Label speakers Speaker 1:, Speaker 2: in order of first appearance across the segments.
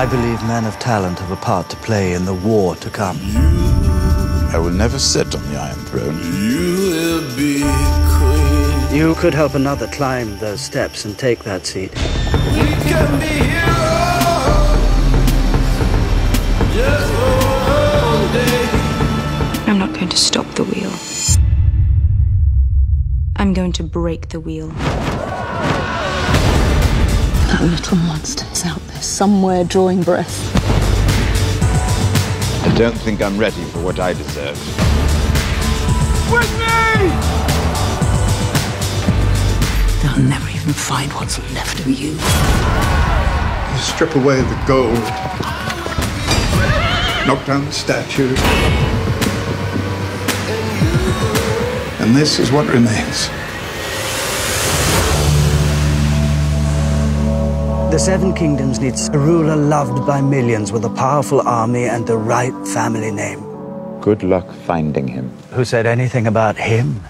Speaker 1: I believe men of talent have a part to play in the war to come.
Speaker 2: I will never sit on the Iron Throne.
Speaker 3: You will be queen.
Speaker 1: You could help another climb those steps and take that seat.
Speaker 3: We can be heroes. Just one day.
Speaker 4: I'm not going to stop the wheel. I'm going to break the wheel.
Speaker 5: That little monster is out there somewhere drawing breath.
Speaker 2: I don't think I'm ready for what I deserve. With me!
Speaker 5: They'll never even find what's left of you.
Speaker 6: You strip away the gold, knock down the statue, and this is what remains.
Speaker 1: The Seven Kingdoms needs a ruler loved by millions with a powerful army and the right family name.
Speaker 2: Good luck finding him.
Speaker 1: Who said anything about him?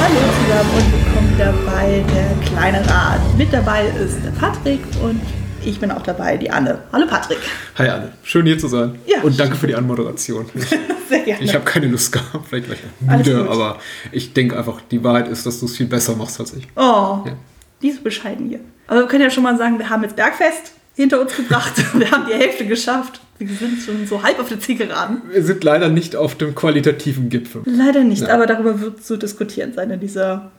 Speaker 7: Hallo zusammen und willkommen wieder bei der kleine Rat. Mit dabei ist der Patrick und ich bin auch dabei, die Anne. Hallo Patrick.
Speaker 8: Hi Anne, schön hier zu sein.
Speaker 7: Ja.
Speaker 8: Und danke für die Anmoderation.
Speaker 7: Sehr gerne.
Speaker 8: Ich habe keine Lust gehabt, vielleicht gleich müde, aber ich denke einfach, die Wahrheit ist, dass du es viel besser machst als ich.
Speaker 7: oh,
Speaker 8: Ja.
Speaker 7: Die ist bescheiden hier. Aber wir können ja schon mal sagen, wir haben jetzt Bergfest hinter uns gebracht. wir haben die Hälfte geschafft. Wir sind schon so halb auf der Zielgeraden.
Speaker 8: Wir sind leider nicht auf dem qualitativen Gipfel.
Speaker 7: Leider nicht,
Speaker 8: Ja.
Speaker 7: aber darüber wird zu diskutieren sein in dieser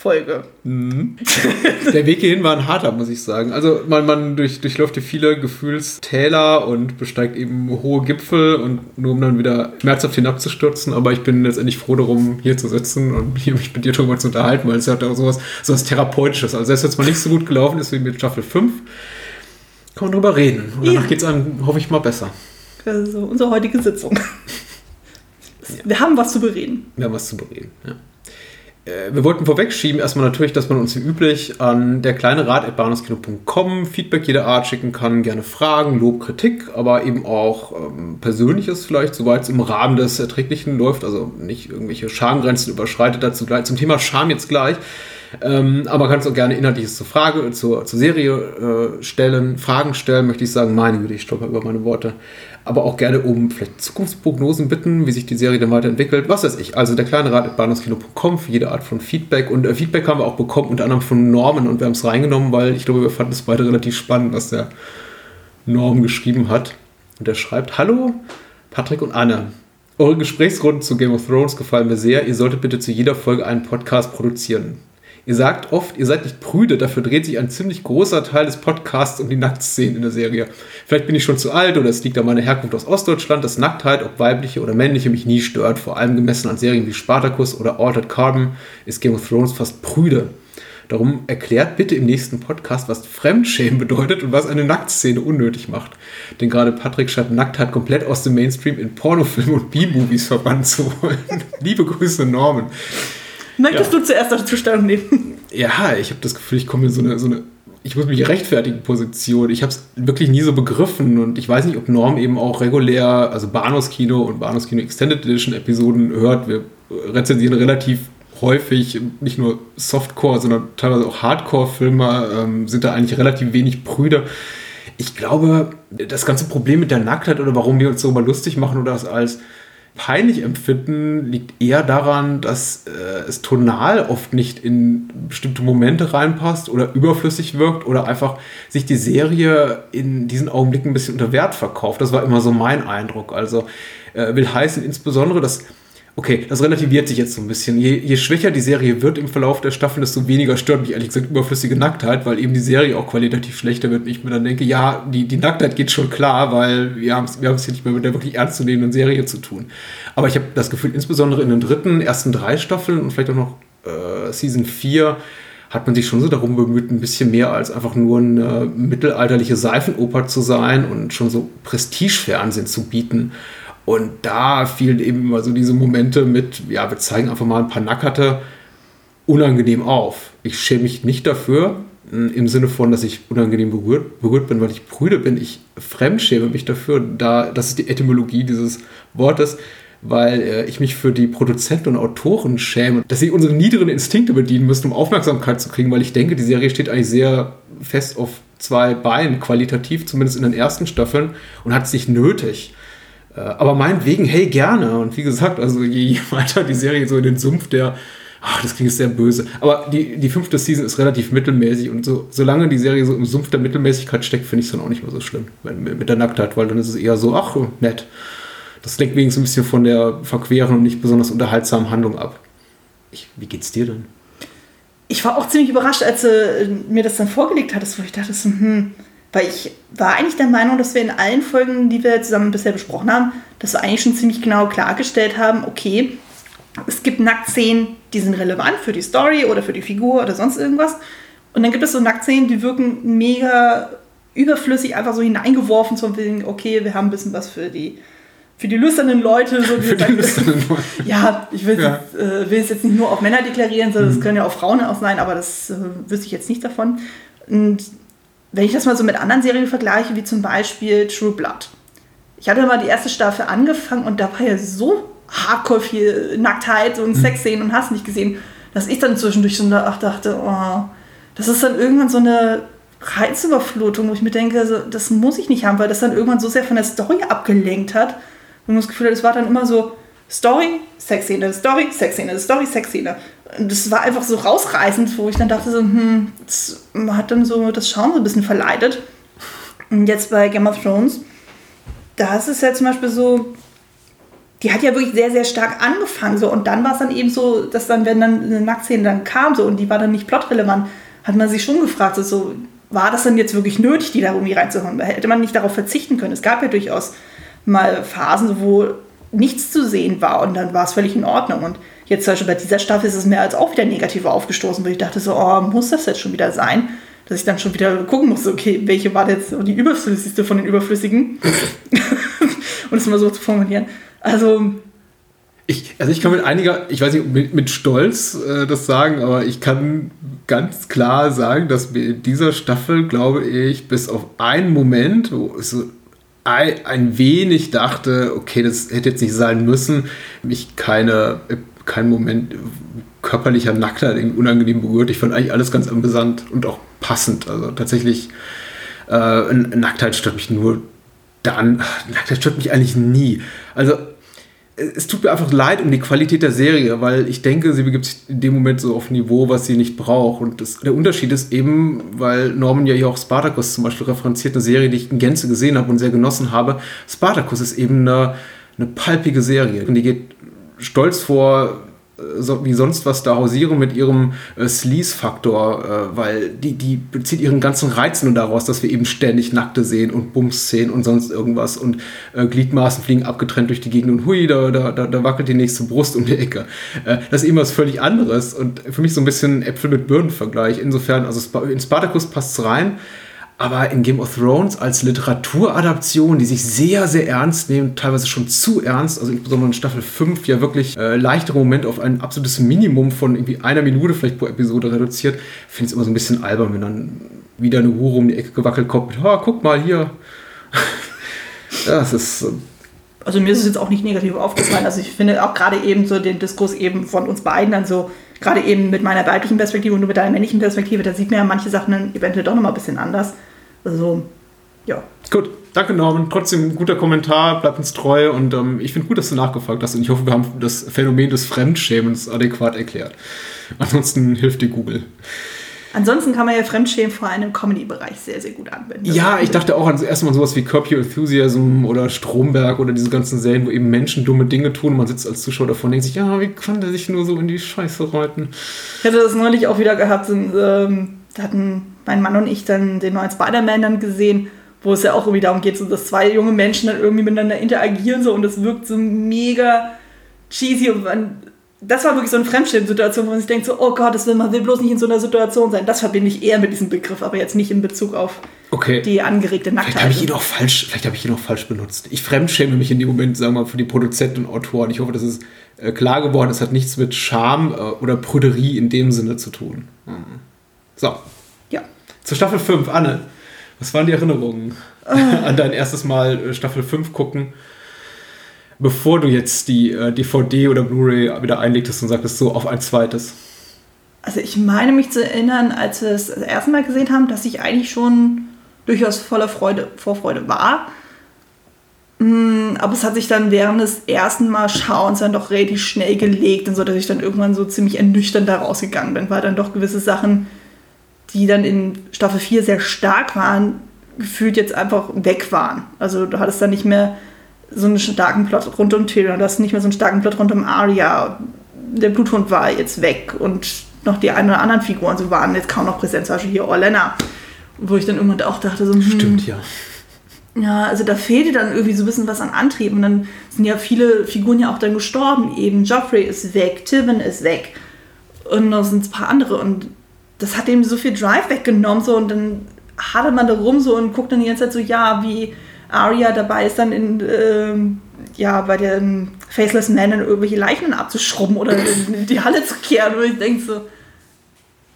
Speaker 7: Folge.
Speaker 8: Der Weg hierhin war ein harter, muss ich sagen. Also man, man durch, durchläuft hier viele Gefühlstäler und besteigt eben hohe Gipfel und nur um dann wieder schmerzhaft hinabzustürzen. Aber ich bin letztendlich froh darum, hier zu sitzen und hier mich mit dir darüber zu unterhalten, weil es hat auch sowas, sowas Therapeutisches. Also selbst wenn es mal nicht so gut gelaufen ist wie mit Staffel 5, kann man drüber reden. Und danach
Speaker 7: Ja.
Speaker 8: geht es einem, hoffe ich, mal besser.
Speaker 7: Also unsere heutige Sitzung. Wir haben was zu bereden.
Speaker 8: Wir haben was zu bereden. Ja. Äh, Wir wollten vorwegschieben, erstmal natürlich, dass man uns wie üblich an der kleine Rat.bahnhofskino.com Feedback jeder Art schicken kann, gerne Fragen, Lob, Kritik, aber eben auch ähm, Persönliches vielleicht, soweit es im Rahmen des Erträglichen läuft, also nicht irgendwelche Schamgrenzen überschreitet. Dazu gleich zum Thema Scham jetzt gleich. Ähm, aber man kann es auch gerne Inhaltliches zur Frage, zur, zur Serie äh, stellen, Fragen stellen, möchte ich sagen, meine Güte, ich stolper über meine Worte. Aber auch gerne um vielleicht Zukunftsprognosen bitten, wie sich die Serie dann weiterentwickelt, was weiß ich. Also der kleine Rat at bahnhofskino.com für jede Art von Feedback. Und äh, Feedback haben wir auch bekommen, unter anderem von Norman und wir haben es reingenommen, weil ich glaube, wir fanden es beide relativ spannend, was der Norm geschrieben hat. Und er schreibt, Hallo, Patrick und Anne. Eure Gesprächsrunden zu Game of Thrones gefallen mir sehr. Ihr solltet bitte zu jeder Folge einen Podcast produzieren. Ihr sagt oft, ihr seid nicht prüde, dafür dreht sich ein ziemlich großer Teil des Podcasts um die Nacktszenen in der Serie. Vielleicht bin ich schon zu alt oder es liegt an meiner Herkunft aus Ostdeutschland, dass Nacktheit, ob weibliche oder männliche, mich nie stört. Vor allem gemessen an Serien wie Spartacus oder Altered Carbon ist Game of Thrones fast prüde. Darum erklärt bitte im nächsten Podcast, was Fremdschämen bedeutet und was eine Nacktszene unnötig macht. Denn gerade Patrick scheint Nacktheit komplett aus dem Mainstream in Pornofilme und B-Movies verbannen zu wollen. Liebe Grüße, Norman.
Speaker 7: Möchtest
Speaker 8: Ja.
Speaker 7: du zuerst dazu Stellung nehmen?
Speaker 8: Ja, ich habe das Gefühl, ich komme in so eine, so eine ich muss mich rechtfertigen Position. Ich habe es wirklich nie so begriffen und ich weiß nicht, ob Norm eben auch regulär, also Bahnhofskino und Bahnhofskino Extended Edition Episoden hört. Wir rezensieren relativ häufig nicht nur Softcore, sondern teilweise auch Hardcore-Filme, ähm, sind da eigentlich relativ wenig Brüder. Ich glaube, das ganze Problem mit der Nacktheit oder warum wir uns darüber lustig machen oder das als peinlich empfinden, liegt eher daran, dass äh, es tonal oft nicht in bestimmte Momente reinpasst oder überflüssig wirkt oder einfach sich die Serie in diesen Augenblicken ein bisschen unter Wert verkauft. Das war immer so mein Eindruck. Also äh, will heißen insbesondere, dass Okay, das relativiert sich jetzt so ein bisschen. Je, je schwächer die Serie wird im Verlauf der Staffel, desto weniger stört mich ehrlich gesagt überflüssige Nacktheit, weil eben die Serie auch qualitativ schlechter wird und ich mir dann denke, ja, die, die Nacktheit geht schon klar, weil wir haben es wir hier nicht mehr mit der wirklich ernstzunehmenden Serie zu tun. Aber ich habe das Gefühl, insbesondere in den dritten, ersten drei Staffeln und vielleicht auch noch äh, Season 4 hat man sich schon so darum bemüht, ein bisschen mehr als einfach nur eine mittelalterliche Seifenoper zu sein und schon so Prestigefernsehen zu bieten. Und da fielen eben immer so diese Momente mit, ja, wir zeigen einfach mal ein paar Nackerte unangenehm auf. Ich schäme mich nicht dafür, mh, im Sinne von, dass ich unangenehm berührt, berührt bin, weil ich prüde bin. Ich fremdschäme mich dafür, da, das ist die Etymologie dieses Wortes, weil äh, ich mich für die Produzenten und Autoren schäme, dass sie unsere niederen Instinkte bedienen müssen, um Aufmerksamkeit zu kriegen, weil ich denke, die Serie steht eigentlich sehr fest auf zwei Beinen, qualitativ, zumindest in den ersten Staffeln, und hat es nicht nötig. Äh, aber meinetwegen, hey, gerne. Und wie gesagt, also je, weiter die Serie so in den Sumpf der, ach, das klingt sehr böse, aber die, die fünfte Season ist relativ mittelmäßig und so, solange die Serie so im Sumpf der Mittelmäßigkeit steckt, finde ich es dann auch nicht mehr so schlimm wenn, mit der Nacktheit, weil dann ist es eher so, ach, nett. Das lenkt wenigstens ein bisschen von der verqueren und nicht besonders unterhaltsamen Handlung ab. Ich, wie geht's dir denn?
Speaker 7: Ich war auch ziemlich überrascht, als du äh, mir das dann vorgelegt hattest, wo ich dachte, hm, weil ich war eigentlich der Meinung, dass wir in allen Folgen, die wir zusammen bisher besprochen haben, dass wir eigentlich schon ziemlich genau klargestellt haben, okay, es gibt Nacktszenen, die sind relevant für die Story oder für die Figur oder sonst irgendwas. Und dann gibt es so Nacktszenen, die wirken mega überflüssig, einfach so hineingeworfen, zum Willen, okay, wir haben ein bisschen was für die für die lüsternen Leute. So
Speaker 8: Für die lüsternen Leute.
Speaker 7: Ja, ich will,
Speaker 8: Ja.
Speaker 7: Es, äh, will es jetzt nicht nur auf Männer deklarieren, sondern es können ja auch Frauen auch sein, aber das äh, wüsste ich jetzt nicht davon. Und wenn ich das mal so mit anderen Serien vergleiche, wie zum Beispiel True Blood. Ich hatte mal die erste Staffel angefangen und da war ja so hardcore viel Nacktheit und Sexszenen und hast nicht gesehen, dass ich dann zwischendurch so ach, dachte, oh, das ist dann irgendwann so eine Reizüberflutung, wo ich mir denke, so, das muss ich nicht haben, weil das dann irgendwann so sehr von der Story abgelenkt hat. Und man das Gefühl hat, es war dann immer so Story, Sexszene, Story, Sexszene, Story, Sexszene. Das war einfach so rausreißend, wo ich dann dachte, so, hm, das hat dann so das Schauen so ein bisschen verleitet. Und jetzt bei Game of Thrones, da ist ja zum Beispiel so, die hat ja wirklich sehr, sehr stark angefangen. So, und dann war es dann eben so, dass dann, wenn dann eine Nacktszene dann kam so, und die war dann nicht plotrelevant, hat man sich schon gefragt, so, so, war das dann jetzt wirklich nötig, die da irgendwie reinzuhauen? Hätte man nicht darauf verzichten können? Es gab ja durchaus mal Phasen, wo nichts zu sehen war und dann war es völlig in Ordnung. Und jetzt zum Beispiel bei dieser Staffel ist es mir als auch wieder negativ aufgestoßen, wo ich dachte so, oh, muss das jetzt schon wieder sein? Dass ich dann schon wieder gucken musste, okay, welche war jetzt die überflüssigste von den überflüssigen? um es mal so zu formulieren. Also,
Speaker 8: Ich, also ich kann mit einiger, ich weiß nicht, mit, mit Stolz äh, das sagen, aber ich kann ganz klar sagen, dass mir in dieser Staffel, glaube ich, bis auf einen Moment, wo es so ein, ein wenig dachte, okay, das hätte jetzt nicht sein müssen, mich keine, kein Moment körperlicher Nacktheit irgendwie unangenehm berührt. Ich fand eigentlich alles ganz amüsant und auch passend. Also tatsächlich, äh, Nacktheit stört mich nur dann, Nacktheit stört mich eigentlich nie. Also es tut mir einfach leid um die Qualität der Serie, weil ich denke, sie begibt sich in dem Moment so auf Niveau, was sie nicht braucht. Und das, der Unterschied ist eben, weil Norman ja hier auch Spartacus zum Beispiel referenziert, eine Serie, die ich in Gänze gesehen habe und sehr genossen habe. Spartacus ist eben eine, eine palpige Serie und die geht stolz vor, äh, so, wie sonst was da hausieren mit ihrem äh, Sleaze-Faktor, äh, weil die, die bezieht ihren ganzen Reiz nur daraus, dass wir eben ständig Nackte sehen und Bums-Szenen und sonst irgendwas und äh, Gliedmaßen fliegen abgetrennt durch die Gegend und hui, da, da, da, da wackelt die nächste Brust um die Ecke. Äh, das ist eben was völlig anderes und für mich so ein bisschen Äpfel mit Birnen-Vergleich. Insofern, also Sp in Spartacus passt es rein. Aber in Game of Thrones als Literaturadaption, die sich sehr, sehr ernst nehmen, teilweise schon zu ernst, also insbesondere in Staffel 5 ja wirklich äh, leichtere Momente auf ein absolutes Minimum von irgendwie einer Minute vielleicht pro Episode reduziert, finde ich es immer so ein bisschen albern, wenn dann wieder eine Hure um die Ecke gewackelt kommt mit, oh, guck mal hier. das ist. äh,
Speaker 7: also mir ist es jetzt auch nicht negativ aufgefallen. Also ich finde auch gerade eben so den Diskurs eben von uns beiden dann so, gerade eben mit meiner weiblichen Perspektive und du mit deiner männlichen Perspektive, da sieht man ja manche Sachen dann eventuell doch nochmal ein bisschen anders. Also, ja.
Speaker 8: Gut, danke Norman. Trotzdem ein guter Kommentar, bleib uns treu und ähm, ich finde gut, dass du nachgefragt hast und ich hoffe, wir haben das Phänomen des Fremdschämens adäquat erklärt. Ansonsten hilft dir Google.
Speaker 7: Ansonsten kann man ja Fremdschämen vor allem im Comedy-Bereich sehr, sehr gut anwenden.
Speaker 8: Ja, ich dachte auch an erstmal sowas wie Curb Your Enthusiasm oder Stromberg oder diese ganzen Serien, wo eben Menschen dumme Dinge tun und man sitzt als Zuschauer davor und denkt sich, ja, wie kann der sich nur so in die Scheiße reiten?
Speaker 7: Ich hatte das neulich auch wieder gehabt, so, ähm, da hatten mein Mann und ich dann den neuen Spider-Man dann gesehen, wo es ja auch irgendwie darum geht, so, dass zwei junge Menschen dann irgendwie miteinander interagieren so und das wirkt so mega cheesy und man, das war wirklich so eine Fremdschirmsituation, wo man sich denkt so, oh Gott, das will, man will bloß nicht in so einer Situation sein. Das verbinde ich eher mit diesem Begriff, aber jetzt nicht in Bezug auf
Speaker 8: Okay.
Speaker 7: die angeregte
Speaker 8: Vielleicht
Speaker 7: Nacktheit.
Speaker 8: habe ich ihn auch falsch, vielleicht habe ich ihn auch falsch benutzt. Ich fremdschäme mich in dem Moment, sagen wir mal, für die Produzenten und Autoren. Ich hoffe, das ist äh, klar geworden. Es hat nichts mit Scham äh, oder Prüderie in dem Sinne zu tun. Mhm. So,
Speaker 7: ja.
Speaker 8: zur Staffel 5. Anne, was waren die Erinnerungen an dein erstes Mal Staffel 5 gucken? Bevor du jetzt die äh, DVD oder Blu-ray wieder einlegtest und sagtest, so auf ein zweites.
Speaker 7: Also ich meine mich zu erinnern, als wir es das erste Mal gesehen haben, dass ich eigentlich schon durchaus voller Freude, Vorfreude war. Mm, Aber es hat sich dann während des ersten Mal Schauens dann doch relativ schnell gelegt und so, dass ich dann irgendwann so ziemlich ernüchternd da rausgegangen bin, weil dann doch gewisse Sachen, die dann in Staffel 4 sehr stark waren, gefühlt jetzt einfach weg waren. Also du hattest dann nicht mehr so einen starken Plot rund um Tyrion, du hast nicht mehr so einen starken Plot rund um Arya. Der Bluthund war jetzt weg und noch die ein oder anderen Figuren so waren jetzt kaum noch präsent, zum Beispiel hier Orlena, wo ich dann irgendwann auch dachte, so, hm,
Speaker 8: Stimmt, ja.
Speaker 7: ja, also da fehlte dann irgendwie so ein bisschen was an Antrieb. Und dann sind ja viele Figuren ja auch dann gestorben. Eben Joffrey ist weg, Tywin ist weg. Und noch sind ein paar andere. Und das hat ihm so viel Drive weggenommen. So, und dann hadert man da rum so und guckt dann die ganze Zeit so, ja, wie Arya dabei ist, dann in, ähm, ja, bei den Faceless Man dann irgendwelche Leichen abzuschrubben oder in die Halle zu kehren. Und ich denke so,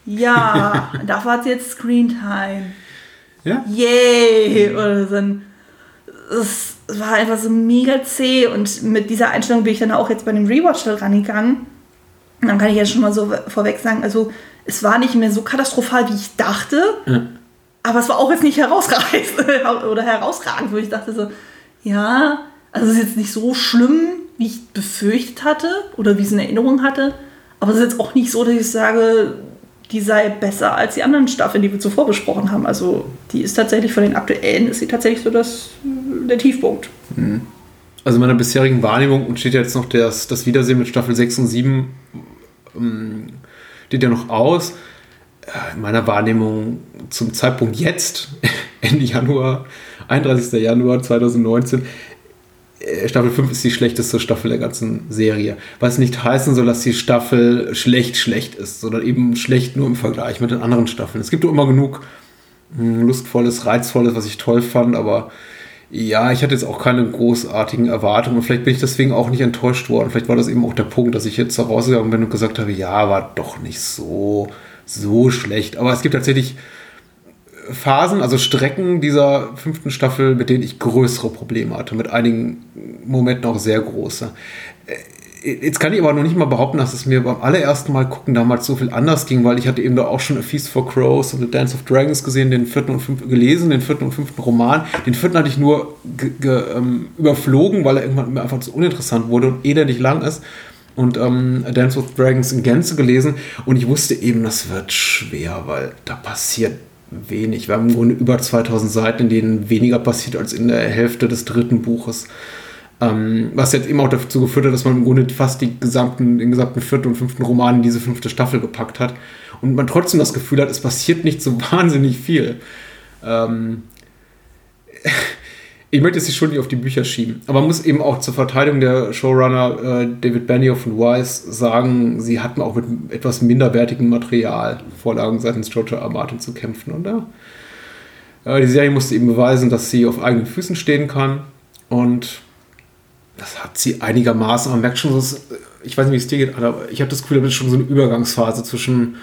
Speaker 7: ja, dafür hat sie jetzt Screentime.
Speaker 8: Ja?
Speaker 7: Yay! Oder dann. Es war einfach so mega zäh und mit dieser Einstellung bin ich dann auch jetzt bei dem Rewatch da rangegangen. Dann kann ich jetzt schon mal so vorweg sagen, also es war nicht mehr so katastrophal, wie ich dachte,
Speaker 8: Ja.
Speaker 7: Aber es war auch jetzt nicht herausreißend oder herausragend, wo ich dachte so, ja, also es ist jetzt nicht so schlimm, wie ich befürchtet hatte oder wie ich es in Erinnerung hatte, aber es ist jetzt auch nicht so, dass ich sage, die sei besser als die anderen Staffeln, die wir zuvor besprochen haben. Also die ist tatsächlich von den aktuellen, ist sie tatsächlich so das, der Tiefpunkt.
Speaker 8: Also in meiner bisherigen Wahrnehmung steht jetzt noch das, das Wiedersehen mit Staffel 6 und 7 ähm, steht ja noch aus. In meiner Wahrnehmung zum Zeitpunkt jetzt, Ende Januar, 31. Januar 2019, äh, Staffel 5 ist die schlechteste Staffel der ganzen Serie. Was nicht heißen soll, dass die Staffel schlecht schlecht ist, sondern eben schlecht nur im Vergleich mit den anderen Staffeln. Es gibt doch immer genug mh, lustvolles, reizvolles, was ich toll fand, aber ja, ich hatte jetzt auch keine großartigen Erwartungen. Und vielleicht bin ich deswegen auch nicht enttäuscht worden. Vielleicht war das eben auch der Punkt, dass ich jetzt rausgegangen bin und gesagt habe, ja, war doch nicht so, so schlecht. Aber es gibt tatsächlich Phasen, also Strecken dieser fünften Staffel, mit denen ich größere Probleme hatte. Mit einigen Momenten auch sehr große. Äh, Jetzt kann ich aber noch nicht mal behaupten, dass es mir beim allerersten Mal gucken damals so viel anders ging, weil ich hatte eben da auch schon A Feast for Crows und The Dance of Dragons gesehen, den vierten und fünften gelesen, den vierten und fünften Roman. Den vierten hatte ich nur ähm, überflogen, weil er irgendwann mir einfach zu uninteressant wurde und elendig lang ist. Und ähm, Dance with Dragons in Gänze gelesen und ich wusste eben, das wird schwer, weil da passiert wenig. Wir haben im Grunde über 2000 Seiten, in denen weniger passiert als in der Hälfte des dritten Buches. Ähm, was jetzt eben auch dazu geführt hat, dass man im Grunde fast die gesamten, den gesamten vierten und fünften Roman in diese fünfte Staffel gepackt hat. Und man trotzdem das Gefühl hat, es passiert nicht so wahnsinnig viel. Ähm, ich möchte es sich schon nicht auf die Bücher schieben. Aber man muss eben auch zur Verteidigung der Showrunner äh, David Benioff und Weiss sagen, sie hatten auch mit etwas minderwertigem Material Vorlagen seitens George R. Martin zu kämpfen. Und äh, die Serie musste eben beweisen, dass sie auf eigenen Füßen stehen kann. Und das hat sie einigermaßen. Man merkt schon, dass, ich weiß nicht, wie es dir geht, aber ich habe das Gefühl, das ist schon so eine Übergangsphase zwischen,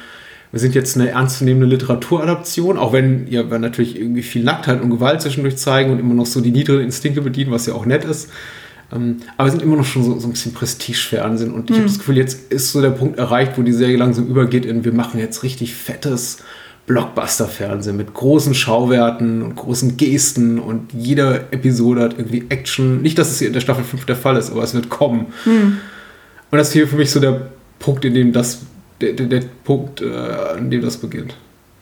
Speaker 8: wir sind jetzt eine ernstzunehmende Literaturadaption, auch wenn ja, wir natürlich irgendwie viel Nacktheit und Gewalt zwischendurch zeigen und immer noch so die niederen Instinkte bedienen, was ja auch nett ist. Ähm, aber wir sind immer noch schon so, so ein bisschen Prestigefernsehen und ich habe das Gefühl, jetzt ist so der Punkt erreicht, wo die Serie langsam übergeht in, wir machen jetzt richtig fettes Blockbuster-Fernsehen mit großen Schauwerten und großen Gesten und jede Episode hat irgendwie Action. Nicht, dass es hier in der Staffel 5 der Fall ist, aber es wird kommen. Und das ist hier für mich so der Punkt, in dem das, der, der, der Punkt, äh, an dem das beginnt.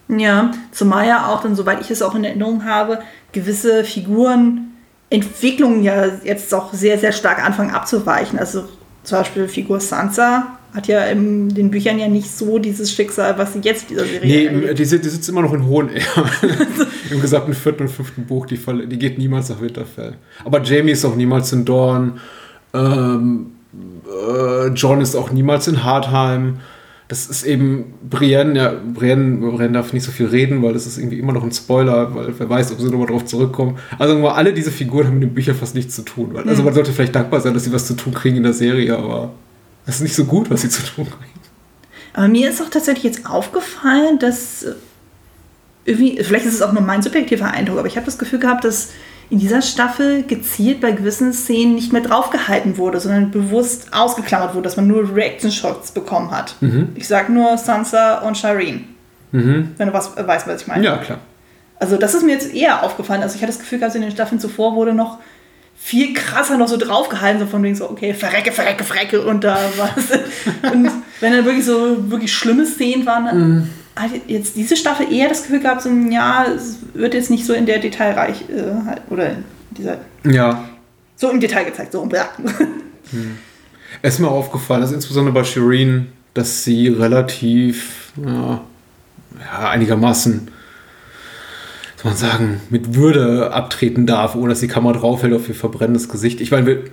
Speaker 7: Ja, zumal ja auch dann, soweit ich es auch in Erinnerung habe, gewisse Figuren Entwicklungen ja jetzt auch sehr, sehr stark anfangen abzuweichen. Also zum Beispiel Figur Sansa hat ja in den Büchern ja nicht so dieses Schicksal, was sie jetzt in dieser Serie
Speaker 8: Nee, die, die sitzt immer noch in Hohen Im gesamten vierten und fünften Buch, die, die geht niemals nach Winterfell. Aber Jamie ist auch niemals in Dorn. Ähm, äh, John ist auch niemals in Hardheim. Das ist eben Brienne, ja, Brienne, Brienne darf nicht so viel reden, weil das ist irgendwie immer noch ein Spoiler, weil wer weiß, ob sie nochmal drauf zurückkommen. Also alle diese Figuren haben mit den Büchern fast nichts zu tun. Weil, also man sollte vielleicht dankbar sein, dass sie was zu tun kriegen in der Serie, aber es ist nicht so gut, was sie zu tun kriegen.
Speaker 7: Aber mir ist auch tatsächlich jetzt aufgefallen, dass äh, irgendwie, vielleicht ist es auch nur mein subjektiver Eindruck, aber ich habe das Gefühl gehabt, dass in dieser Staffel gezielt bei gewissen Szenen nicht mehr draufgehalten wurde, sondern bewusst ausgeklammert wurde, dass man nur Reaction-Shots bekommen hat. Ich sag nur Sansa und Shireen. Wenn du was äh, weißt, was ich meine.
Speaker 8: Ja, klar.
Speaker 7: Also das ist mir jetzt eher aufgefallen. Also ich hatte das Gefühl gehabt, in den Staffeln zuvor wurde noch viel krasser noch so draufgehalten, so von wegen so, okay, verrecke, verrecke, verrecke und da was. und wenn dann wirklich so wirklich schlimme Szenen waren, dann hat jetzt diese Staffel eher das Gefühl gehabt, so, ja, es wird jetzt nicht so in der Detailreich äh, halt, oder in dieser,
Speaker 8: Ja,
Speaker 7: so im Detail gezeigt, so ja.
Speaker 8: Es ist mir aufgefallen, dass insbesondere bei Shireen, dass sie relativ, ja, ja einigermaßen, soll man sagen, mit Würde abtreten darf, ohne dass die Kamera draufhält auf ihr verbrennendes Gesicht. Ich meine, wir,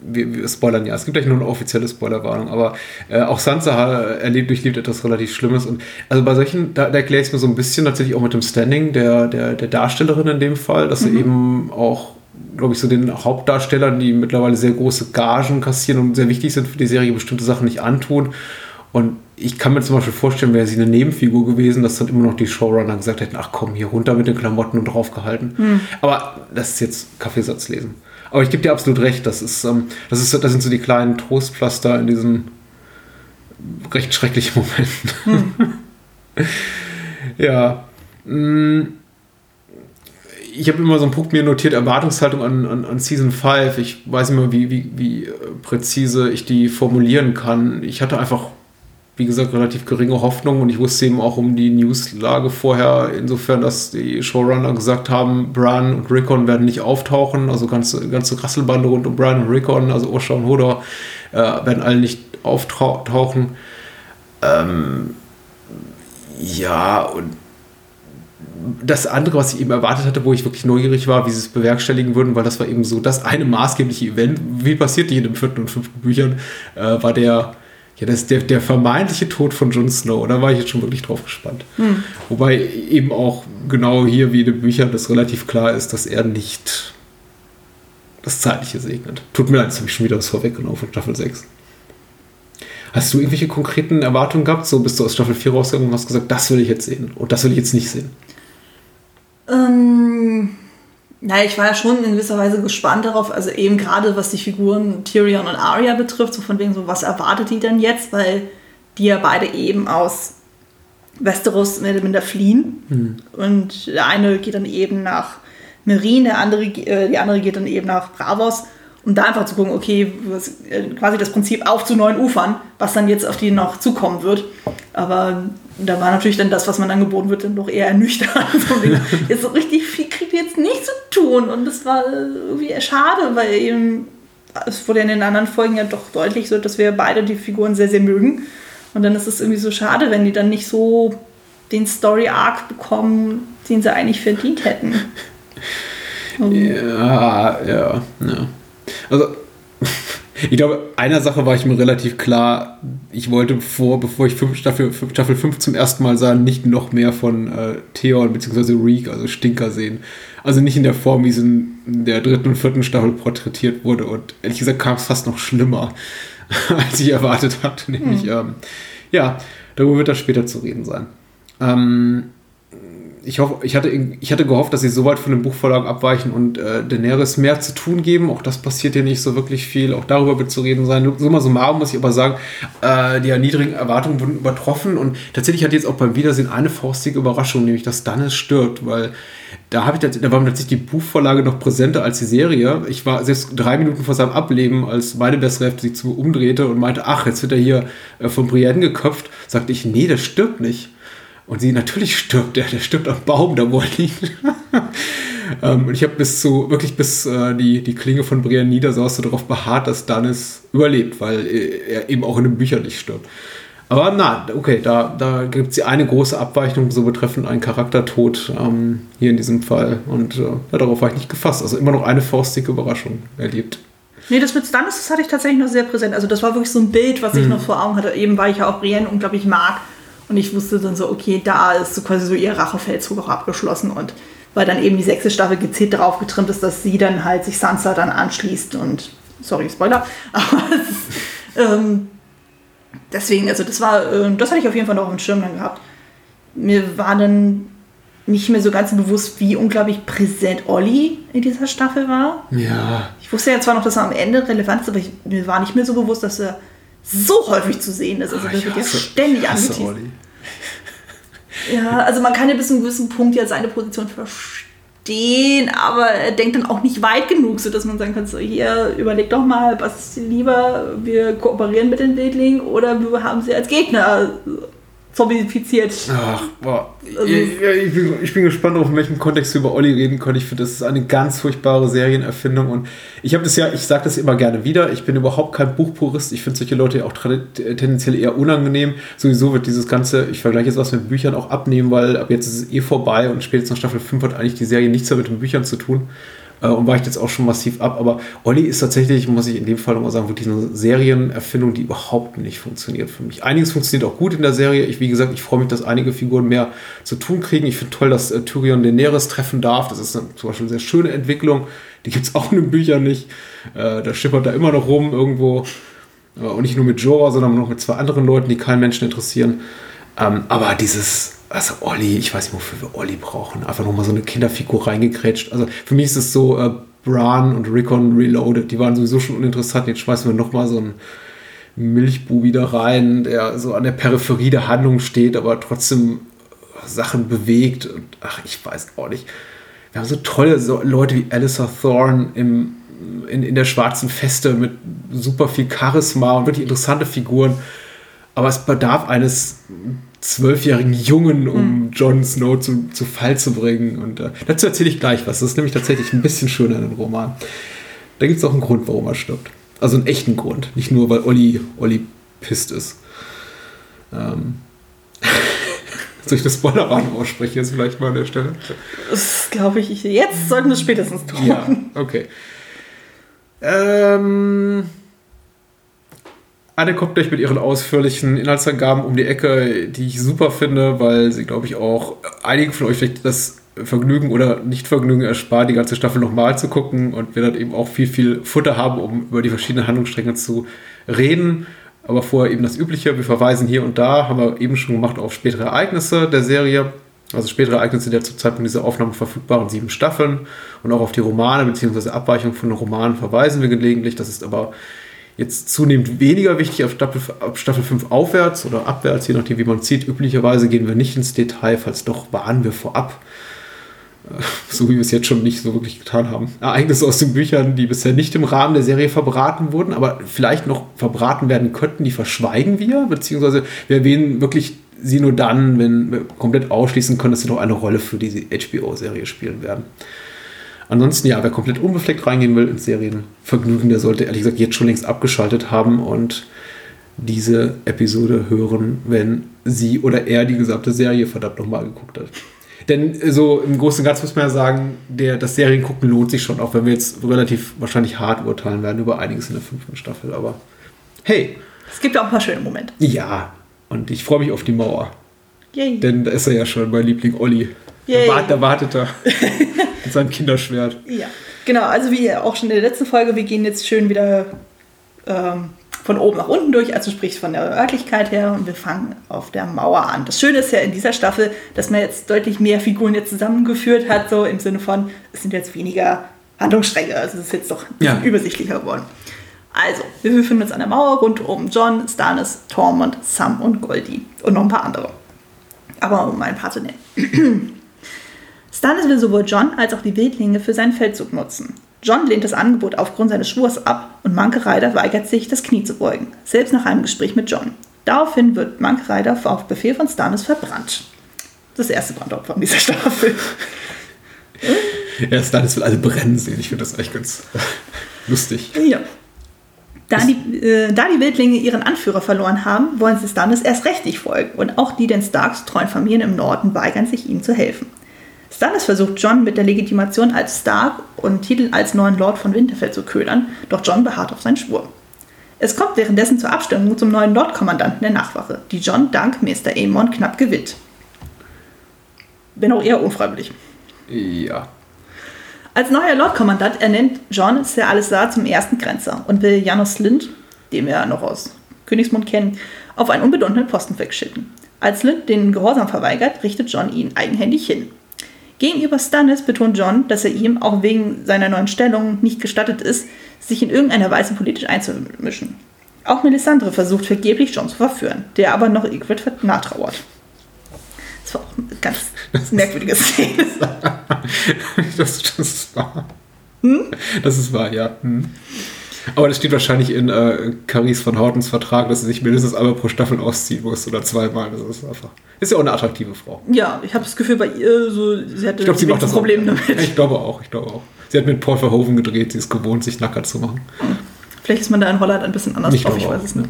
Speaker 8: wir, wir spoilern ja, es gibt gleich nur eine offizielle Spoilerwarnung, aber äh, auch Sansa ha- erlebt, durchlebt etwas relativ Schlimmes. Und also bei solchen, da, da erkläre ich es mir so ein bisschen tatsächlich auch mit dem Standing der, der, der Darstellerin in dem Fall, dass sie eben auch, glaube ich, so den Hauptdarstellern, die mittlerweile sehr große Gagen kassieren und sehr wichtig sind für die Serie, bestimmte Sachen nicht antun. Und ich kann mir zum Beispiel vorstellen, wäre sie eine Nebenfigur gewesen, dass dann immer noch die Showrunner gesagt hätten, ach komm, hier runter mit den Klamotten und draufgehalten. Aber das ist jetzt Kaffeesatz lesen. Aber ich gebe dir absolut recht, das ist, ähm, das ist, das sind so die kleinen Trostpflaster in diesen recht schrecklichen Momenten. ja. mm, Ich habe immer so einen Punkt mir notiert, Erwartungshaltung an, an, an Season 5. Ich weiß nicht mehr, wie, wie, wie präzise ich die formulieren kann. Ich hatte einfach, wie gesagt, relativ geringe Hoffnung und ich wusste eben auch um die Newslage vorher, insofern, dass die Showrunner gesagt haben, Bran und Rickon werden nicht auftauchen, also ganze, ganze Rasselbande rund um Bran und Rickon, also Osha und Hodor, äh, werden alle nicht auftauchen. Ähm, ja, und das andere, was ich eben erwartet hatte, wo ich wirklich neugierig war, wie sie es bewerkstelligen würden, weil das war eben so das eine maßgebliche Event, wie passiert nicht in den vierten und fünften Büchern, äh, war der, ja, das, der, der vermeintliche Tod von Jon Snow. Da war ich jetzt schon wirklich drauf gespannt. Wobei eben auch genau hier wie in den Büchern das relativ klar ist, dass er nicht das Zeitliche segnet. Tut mir leid, jetzt habe ich schon wieder was vorweggenommen von Staffel 6. Hast du irgendwelche konkreten Erwartungen gehabt? So bist du aus Staffel 4 rausgegangen und hast gesagt, das will ich jetzt sehen und das will ich jetzt nicht sehen.
Speaker 7: Ähm, naja, ich war ja schon in gewisser Weise gespannt darauf, also eben gerade was die Figuren Tyrion und Arya betrifft, so von wegen so, was erwartet die denn jetzt, weil die ja beide eben aus Westeros mehr oder minder fliehen. Und der eine geht dann eben nach Merin, der andere, äh, die andere geht dann eben nach Bravos, um da einfach zu gucken, okay, was, äh, quasi das Prinzip auf zu neuen Ufern, was dann jetzt auf die noch zukommen wird. Aber da war natürlich dann das, was man angeboten wird, dann doch eher ernüchternd. Jetzt so richtig viel kriegt ihr jetzt nicht zu tun. Und das war äh, irgendwie schade, weil eben es wurde in den anderen Folgen ja doch deutlich so, dass wir beide die Figuren sehr, sehr mögen. Und dann ist es irgendwie so schade, wenn die dann nicht so den Story-Arc bekommen, den sie eigentlich verdient hätten.
Speaker 8: Ja, ja, ja. Also, ich glaube, einer Sache war ich mir relativ klar. Ich wollte vor, bevor ich fünf, Staffel, Staffel 5 zum ersten Mal sah, nicht noch mehr von äh, Theon bzw. Reek, also Stinker sehen. Also nicht in der Form, wie es in der dritten und vierten Staffel porträtiert wurde. Und ehrlich gesagt kam es fast noch schlimmer, als ich erwartet hatte. Nämlich, ähm, ja, darüber wird das später zu reden sein. Ähm, ich, hoffe, ich, hatte, ich hatte gehofft, dass sie so weit von dem Buchverlag abweichen und äh, Daenerys mehr zu tun geben. Auch das passiert hier nicht so wirklich viel. Auch darüber wird zu reden sein. Summa summarum muss ich aber sagen, äh, die niedrigen Erwartungen wurden übertroffen. Und tatsächlich hatte jetzt auch beim Wiedersehen eine faustige Überraschung, nämlich dass Stannis stirbt, weil da, habe ich, da war mir tatsächlich die Buchvorlage noch präsenter als die Serie. Ich war selbst drei Minuten vor seinem Ableben, als meine bessere Hälfte sich zu umdrehte und meinte, ach, jetzt wird er hier äh, von Brienne geköpft, sagte ich, nee, der stirbt nicht. Und sie, natürlich stirbt er, der stirbt am Baum, da wo er liegt. ähm, und ich habe bis zu, wirklich bis äh, die, die Klinge von Brienne niedersaß, so darauf beharrt, dass Stannis überlebt, weil äh, er eben auch in den Büchern nicht stirbt. Aber na, okay, da, da gibt es eine große Abweichung, so betreffend einen Charaktertod ähm, hier in diesem Fall. Und äh, darauf war ich nicht gefasst. Also immer noch eine faustige Überraschung erlebt.
Speaker 7: Nee, das mit Stannis, das hatte ich tatsächlich noch sehr präsent. Also das war wirklich so ein Bild, was ich noch vor Augen hatte, eben weil ich ja auch Brienne unglaublich mag. Und ich wusste dann so, okay, da ist so quasi so ihr Rachefeldzug auch abgeschlossen. Und weil dann eben die sechste Staffel gezielt darauf getrimmt ist, dass sie dann halt sich Sansa dann anschließt und, sorry, Spoiler, aber ähm, deswegen, also das war, äh, das hatte ich auf jeden Fall noch auf dem Schirm dann gehabt. Mir war dann nicht mehr so ganz bewusst, wie unglaublich präsent Olli in dieser Staffel war.
Speaker 8: Ja.
Speaker 7: Ich wusste ja zwar noch, dass er am Ende relevant ist, aber ich, mir war nicht mehr so bewusst, dass er so häufig zu sehen ist. Also das wird ja ständig.
Speaker 8: Olli.
Speaker 7: Ja, also man kann ja bis zu einem gewissen Punkt ja seine Position verstehen, aber er denkt dann auch nicht weit genug, sodass man sagen kann, so hier, überleg doch mal, was ist dir lieber, wir kooperieren mit den Wildlingen oder wir haben sie als Gegner zombifiziert.
Speaker 8: Ach, boah.
Speaker 7: Also-
Speaker 8: ich, ich, bin, ich bin gespannt, auf in welchem Kontext wir über Olli reden können. Ich finde, das ist eine ganz furchtbare Serienerfindung. Und ich habe das ja, ich sage das immer gerne wieder, ich bin überhaupt kein Buchpurist. Ich finde solche Leute ja auch tendenziell eher unangenehm. Sowieso wird dieses Ganze, ich vergleiche jetzt was mit Büchern, auch abnehmen, weil ab jetzt ist es eh vorbei und spätestens nach Staffel 5 hat eigentlich die Serie nichts mehr mit den Büchern zu tun. Äh, Und weicht jetzt auch schon massiv ab. Aber Olli ist tatsächlich, muss ich in dem Fall nochmal sagen, wirklich eine Serienerfindung, die überhaupt nicht funktioniert für mich. Einiges funktioniert auch gut in der Serie. Ich, wie gesagt, ich freue mich, dass einige Figuren mehr zu tun kriegen. Ich finde toll, dass äh, Tyrion Daenerys treffen darf. Das ist eine, zum Beispiel eine sehr schöne Entwicklung. Die gibt es auch in den Büchern nicht. Äh, da schippert da immer noch rum irgendwo. Äh, und nicht nur mit Jorah, sondern noch mit zwei anderen Leuten, die keinen Menschen interessieren. Ähm, aber dieses, also Olli, ich weiß nicht, wofür wir Olli brauchen. Einfach nochmal so eine Kinderfigur reingekrätscht. Also für mich ist es so, äh, Bran und Rickon Reloaded, die waren sowieso schon uninteressant. Jetzt schmeißen wir nochmal so einen Milchbubi da rein, der so an der Peripherie der Handlung steht, aber trotzdem Sachen bewegt. Und ach, ich weiß auch nicht. Wir haben so tolle so Leute wie Alistair Thorne im, in, in der schwarzen Feste mit super viel Charisma und wirklich interessante Figuren. Aber es bedarf eines zwölfjährigen Jungen, um Jon Snow zu, zu Fall zu bringen. Und äh, dazu erzähle ich gleich was. Das ist nämlich tatsächlich ein bisschen schöner in dem Roman. Da gibt es auch einen Grund, warum er stirbt. Also einen echten Grund. Nicht nur, weil Olli, Olli pisst ist. Ähm. Soll ich das Spoilerrahmen aussprechen jetzt vielleicht mal an der Stelle?
Speaker 7: Das glaube ich, jetzt sollten wir es spätestens tun.
Speaker 8: Ja, okay. Ähm, Anne kommt gleich mit ihren ausführlichen Inhaltsangaben um die Ecke, die ich super finde, weil sie, glaube ich, auch einigen von euch vielleicht das Vergnügen oder Nicht-Vergnügen erspart, die ganze Staffel nochmal zu gucken und wir dann eben auch viel, viel Futter haben, um über die verschiedenen Handlungsstränge zu reden. Aber vorher eben das Übliche. Wir verweisen hier und da, haben wir eben schon gemacht, auf spätere Ereignisse der Serie. Also spätere Ereignisse der zum Zeitpunkt dieser Aufnahme verfügbaren sieben Staffeln und auch auf die Romane bzw. Abweichungen von Romanen verweisen wir gelegentlich. Das ist aber jetzt zunehmend weniger wichtig ab Staffel, ab Staffel 5 aufwärts oder abwärts, je nachdem wie man sieht. Üblicherweise gehen wir nicht ins Detail, falls doch warnen wir vorab. Äh, So wie wir es jetzt schon nicht so wirklich getan haben. Ereignisse aus den Büchern, die bisher nicht im Rahmen der Serie verbraten wurden, aber vielleicht noch verbraten werden könnten, die verschweigen wir, beziehungsweise wir erwähnen wirklich sie nur dann, wenn wir komplett ausschließen können, dass sie noch eine Rolle für diese HBO-Serie spielen werden. Ansonsten, ja, wer komplett unbefleckt reingehen will ins Serienvergnügen, der sollte ehrlich gesagt jetzt schon längst abgeschaltet haben und diese Episode hören, wenn sie oder er die gesamte Serie verdammt nochmal geguckt hat. Denn äh, so im Großen und Ganzen muss man ja sagen, der, das Seriengucken lohnt sich schon, auch wenn wir jetzt relativ wahrscheinlich hart urteilen werden über einiges in der fünften Staffel. Aber hey,
Speaker 7: Es gibt auch ein paar schöne Momente.
Speaker 8: ja, und ich freue mich auf die Mauer.
Speaker 7: Yay.
Speaker 8: Denn da ist er ja schon, mein Liebling Olli.
Speaker 7: Yay.
Speaker 8: da wartet er mit seinem Kinderschwert.
Speaker 7: Ja, genau. Also wie auch schon in der letzten Folge, wir gehen jetzt schön wieder ähm, von oben nach unten durch, also sprich von der Örtlichkeit her und wir fangen auf der Mauer an. Das Schöne ist ja in dieser Staffel, dass man jetzt deutlich mehr Figuren jetzt zusammengeführt hat, so im Sinne von, es sind jetzt weniger Handlungsstränge, also es ist jetzt doch
Speaker 8: Ja.
Speaker 7: übersichtlicher geworden. Also, wir befinden uns an der Mauer rund um John, Stannis, Tormund, Sam und Goldie und noch ein paar andere. Aber um ein paar zu nennen. Stannis will sowohl John als auch die Wildlinge für seinen Feldzug nutzen. John lehnt das Angebot aufgrund seines Schwurs ab und Manke Ryder weigert sich, das Knie zu beugen, selbst nach einem Gespräch mit John. Daraufhin wird Manke Ryder auf Befehl von Stannis verbrannt. Das erste Brandopfer in dieser Staffel.
Speaker 8: Da, das will alle brennen sehen. Ich finde das echt ganz lustig.
Speaker 7: Ja. Da die, äh, da die Wildlinge ihren Anführer verloren haben, wollen sie Stannis erst recht nicht folgen und auch die den Starks treuen Familien im Norden weigern sich, ihm zu helfen. Stannis versucht John mit der Legitimation als Stark und Titel als neuen Lord von Winterfell zu ködern, doch John beharrt auf seinen Schwur. Es kommt währenddessen zur Abstimmung zum neuen Lordkommandanten der Nachwache, die John dank Meister Aemon knapp gewinnt. Wenn auch eher unfreiwillig.
Speaker 8: Ja.
Speaker 7: Als neuer Lordkommandant ernennt John Ser Alisar zum ersten Grenzer und will Janos Lind, den wir noch aus Königsmund kennen, auf einen unbedeutenden Posten wegschicken. Als Lind den Gehorsam verweigert, richtet John ihn eigenhändig hin. Gegenüber Stannis betont John, dass er ihm, auch wegen seiner neuen Stellung, nicht gestattet ist, sich in irgendeiner Weise politisch einzumischen. Auch Melisandre versucht vergeblich John zu verführen, der aber noch Ygritte nachtrauert. Das war auch eine ganz merkwürdige Szene.
Speaker 8: das, das ist wahr. Das ist wahr, ja. Hm. Aber das steht wahrscheinlich in äh, Caris von Hortens Vertrag, dass sie sich mindestens einmal pro Staffel ausziehen muss oder zweimal. Das ist einfach. Ist ja auch eine attraktive Frau.
Speaker 7: Ja, ich habe das Gefühl, bei ihr, so, sie hatte
Speaker 8: Ich glaube, sie macht das
Speaker 7: Problem damit.
Speaker 8: Ja, ich glaube auch, ich glaube auch. Sie hat mit Paul Verhoeven gedreht, sie ist gewohnt, sich nackert zu machen.
Speaker 7: Vielleicht ist man da in Holland ein bisschen anders
Speaker 8: Ich
Speaker 7: drauf, ich weiß
Speaker 8: auch,
Speaker 7: es nicht.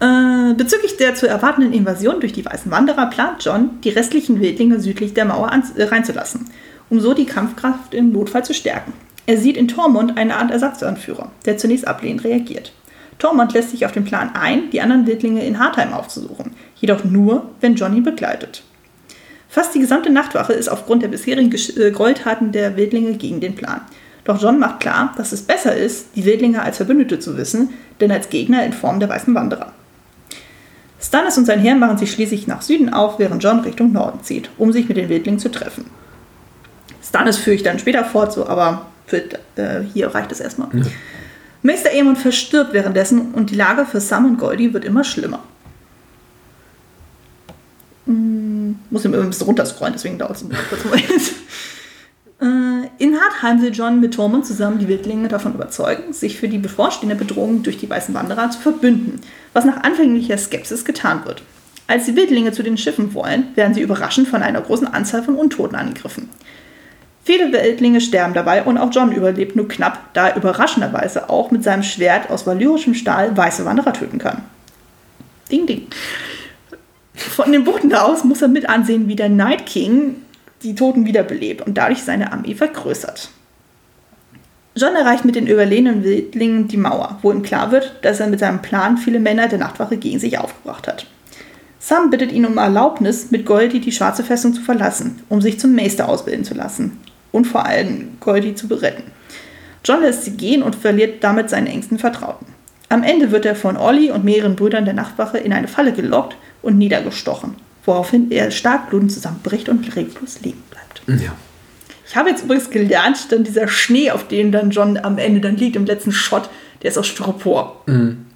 Speaker 7: Äh, bezüglich der zu erwartenden Invasion durch die Weißen Wanderer plant John, die restlichen Wildlinge südlich der Mauer an, äh, reinzulassen, um so die Kampfkraft im Notfall zu stärken. Er sieht in Tormund eine Art Ersatzanführer, der zunächst ablehnend reagiert. Tormund lässt sich auf den Plan ein, die anderen Wildlinge in Hartheim aufzusuchen, jedoch nur, wenn John ihn begleitet. Fast die gesamte Nachtwache ist aufgrund der bisherigen äh, Gräueltaten der Wildlinge gegen den Plan. Doch John macht klar, dass es besser ist, die Wildlinge als Verbündete zu wissen, denn als Gegner in Form der Weißen Wanderer. Stannis und sein Heer machen sich schließlich nach Süden auf, während John Richtung Norden zieht, um sich mit den Wildlingen zu treffen. Stannis führe ich dann später fort, so, aber für, äh, hier reicht es erstmal. Meister Aemon verstirbt währenddessen und die Lage für Sam und Goldie wird immer schlimmer. Hm, muss ihm immer ein bisschen runterscrollen, deswegen dauert es ein kurz Moment. Äh, In Hartheim will John mit Tormund zusammen die Wildlinge davon überzeugen, sich für die bevorstehende Bedrohung durch die Weißen Wanderer zu verbünden, was nach anfänglicher Skepsis getan wird. Als die Wildlinge zu den Schiffen wollen, werden sie überraschend von einer großen Anzahl von Untoten angegriffen. Viele Wildlinge sterben dabei und auch John überlebt nur knapp, da er überraschenderweise auch mit seinem Schwert aus valyrischem Stahl weiße Wanderer töten kann. Ding, ding. Von den da aus muss er mit ansehen, wie der Night King die Toten wiederbelebt und dadurch seine Armee vergrößert. John erreicht mit den überlegenen Wildlingen die Mauer, wo ihm klar wird, dass er mit seinem Plan viele Männer der Nachtwache gegen sich aufgebracht hat. Sam bittet ihn um Erlaubnis, mit Goldie die schwarze Festung zu verlassen, um sich zum Meister ausbilden zu lassen und vor allem Goldie zu beretten. John lässt sie gehen und verliert damit seinen engsten Vertrauten. Am Ende wird er von Olli und mehreren Brüdern der Nachtwache in eine Falle gelockt und niedergestochen, woraufhin er stark blutend zusammenbricht und reglos liegen bleibt.
Speaker 8: Ja.
Speaker 7: Ich habe jetzt übrigens gelernt, dann dieser Schnee, auf dem dann John am Ende dann liegt, im letzten Shot, der ist aus Styropor,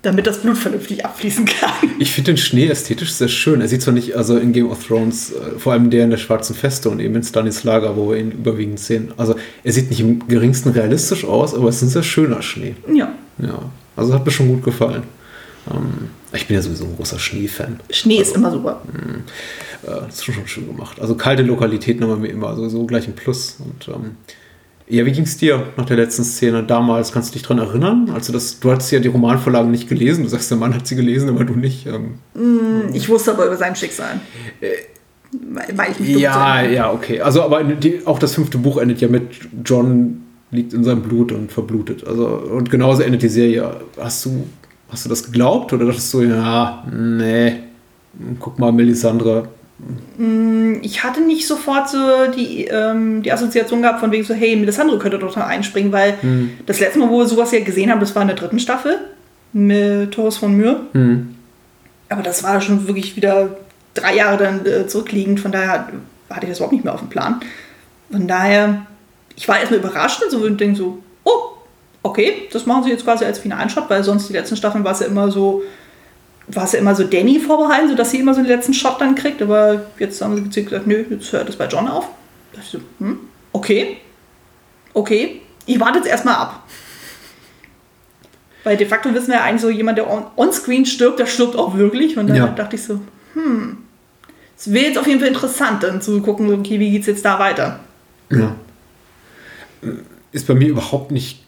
Speaker 7: damit das Blut vernünftig abfließen kann.
Speaker 8: Ich finde den Schnee ästhetisch sehr schön. Er sieht zwar nicht, also in Game of Thrones, äh, vor allem der in der schwarzen Feste und eben in Stannis Lager, wo wir ihn überwiegend sehen. Also er sieht nicht im geringsten realistisch aus, aber es ist ein sehr schöner Schnee.
Speaker 7: Ja,
Speaker 8: Ja, also hat mir schon gut gefallen. Ähm, ich bin ja sowieso ein großer Schneefan.
Speaker 7: Schnee ist immer super.
Speaker 8: Äh, das ist schon, schon schön gemacht. Also kalte Lokalitäten haben wir mir immer sowieso gleich ein Plus. Und ähm, ja, wie ging es dir nach der letzten Szene damals? Kannst du dich daran erinnern? Also das, du hattest ja die Romanvorlagen nicht gelesen. Du sagst, der Mann hat sie gelesen, aber du nicht. Ähm,
Speaker 7: Ich wusste aber über sein Schicksal. Weil, weil ich nicht dumm
Speaker 8: ja,
Speaker 7: bin.
Speaker 8: ja, okay. Also aber die, auch das fünfte Buch endet ja mit John liegt in seinem Blut und verblutet. Also und genauso endet die Serie. Hast du, hast du das geglaubt oder dachtest du, ja, nee, guck mal, Melisandre.
Speaker 7: Ich hatte nicht sofort so die, ähm, die Assoziation gehabt, von wegen so, hey, Melisandre könnte doch da einspringen, weil das letzte Mal, wo wir sowas ja gesehen haben, das war in der dritten Staffel mit Torres von Myr. Aber das war schon wirklich wieder drei Jahre dann äh, zurückliegend, von daher hatte ich das überhaupt nicht mehr auf dem Plan. Von daher, ich war erstmal überrascht und so und denke so, oh, okay, das machen sie jetzt quasi als finalen Shot, weil sonst die letzten Staffeln war es ja immer so, war es ja immer so Danny vorbehalten, sodass sie immer so den letzten Shot dann kriegt, aber jetzt haben sie gesagt, nö, jetzt hört es bei John auf. Da dachte ich so, hm, okay, okay, ich warte jetzt erstmal ab. Weil de facto wissen wir ja eigentlich so, jemand, der on- on-screen stirbt, der stirbt auch wirklich. Und dann
Speaker 8: Ja.
Speaker 7: dachte ich so, hm, es wäre jetzt auf jeden Fall interessant, dann zu gucken, okay, wie geht's jetzt da weiter?
Speaker 8: Ja. Ist bei mir überhaupt nicht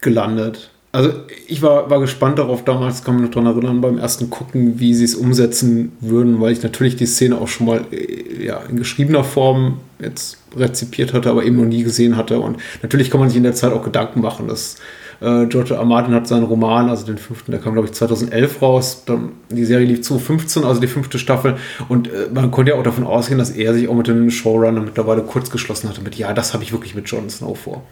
Speaker 8: gelandet. Also ich war, war gespannt darauf damals, kann mich noch daran erinnern, beim ersten Gucken, wie sie es umsetzen würden, weil ich natürlich die Szene auch schon mal äh, ja, in geschriebener Form jetzt rezipiert hatte, aber eben noch nie gesehen hatte. Und natürlich kann man sich in der Zeit auch Gedanken machen, dass äh, George R. Martin hat seinen Roman, also den fünften, der kam glaube ich 2011 raus. Dann, die Serie lief 2015, also die fünfte Staffel. Und äh, man konnte ja auch davon ausgehen, dass er sich auch mit dem Showrunner mittlerweile kurz geschlossen hatte mit, ja, das habe ich wirklich mit Jon Snow vor.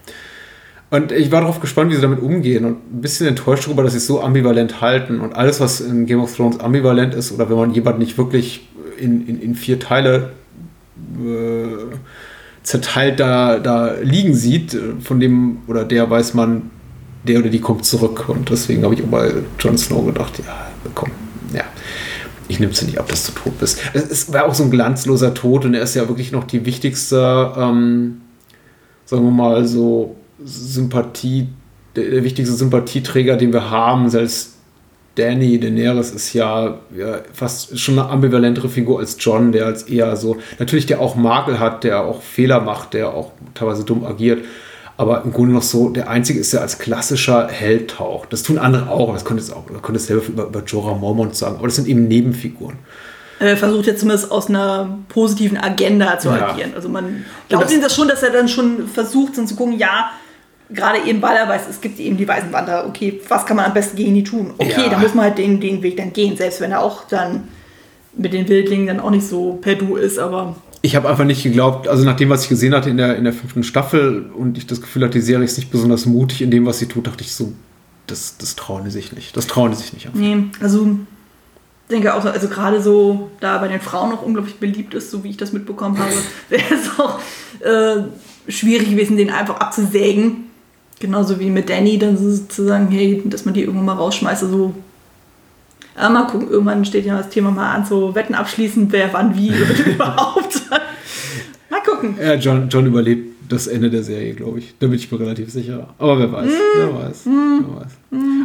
Speaker 8: Und ich war darauf gespannt, wie sie damit umgehen und ein bisschen enttäuscht darüber, dass sie es so ambivalent halten. Und alles, was in Game of Thrones ambivalent ist, oder wenn man jemanden nicht wirklich in, in, in vier Teile äh, zerteilt da, da liegen sieht, äh, von dem oder der weiß man, der oder die kommt zurück. Und deswegen habe ich auch bei Jon Snow gedacht, ja, komm, ja, ich nehme es dir nicht ab, dass du tot bist. Es, war auch so ein glanzloser Tod und er ist ja wirklich noch die wichtigste, ähm, sagen wir mal, so Sympathie, der, der wichtigste Sympathieträger, den wir haben, selbst Danny Daenerys ist ja, ja, fast schon eine ambivalentere Figur als John, der als eher so, natürlich der auch Makel hat, der auch Fehler macht, der auch teilweise dumm agiert, aber im Grunde noch so, der Einzige ist, der als klassischer Held taucht. Das tun andere auch, das könnte es auch, man könnte es selber über, über Jorah Mormont sagen, aber das sind eben Nebenfiguren.
Speaker 7: Er versucht jetzt zumindest aus einer positiven Agenda zu
Speaker 8: Ja.
Speaker 7: agieren. Also man glaubt ihm das schon, dass er dann schon versucht, dann zu gucken, ja, gerade eben, weil er weiß, es gibt eben die weißen Wanderer, okay, was kann man am besten gegen die tun? Okay,
Speaker 8: Ja.
Speaker 7: dann muss man halt den, den Weg dann gehen, selbst wenn er auch dann mit den Wildlingen dann auch nicht so per Du ist, aber
Speaker 8: Ich habe einfach nicht geglaubt, also nach dem, was ich gesehen hatte in der, in der fünften Staffel und ich das Gefühl hatte, die Serie ist nicht besonders mutig in dem, was sie tut, dachte ich so, das, das trauen die sich nicht. Das trauen die sich nicht an.
Speaker 7: nee, also ich denke auch, so, also gerade so, da bei den Frauen noch unglaublich beliebt ist, so wie ich das mitbekommen habe, wäre es auch äh, schwierig gewesen, den einfach abzusägen. Genauso wie mit Danny, dann so zu sagen, hey, dass man die irgendwann mal rausschmeißt. Also, aber mal gucken, irgendwann steht ja das Thema mal an, so Wetten abschließen, wer wann wie überhaupt. mal gucken.
Speaker 8: Ja, John, John überlebt das Ende der Serie, glaube ich. Da bin ich mir relativ sicher. Aber wer weiß, wer weiß, wer weiß.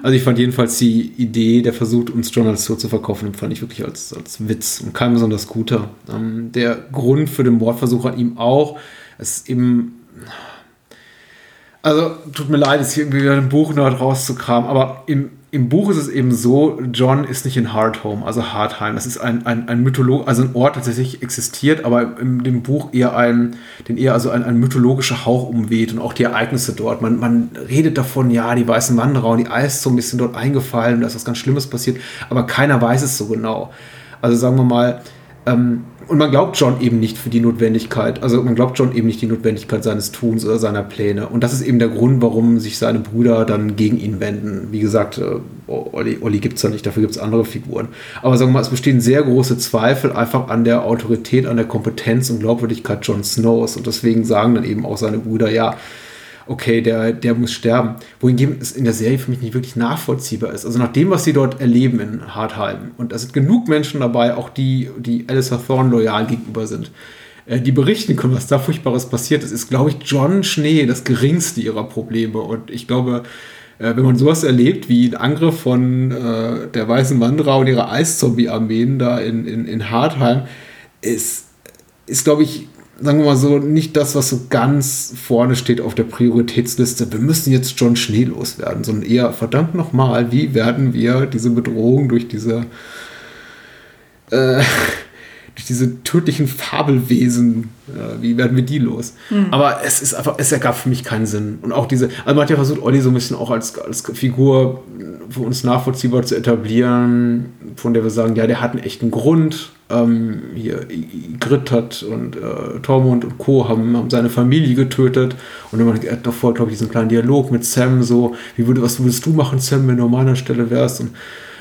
Speaker 8: Also ich fand jedenfalls die Idee, der versucht, uns John als Tod zu verkaufen, fand ich wirklich als, als Witz und kein besonders guter. Ähm, der Grund für den Mordversuch an ihm auch, es ist eben also, tut mir leid, jetzt hier irgendwie wieder ein Buch noch rauszukramen, aber im, im Buch ist es eben so, John ist nicht in Hardhome, also Hardheim. Das ist ein, ein, ein Mytholo also ein Ort, der tatsächlich existiert, aber in dem Buch eher ein, den eher also ein, ein mythologischer Hauch umweht und auch die Ereignisse dort. Man, man redet davon, ja, die weißen Wanderer und die Eiszungen sind dort eingefallen, da ist was ganz Schlimmes passiert, aber keiner weiß es so genau. Also sagen wir mal, ähm, und man glaubt John eben nicht für die Notwendigkeit, also man glaubt John eben nicht die Notwendigkeit seines Tuns oder seiner Pläne. Und das ist eben der Grund, warum sich seine Brüder dann gegen ihn wenden. Wie gesagt, äh, Olli, Olli gibt es ja nicht, dafür gibt es andere Figuren. Aber sagen wir mal, es bestehen sehr große Zweifel einfach an der Autorität, an der Kompetenz und Glaubwürdigkeit Jon Snows. Und deswegen sagen dann eben auch seine Brüder, ja, okay, der, der muss sterben. Wohingegen es in der Serie für mich nicht wirklich nachvollziehbar ist. Also nach dem, was sie dort erleben in Hartheim, und da sind genug Menschen dabei, auch die, die Alice Thorne loyal gegenüber sind, äh, die berichten können, was da Furchtbares passiert ist, ist, glaube ich, John Schnee das geringste ihrer Probleme. Und ich glaube, äh, wenn man sowas erlebt, wie ein Angriff von äh, der Weißen Wanderer und ihrer Eiszombie-Armeen da in, in, in Hartheim, ist, ist glaube ich, sagen wir mal so, nicht das, was so ganz vorne steht auf der Prioritätsliste. Wir müssen jetzt John Schnee loswerden, sondern eher, verdammt nochmal, wie werden wir diese Bedrohung durch diese, äh, durch diese tödlichen Fabelwesen, äh, wie werden wir die los? Aber es ist einfach, es ergab für mich keinen Sinn. Und auch diese, also man hat ja versucht, Olli so ein bisschen auch als, als Figur für uns nachvollziehbar zu etablieren, von der wir sagen, ja, der hat einen echten Grund. Ähm, hier, Grit hat und äh, Tormund und Co. Haben, haben seine Familie getötet. Und dann hat er davor, glaube ich, diesen kleinen Dialog mit Sam, so, wie würde, was würdest du machen, Sam, wenn du an meiner Stelle wärst? Und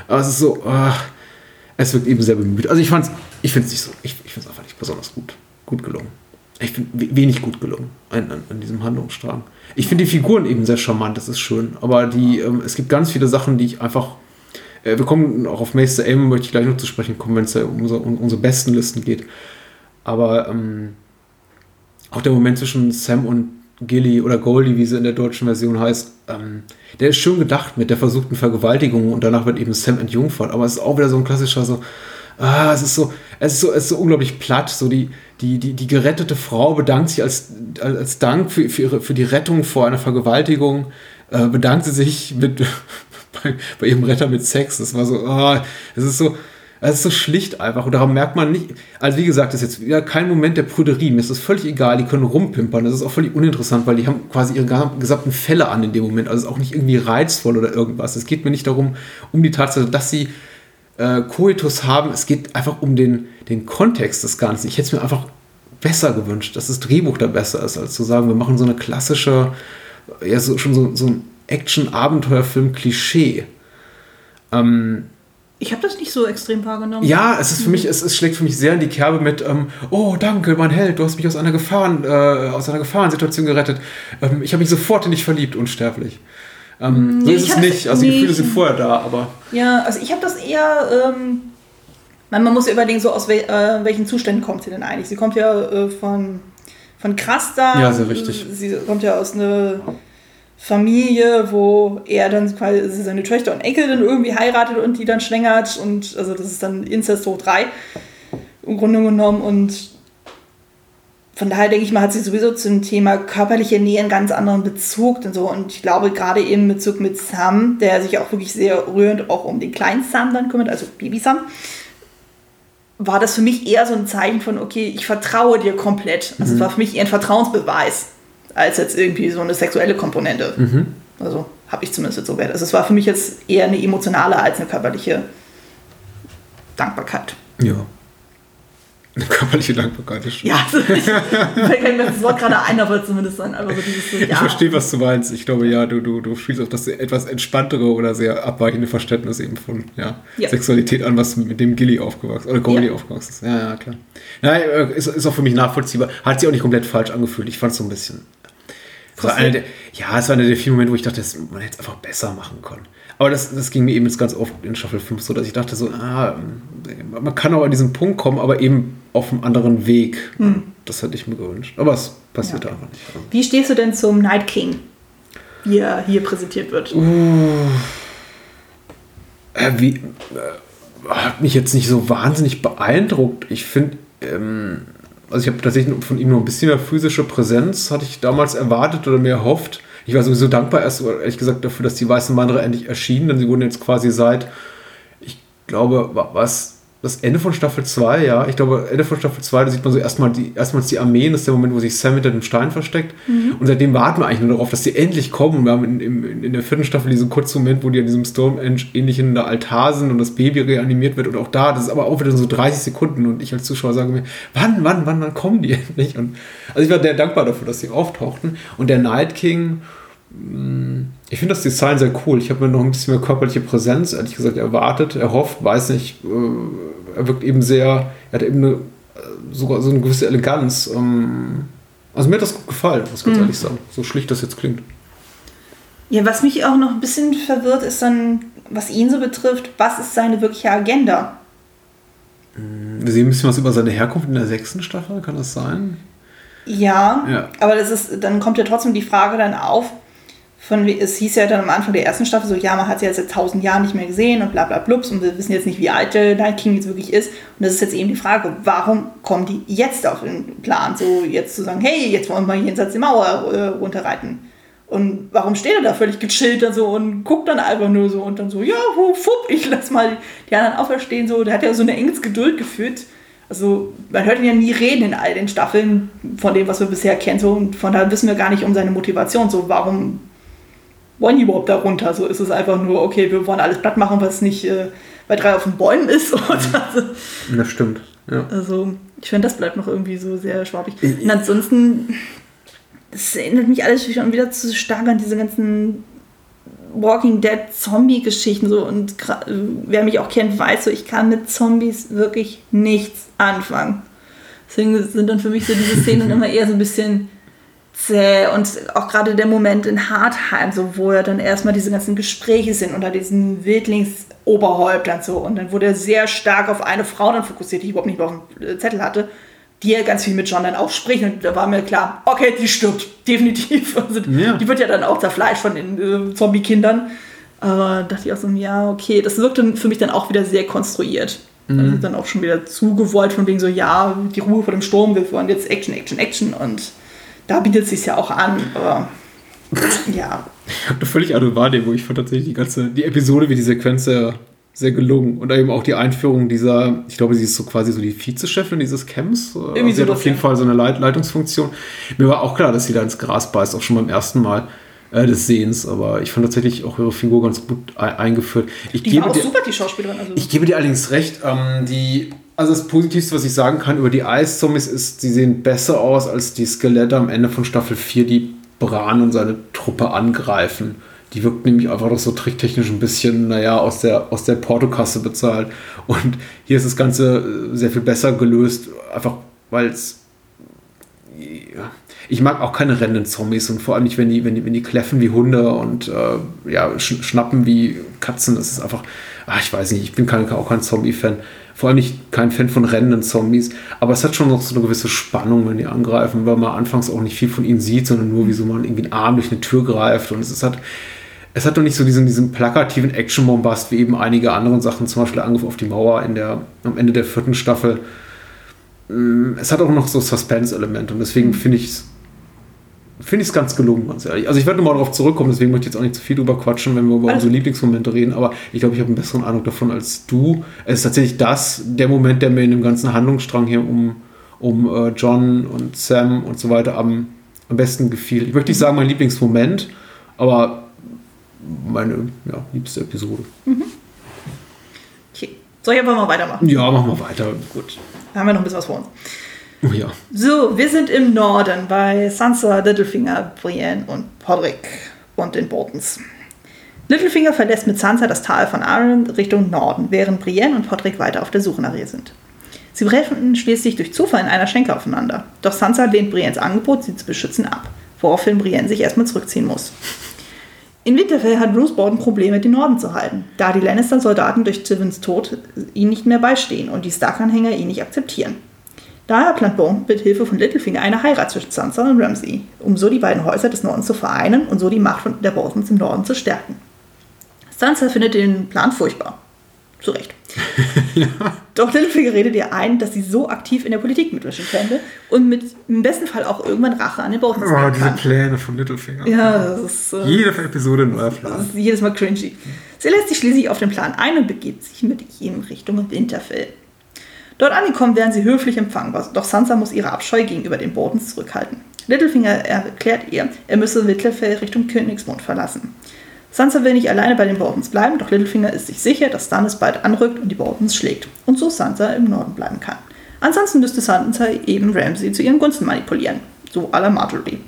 Speaker 8: aber es ist so, ach, es wirkt eben sehr bemüht. Also ich fand's, ich finde es nicht so, ich, ich finde es einfach nicht besonders gut, gut gelungen. Ich finde we- wenig gut gelungen an, an, an diesem Handlungsstrang. Ich finde die Figuren eben sehr charmant, das ist schön. Aber die, ähm, es gibt ganz viele Sachen, die ich einfach. Äh, wir kommen auch auf Maester Aim, möchte ich gleich noch zu sprechen kommen, wenn es ja um, unsere- um unsere besten Listen geht. Aber ähm, auch der Moment zwischen Sam und Gilly oder Goldie, wie sie in der deutschen Version heißt, ähm, der ist schön gedacht mit der versuchten Vergewaltigung und danach wird eben Sam entjungfert. Aber es ist auch wieder so ein klassischer so, ah, es ist so, es ist so, es ist so unglaublich platt. So die, die, die, die gerettete Frau bedankt sich als, als Dank für, für, ihre, für die Rettung vor einer Vergewaltigung, äh, bedankt sie sich mit, bei, bei ihrem Retter mit Sex. Das war so, ah, es ist so, es ist so schlicht einfach. Und daran merkt man nicht, also wie gesagt, das ist jetzt wieder kein Moment der Prüderie, mir ist das völlig egal, die können rumpimpern, das ist auch völlig uninteressant, weil die haben quasi ihre gesamten Fälle an in dem Moment, also es ist auch nicht irgendwie reizvoll oder irgendwas, es geht mir nicht darum, um die Tatsache, dass sie äh, Koitus haben, es geht einfach um den, den Kontext des Ganzen, ich hätte es mir einfach besser gewünscht, dass das Drehbuch da besser ist, als zu sagen, wir machen so eine klassische, ja, so, schon so, so ein Action-Abenteuerfilm-Klischee. Ähm,
Speaker 7: Ich habe das nicht so extrem wahrgenommen.
Speaker 8: Ja, es ist für mich, es, es schlägt für mich sehr in die Kerbe mit, ähm, oh danke, mein Held, du hast mich aus einer Gefahren, äh, aus einer Gefahrensituation gerettet. Ähm, ich habe mich sofort in dich verliebt, unsterblich. Ähm, so
Speaker 7: Nee,
Speaker 8: ist
Speaker 7: ich
Speaker 8: es nicht. Also die
Speaker 7: nee,
Speaker 8: Gefühle
Speaker 7: ich-
Speaker 8: sind vorher da, aber
Speaker 7: Ja, also ich habe das eher. Ähm, man, man muss ja überlegen, so aus wel, äh, welchen Zuständen kommt sie denn eigentlich? Sie kommt ja äh, von, von Krasta.
Speaker 8: Ja, sehr richtig.
Speaker 7: Sie kommt ja aus einer Familie, wo er dann quasi seine Töchter und Enkel dann irgendwie heiratet und die dann schwängert. Und also das ist dann Inzest hoch 3 im Grunde genommen. Und von daher denke ich mal, hat sie sowieso zum Thema körperliche Nähe einen ganz anderen Bezug und so. Und ich glaube, gerade eben in Bezug mit Sam, der sich auch wirklich sehr rührend auch um den kleinen Sam dann kümmert, also Baby Sam, war das für mich eher so ein Zeichen von, okay, ich vertraue dir komplett. Also es war für mich eher ein Vertrauensbeweis, als jetzt irgendwie so eine sexuelle Komponente. Also habe ich zumindest jetzt so wert. Also es war für mich jetzt eher eine emotionale als eine körperliche Dankbarkeit.
Speaker 8: ja. Eine körperliche Dankbarkeit ist schon.
Speaker 7: Ja, also ich, fällt mir das Wort gerade ein, aber zumindest dann einfach so dieses so, ja.
Speaker 8: Ich verstehe, was du meinst. Ich glaube, ja, du, du, du spielst auf das etwas entspanntere oder sehr abweichende Verständnis eben von ja,
Speaker 7: Ja.
Speaker 8: Sexualität an, was mit dem Gilly aufgewachsen oder Goldie
Speaker 7: Ja.
Speaker 8: aufgewachsen ist. Ja, ja, klar. Nein, äh, ist, ist auch für mich nachvollziehbar. Hat sich auch nicht komplett falsch angefühlt. Ich fand es so ein bisschen. War einer der, ja, es war einer der vielen Momente, wo ich dachte, das, man hätte es einfach besser machen können. Aber das, das ging mir eben jetzt ganz oft in Staffel 5 so, dass ich dachte so, ah, man kann auch an diesen Punkt kommen, aber eben auf einem anderen Weg. Das hätte ich mir gewünscht. Aber es passiert
Speaker 7: Ja.
Speaker 8: einfach nicht.
Speaker 7: Wie stehst du denn zum Night King, wie er hier präsentiert wird?
Speaker 8: Äh, wie, äh, hat mich jetzt nicht so wahnsinnig beeindruckt. Ich finde, ähm, also ich habe tatsächlich von ihm nur ein bisschen mehr physische Präsenz, hatte ich damals erwartet oder mir erhofft. Ich war sowieso dankbar erst, ehrlich gesagt, dafür, dass die Weißen Wanderer endlich erschienen, denn sie wurden jetzt quasi seit, ich glaube, wa- was, das Ende von Staffel 2, ja, ich glaube, Ende von Staffel 2, da sieht man so erstmal die, erstmals die Armeen, das ist der Moment, wo sich Sam hinter dem Stein versteckt. Und seitdem warten wir eigentlich nur darauf, dass die endlich kommen. Wir haben in, in, in der vierten Staffel diesen kurzen Moment, wo die an diesem Stormenge-ähnlichen Altar sind und das Baby reanimiert wird. Und auch da, das ist aber auch wieder so 30 Sekunden. Und ich als Zuschauer sage mir, wann, wann, wann, wann kommen die endlich? Und, also ich war sehr dankbar dafür, dass sie auftauchten. Und der Night King, ich finde das Design sehr cool. Ich habe mir noch ein bisschen mehr körperliche Präsenz, ehrlich gesagt, erwartet, erhofft, weiß nicht. Äh, er wirkt eben sehr, er hat eben eine, äh, sogar so eine gewisse Eleganz. Ähm, also mir hat das gut gefallen, muss ich ganz ehrlich sagen. So schlicht das jetzt klingt.
Speaker 7: Ja, was mich auch noch ein bisschen verwirrt, ist dann, was ihn so betrifft, was ist seine wirkliche Agenda?
Speaker 8: Wir sehen ein bisschen was über seine Herkunft in der sechsten Staffel, kann das sein?
Speaker 7: Ja,
Speaker 8: Ja.
Speaker 7: aber das ist, dann kommt ja trotzdem die Frage dann auf, von, es hieß ja dann am Anfang der ersten Staffel so, ja, man hat sie jetzt seit tausend Jahren nicht mehr gesehen und bla bla blups und wir wissen jetzt nicht, wie alt Night King jetzt wirklich ist. Und das ist jetzt eben die Frage, warum kommen die jetzt auf den Plan, so jetzt zu sagen, hey, jetzt wollen wir jenseits der Mauer äh, runterreiten. Und warum steht er da völlig gechillt dann so und guckt dann einfach nur so und dann so, ja, fupp, ich lass mal die anderen auferstehen. So, der hat ja so eine enges Geduld geführt. Also man hört ihn ja nie reden in all den Staffeln von dem, was wir bisher kennen. So, und von daher wissen wir gar nicht um seine Motivation. So, warum wollen die überhaupt da runter? So ist es einfach nur, okay, wir wollen alles platt machen, was nicht äh, bei drei auf den Bäumen ist. Also,
Speaker 8: Das stimmt. Ja.
Speaker 7: also ich finde, das bleibt noch irgendwie so sehr schwabbig. Und ansonsten, das erinnert mich alles schon wieder zu stark an diese ganzen Walking Dead Zombie-Geschichten so und wer mich auch kennt, weiß so, ich kann mit Zombies wirklich nichts anfangen. Deswegen sind dann für mich so diese Szenen immer eher so ein bisschen zäh und auch gerade der Moment in Hartheim, so wo ja dann erstmal diese ganzen Gespräche sind unter diesen Wildlingsoberhäuptern so und dann wurde er sehr stark auf eine Frau dann fokussiert, die ich überhaupt nicht mehr auf dem äh, Zettel hatte, die ja ganz viel mit John dann auch spricht und da war mir klar, okay, die stirbt, definitiv. Also,
Speaker 8: Ja.
Speaker 7: Die wird ja dann auch zerfleischt von den äh, Zombie-Kindern. Aber dachte ich auch so, ja, okay, das wirkte für mich dann auch wieder sehr konstruiert. Also dann auch schon wieder zugewollt von wegen so, ja, die Ruhe vor dem Sturm, wir wollen jetzt Action, Action, Action und da bietet es sich ja auch an, aber ja.
Speaker 8: eine völlig andere Wahrnehmung. Ich fand tatsächlich die ganze, die Episode wie die Sequenz sehr, sehr gelungen. Und eben auch die Einführung dieser, ich glaube, sie ist so quasi so die Vizechefin dieses Camps.
Speaker 7: Irgendwie
Speaker 8: sie hat
Speaker 7: sowas,
Speaker 8: auf jeden. Fall so eine Leit Leitungsfunktion. Mir war auch klar, dass sie da ins Gras beißt, auch schon beim ersten Mal äh, des Sehens. Aber ich fand tatsächlich auch ihre Figur ganz gut ei- eingeführt. Ich
Speaker 7: Die
Speaker 8: gebe
Speaker 7: war auch
Speaker 8: dir-
Speaker 7: super, die Schauspielerin. Also.
Speaker 8: ich gebe dir allerdings recht. Ähm, die, also das Positivste, was ich sagen kann über die Eiszombies ist, sie sehen besser aus als die Skelette am Ende von Staffel 4, die Bran und seine Truppe angreifen. Die wirkt nämlich einfach doch so tricktechnisch ein bisschen, naja, aus der, aus der Portokasse bezahlt. Und hier ist das Ganze äh, sehr viel besser gelöst, einfach weil es. Ja, ich mag auch keine rennenden Zombies und vor allem nicht, wenn die, wenn die, wenn die kläffen wie Hunde und äh, ja, sch schnappen wie Katzen. Das ist einfach, ach, ich weiß nicht, ich bin kein, auch kein Zombie-Fan. Vor allem nicht kein Fan von rennenden Zombies. Aber es hat schon noch so eine gewisse Spannung, wenn die angreifen, weil man anfangs auch nicht viel von ihnen sieht, sondern nur wie so man irgendwie einen Arm durch eine Tür greift. Und es ist halt, es hat doch nicht so diesen, diesen plakativen Action-Bombast wie eben einige andere Sachen, zum Beispiel Angriff auf die Mauer in der, am Ende der vierten Staffel. Mm, Es hat auch noch so Suspense-Element und deswegen finde ich es finde ich es ganz gelungen, ganz ehrlich. Also ich werde nochmal darauf zurückkommen, deswegen möchte ich jetzt auch nicht zu viel drüber quatschen, wenn wir über
Speaker 7: Alles
Speaker 8: unsere Lieblingsmomente reden, aber ich glaube, ich habe einen besseren Eindruck davon als du. Es ist tatsächlich das, der Moment, der mir in dem ganzen Handlungsstrang hier um, um äh, John und Sam und so weiter am, am besten gefiel. Ich möchte nicht sagen mein Lieblingsmoment, aber meine ja, liebste Episode.
Speaker 7: Okay. Soll ich einfach mal weitermachen?
Speaker 8: Ja, machen wir weiter. Gut.
Speaker 7: Da haben wir noch ein bisschen was vor uns.
Speaker 8: Oh ja.
Speaker 7: So, wir sind im Norden bei Sansa, Littlefinger, Brienne und Podrick und den Boltons. Littlefinger verlässt mit Sansa das Tal von Arryn Richtung Norden, während Brienne und Podrick weiter auf der Suche nach ihr sind. Sie treffen schließlich durch Zufall in einer Schenke aufeinander. Doch Sansa lehnt Briennes Angebot, sie zu beschützen, ab, woraufhin Brienne sich erstmal zurückziehen muss. In Winterfell hat Bruce Bolton Probleme, den Norden zu halten, da die Lannister-Soldaten durch Tywins Tod ihm nicht mehr beistehen und die Stark-Anhänger ihn nicht akzeptieren. Daher plant Bolton mit Hilfe von Littlefinger eine Heirat zwischen Sansa und Ramsay, um so die beiden Häuser des Nordens zu vereinen und so die Macht von der Boltons im Norden zu stärken. Sansa findet den Plan furchtbar. Zu Recht. Doch Littlefinger redet ihr ein, dass sie so aktiv in der Politik mitmischen könnte und mit im besten Fall auch irgendwann Rache an den Boltons
Speaker 8: Oh,
Speaker 7: nehmen
Speaker 8: diese
Speaker 7: kann.
Speaker 8: Pläne von Littlefinger.
Speaker 7: Ja, das ist, äh,
Speaker 8: Jede Episode ein neuer
Speaker 7: das
Speaker 8: Plan.
Speaker 7: ist jedes Mal cringy. Sie lässt sich schließlich auf den Plan ein und begibt sich mit ihm Richtung Winterfell. Dort angekommen werden sie höflich empfangen, doch Sansa muss ihre Abscheu gegenüber den Boltons zurückhalten. Littlefinger erklärt ihr, er müsse Winterfell Richtung Königsmund verlassen. Sansa will nicht alleine bei den Boltons bleiben, doch Littlefinger ist sich sicher, dass Stannis bald anrückt und die Boltons schlägt und so Sansa im Norden bleiben kann. Ansonsten müsste Sansa eben Ramsay zu ihren Gunsten manipulieren, so à la Marjorie.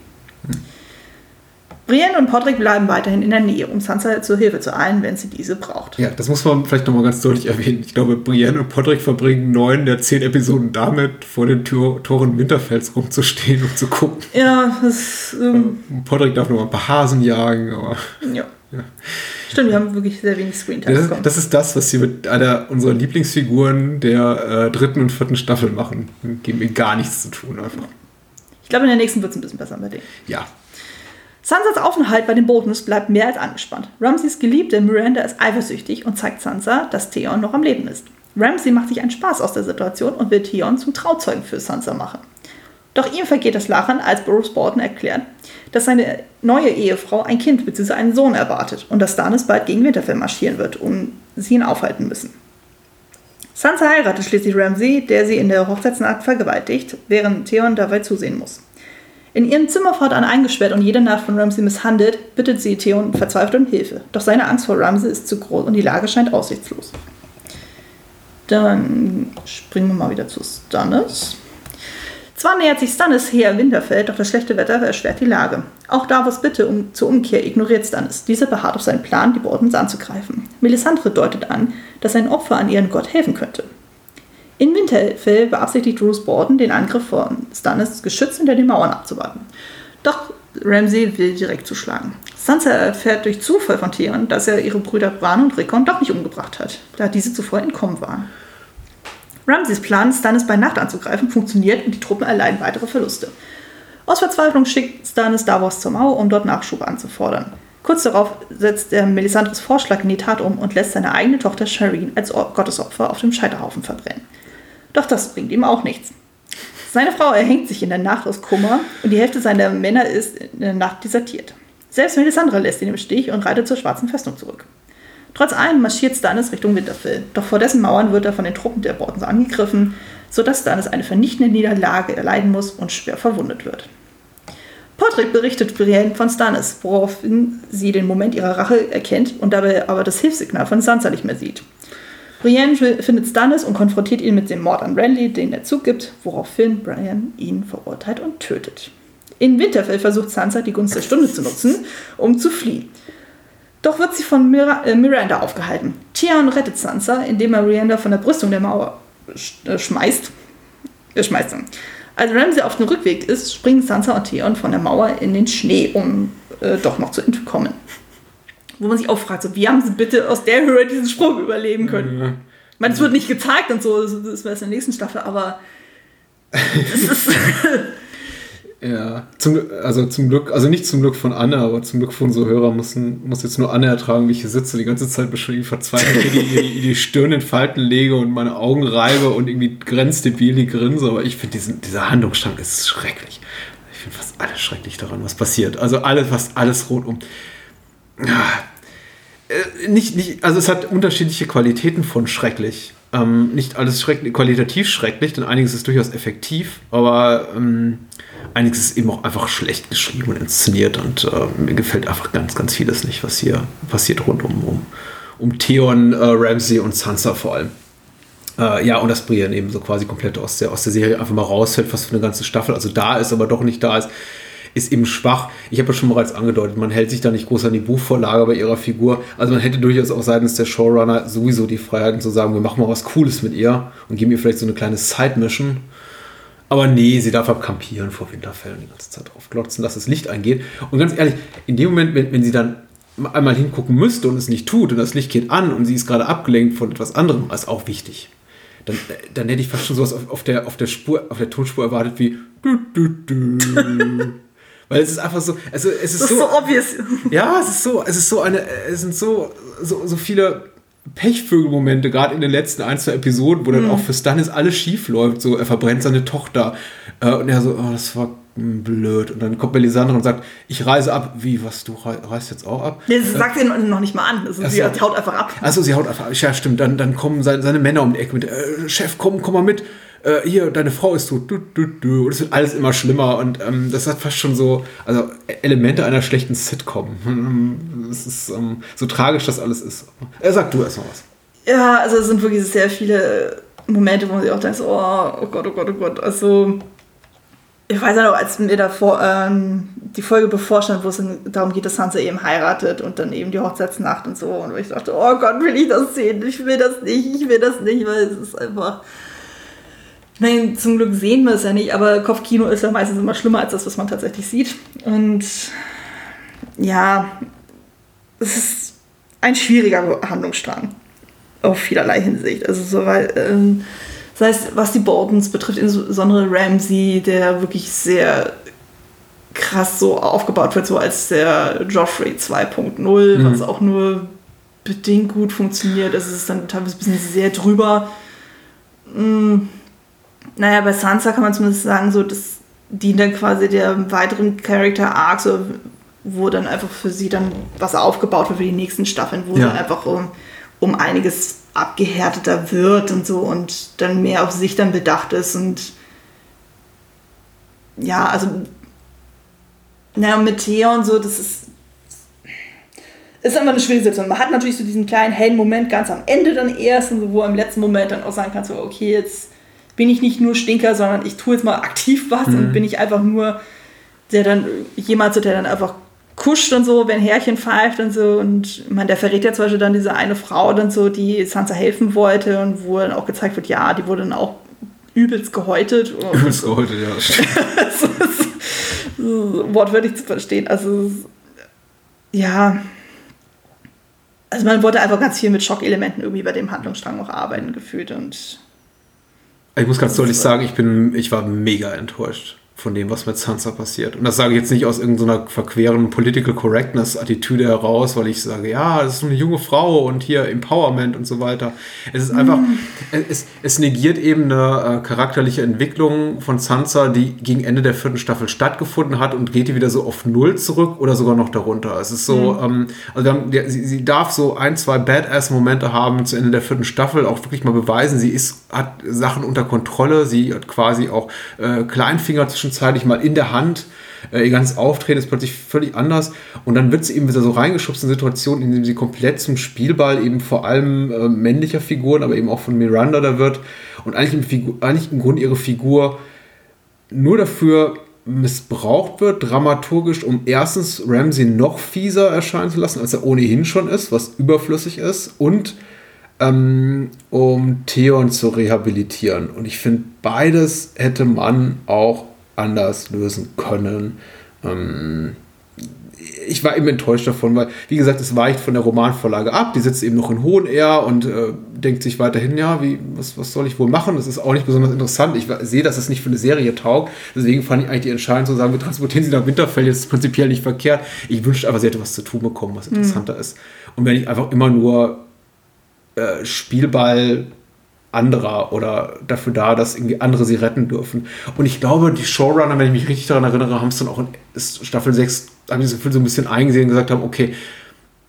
Speaker 7: Brienne und Podrick bleiben weiterhin in der Nähe, um Sansa zur Hilfe zu eilen, wenn sie diese braucht.
Speaker 8: Ja, das muss man vielleicht nochmal ganz deutlich erwähnen. Ich glaube, Brienne und Podrick verbringen neun der zehn Episoden damit, vor den Tür Toren Winterfells rumzustehen und zu gucken.
Speaker 7: Ja, das ähm,
Speaker 8: Podrick darf noch mal ein paar Hasen jagen, aber
Speaker 7: ja. Stimmt, wir haben wirklich sehr wenig Screentime
Speaker 8: das,
Speaker 7: bekommen.
Speaker 8: das ist das, was sie mit einer unserer Lieblingsfiguren der äh, dritten und vierten Staffel machen. Geben mir gar nichts zu tun einfach.
Speaker 7: ich glaube, in der nächsten wird es ein bisschen besser mit denen.
Speaker 8: Ja,
Speaker 7: Sansas Aufenthalt bei den Boltons bleibt mehr als angespannt. Ramsays Geliebte Miranda ist eifersüchtig und zeigt Sansa, dass Theon noch am Leben ist. Ramsay macht sich einen Spaß aus der Situation und will Theon zum Trauzeugen für Sansa machen. Doch ihm vergeht das Lachen, als Bruce Bolton erklärt, dass seine neue Ehefrau ein Kind bzw. einen Sohn erwartet und dass Stannis bald gegen Winterfell marschieren wird, um sie ihn aufhalten müssen. Sansa heiratet schließlich Ramsay, der sie in der Hochzeitsnacht vergewaltigt, während Theon dabei zusehen muss. In ihrem Zimmer fortan eingesperrt und jede Nacht von Ramsay misshandelt, bittet sie Theon verzweifelt um Hilfe. Doch seine Angst vor Ramsay ist zu groß und die Lage scheint aussichtslos. Dann springen wir mal wieder zu Stannis. Zwar nähert sich Stannis her Winterfell, doch das schlechte Wetter erschwert die Lage. Auch Davos Bitte um, zur Umkehr ignoriert Stannis. Dieser beharrt auf seinen Plan, die Boltons anzugreifen. Melisandre deutet an, dass ein Opfer an ihren Gott helfen könnte. In Winterfell beabsichtigt Bruce Bolton, den Angriff von Stannis geschützt hinter den Mauern abzuwarten. Doch Ramsay will direkt zuschlagen. Sansa erfährt durch Zufall von Theon, dass er ihre Brüder Bran und Rickon doch nicht umgebracht hat, da diese zuvor entkommen waren. Ramsays Plan, Stannis bei Nacht anzugreifen, funktioniert und die Truppen erleiden weitere Verluste. Aus Verzweiflung schickt Stannis Davos zur Mauer, um dort Nachschub anzufordern. Kurz darauf setzt er Melisandres Vorschlag in die Tat um und lässt seine eigene Tochter Shireen als Gottesopfer auf dem Scheiterhaufen verbrennen. Doch das bringt ihm auch nichts. Seine Frau erhängt sich in der Nacht aus Kummer und die Hälfte seiner Männer ist in der Nacht desertiert. Selbst Melisandre lässt ihn im Stich und reitet zur schwarzen Festung zurück. Trotz allem marschiert Stannis Richtung Winterfell, doch vor dessen Mauern wird er von den Truppen der Boltons angegriffen, sodass Stannis eine vernichtende Niederlage erleiden muss und schwer verwundet wird. Podrick berichtet Brienne von Stannis, woraufhin sie den Moment ihrer Rache erkennt und dabei aber das Hilfssignal von Sansa nicht mehr sieht. Brienne findet Stannis und konfrontiert ihn mit dem Mord an Renly, den er zugibt, woraufhin Brienne ihn verurteilt und tötet. In Winterfell versucht Sansa die Gunst der Stunde zu nutzen, um zu fliehen. Doch wird sie von Mira äh, Miranda aufgehalten. Theon rettet Sansa, indem er Miranda von der Brüstung der Mauer sch äh, schmeißt. Er schmeißt. Als Ramsay auf dem Rückweg ist, springen Sansa und Theon von der Mauer in den Schnee, um äh, doch noch zu entkommen. Wo man sich auch fragt, so, wie haben sie bitte aus der Höhe diesen Sprung überleben können?
Speaker 8: Ja.
Speaker 7: Ich meine, es wird nicht gezeigt und so, das das wäre in der nächsten Staffel, aber das ist,
Speaker 8: Ja, zum, also zum Glück, also nicht zum Glück von Anne, aber zum Glück von unseren Hörern müssen, muss jetzt nur Anne ertragen, wie ich hier sitze, die ganze Zeit beschrieben, verzweifelt die, die, die Stirn in Falten lege und meine Augen reibe und irgendwie grenzdebil die grinse, aber ich finde diesen, dieser Handlungsstrang ist schrecklich. Ich finde fast alles schrecklich daran, was passiert. Also alles, fast alles rot um. Äh, nicht, nicht, also es hat unterschiedliche Qualitäten von schrecklich. Ähm, nicht alles schrecklich, qualitativ schrecklich, denn einiges ist durchaus effektiv, aber ähm, einiges ist eben auch einfach schlecht geschrieben und inszeniert und äh, mir gefällt einfach ganz, ganz vieles nicht, was hier passiert rund um, um, um Theon, äh, Ramsey und Sansa vor allem. Äh, ja, und dass Brienne eben so quasi komplett aus der, aus der Serie einfach mal rausfällt, fast für eine ganze Staffel, also da ist, aber doch nicht da ist, ist eben schwach. Ich habe ja schon bereits angedeutet, man hält sich da nicht groß an die Buchvorlage bei ihrer Figur. Also man hätte durchaus auch seitens der Showrunner sowieso die Freiheiten zu sagen, wir machen mal was Cooles mit ihr und geben ihr vielleicht so eine kleine Side-Mission. Aber nee, sie darf abkampieren vor Winterfell und die ganze Zeit drauf glotzen, dass das Licht eingeht. Und ganz ehrlich, in dem Moment, wenn, wenn sie dann einmal hingucken müsste und es nicht tut und das Licht geht an und sie ist gerade abgelenkt von etwas anderem, ist auch wichtig. Dann, dann hätte ich fast schon sowas auf, auf, der, auf, der Spur, auf der Tonspur erwartet wie. Weil es ist einfach so, also es ist,
Speaker 7: das ist
Speaker 8: so,
Speaker 7: so obvious.
Speaker 8: ja, es ist so, es ist so eine, es sind so, so, so viele Pechvögelmomente, gerade in den letzten ein, zwei Episoden, wo
Speaker 7: Mhm.
Speaker 8: dann auch für Stannis alles schief läuft. So, er verbrennt seine Tochter äh, und er so, oh, das war blöd. Und dann kommt Melisandre und sagt, ich reise ab. Wie, was, du rei- reist jetzt auch ab?
Speaker 7: Nee, das sagt sie noch nicht mal an. Also sie
Speaker 8: so.
Speaker 7: haut einfach ab.
Speaker 8: Achso, sie haut einfach. Ja, stimmt. Dann, dann kommen seine, seine Männer um die Ecke mit, äh, Chef, komm, komm mal mit. Äh, hier, deine Frau ist tot. Du, du, du. Und es wird alles immer schlimmer. Und ähm, das hat fast schon so, also Elemente einer schlechten Sitcom. Es ist ähm, so tragisch, das alles ist. Er sagt du erstmal was.
Speaker 7: Ja, also es sind wirklich sehr viele Momente, wo man sich auch denkt, oh, oh Gott, oh Gott, oh Gott. Also, ich weiß ja noch, als mir davor ähm, die Folge bevorstand, wo es darum geht, dass Sansa eben heiratet und dann eben die Hochzeitsnacht und so. Und ich dachte, oh Gott, will ich das sehen? Ich will das nicht, ich will das nicht, weil es ist einfach. Ich meine, zum Glück sehen wir es ja nicht, aber Kopfkino ist ja meistens immer schlimmer als das, was man tatsächlich sieht. Und ja, es ist ein schwieriger Handlungsstrang auf vielerlei Hinsicht. Also so, weil, ähm, das heißt, was die Boltons betrifft, insbesondere Ramsey, der wirklich sehr krass so aufgebaut wird, so als der Joffrey 2.0, was auch nur bedingt gut funktioniert. Es ist dann teilweise ein bisschen sehr drüber. Mm, naja, bei Sansa kann man zumindest sagen, so, das dient dann quasi der weiteren Character Arc, so, wo dann einfach für sie dann was aufgebaut wird für die nächsten Staffeln, wo
Speaker 8: Ja.
Speaker 7: sie einfach um, um einiges abgehärteter wird und so und dann mehr auf sich dann bedacht ist und ja, also naja, mit Thea und so, das ist ist immer eine schwierige Situation. Man hat natürlich so diesen kleinen hellen Moment ganz am Ende dann erst, und so, wo im letzten Moment dann auch sagen kannst, so, okay, jetzt bin ich nicht nur Stinker, sondern ich tue jetzt mal aktiv was und bin ich einfach nur der dann jemand, der dann einfach kuscht und so, wenn Härchen pfeift und so. Und man, der verrät ja zum Beispiel dann diese eine Frau dann so, die Sansa helfen wollte und wo dann auch gezeigt wird, ja, die wurde dann auch übelst gehäutet.
Speaker 8: Übelst geholtet, ja.
Speaker 7: das ist wortwörtlich zu verstehen. Also, ja. Also, man wollte einfach ganz viel mit Schockelementen irgendwie bei dem Handlungsstrang auch arbeiten, gefühlt. Und
Speaker 8: Ich muss ganz deutlich sagen, ich bin, ich war mega enttäuscht von dem, was mit Sansa passiert. Und das sage ich jetzt nicht aus irgendeiner verqueren Political Correctness-Attitüde heraus, weil ich sage, ja, das ist eine junge Frau und hier Empowerment und so weiter. Es ist einfach, es, es negiert eben eine äh, charakterliche Entwicklung von Sansa, die gegen Ende der vierten Staffel stattgefunden hat und geht die wieder so auf Null zurück oder sogar noch darunter. Es ist so, ähm, also haben, der, sie, sie darf so ein, zwei Badass-Momente haben zu Ende der vierten Staffel, auch wirklich mal beweisen, sie ist, hat Sachen unter Kontrolle, sie hat quasi auch äh, Kleinfinger zwischenzeitlich mal in der Hand. Äh, ihr ganzes Auftreten ist plötzlich völlig anders und dann wird sie eben wieder so reingeschubst in Situationen, in denen sie komplett zum Spielball eben vor allem äh, männlicher Figuren, aber eben auch von Miranda da wird und eigentlich im, Figur, eigentlich im Grunde ihre Figur nur dafür missbraucht wird, dramaturgisch, um erstens Ramsey noch fieser erscheinen zu lassen, als er ohnehin schon ist, was überflüssig ist, und ähm, um Theon zu rehabilitieren. Und ich finde, beides hätte man auch anders lösen können. Ähm, ich war eben enttäuscht davon, weil, wie gesagt, es weicht von der Romanvorlage ab. Die sitzt eben noch in Hohen Air und äh, denkt sich weiterhin, ja, wie, was, was soll ich wohl machen? Das ist auch nicht besonders interessant. Ich sehe, dass es nicht für eine Serie taugt. Deswegen fand ich eigentlich die Entscheidung zu sagen, wir transportieren sie nach Winterfell, jetzt prinzipiell nicht verkehrt. Ich wünschte aber, sie hätte was zu tun bekommen, was interessanter mhm. ist. Und wenn ich einfach immer nur äh, Spielball anderer oder dafür da, dass irgendwie andere sie retten dürfen. Und ich glaube, die Showrunner, wenn ich mich richtig daran erinnere, haben es dann auch in Staffel 6, haben das Gefühl, so ein bisschen eingesehen und gesagt haben, okay,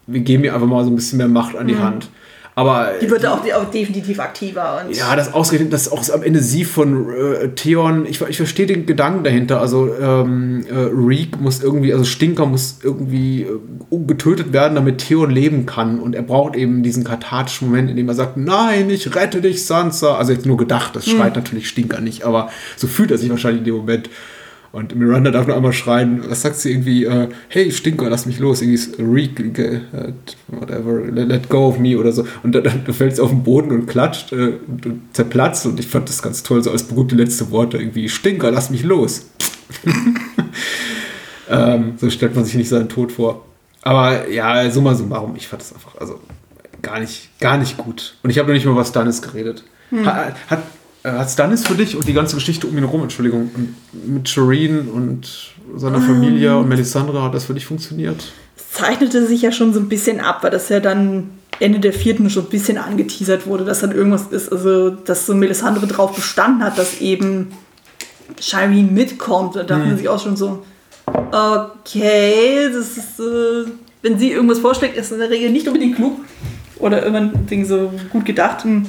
Speaker 8: wir geben ihr einfach mal so ein bisschen mehr Macht an die mhm. Hand. Aber
Speaker 7: die wird auch, auch, definitiv aktiver. Und
Speaker 8: ja, das ausgerechnet, dass auch am Ende sie von äh, Theon, ich, ich verstehe den Gedanken dahinter. Also ähm, äh, Reek muss irgendwie, also Stinker muss irgendwie äh, getötet werden, damit Theon leben kann. Und er braucht eben diesen kathartischen Moment, in dem er sagt, nein, ich rette dich, Sansa. Also jetzt nur gedacht, das schreit hm. natürlich Stinker nicht, aber so fühlt er sich wahrscheinlich in dem Moment. Und Miranda darf nur einmal schreien, was sagt sie irgendwie, äh, hey Stinker, lass mich los, irgendwie Reek, äh, whatever, let, go of me oder so. Und dann, dann fällt sie auf den Boden und klatscht äh, und zerplatzt. Und ich fand das ganz toll, so als berühmte letzte Worte irgendwie, Stinker, lass mich los. ähm, so stellt man sich nicht seinen Tod vor. Aber ja, summa summarum, ich fand das einfach, also gar nicht, gar nicht gut. Und ich habe noch nicht mal was Stannis geredet. Hm. Hat, hat äh, hat Stannis für dich und die ganze Geschichte um ihn herum, Entschuldigung, mit Shireen und seiner Familie ähm, und Melisandre, hat das für dich funktioniert?
Speaker 7: Zeichnete sich ja schon so ein bisschen ab, weil das ja dann Ende der vierten schon ein bisschen angeteasert wurde, dass dann irgendwas ist, also dass so Melisandre drauf bestanden hat, dass eben Shireen mitkommt. Da dachte man sich auch schon so, okay, das ist, äh, wenn sie irgendwas vorschlägt, ist in der Regel nicht unbedingt klug oder irgendwann so gut gedacht. Hm.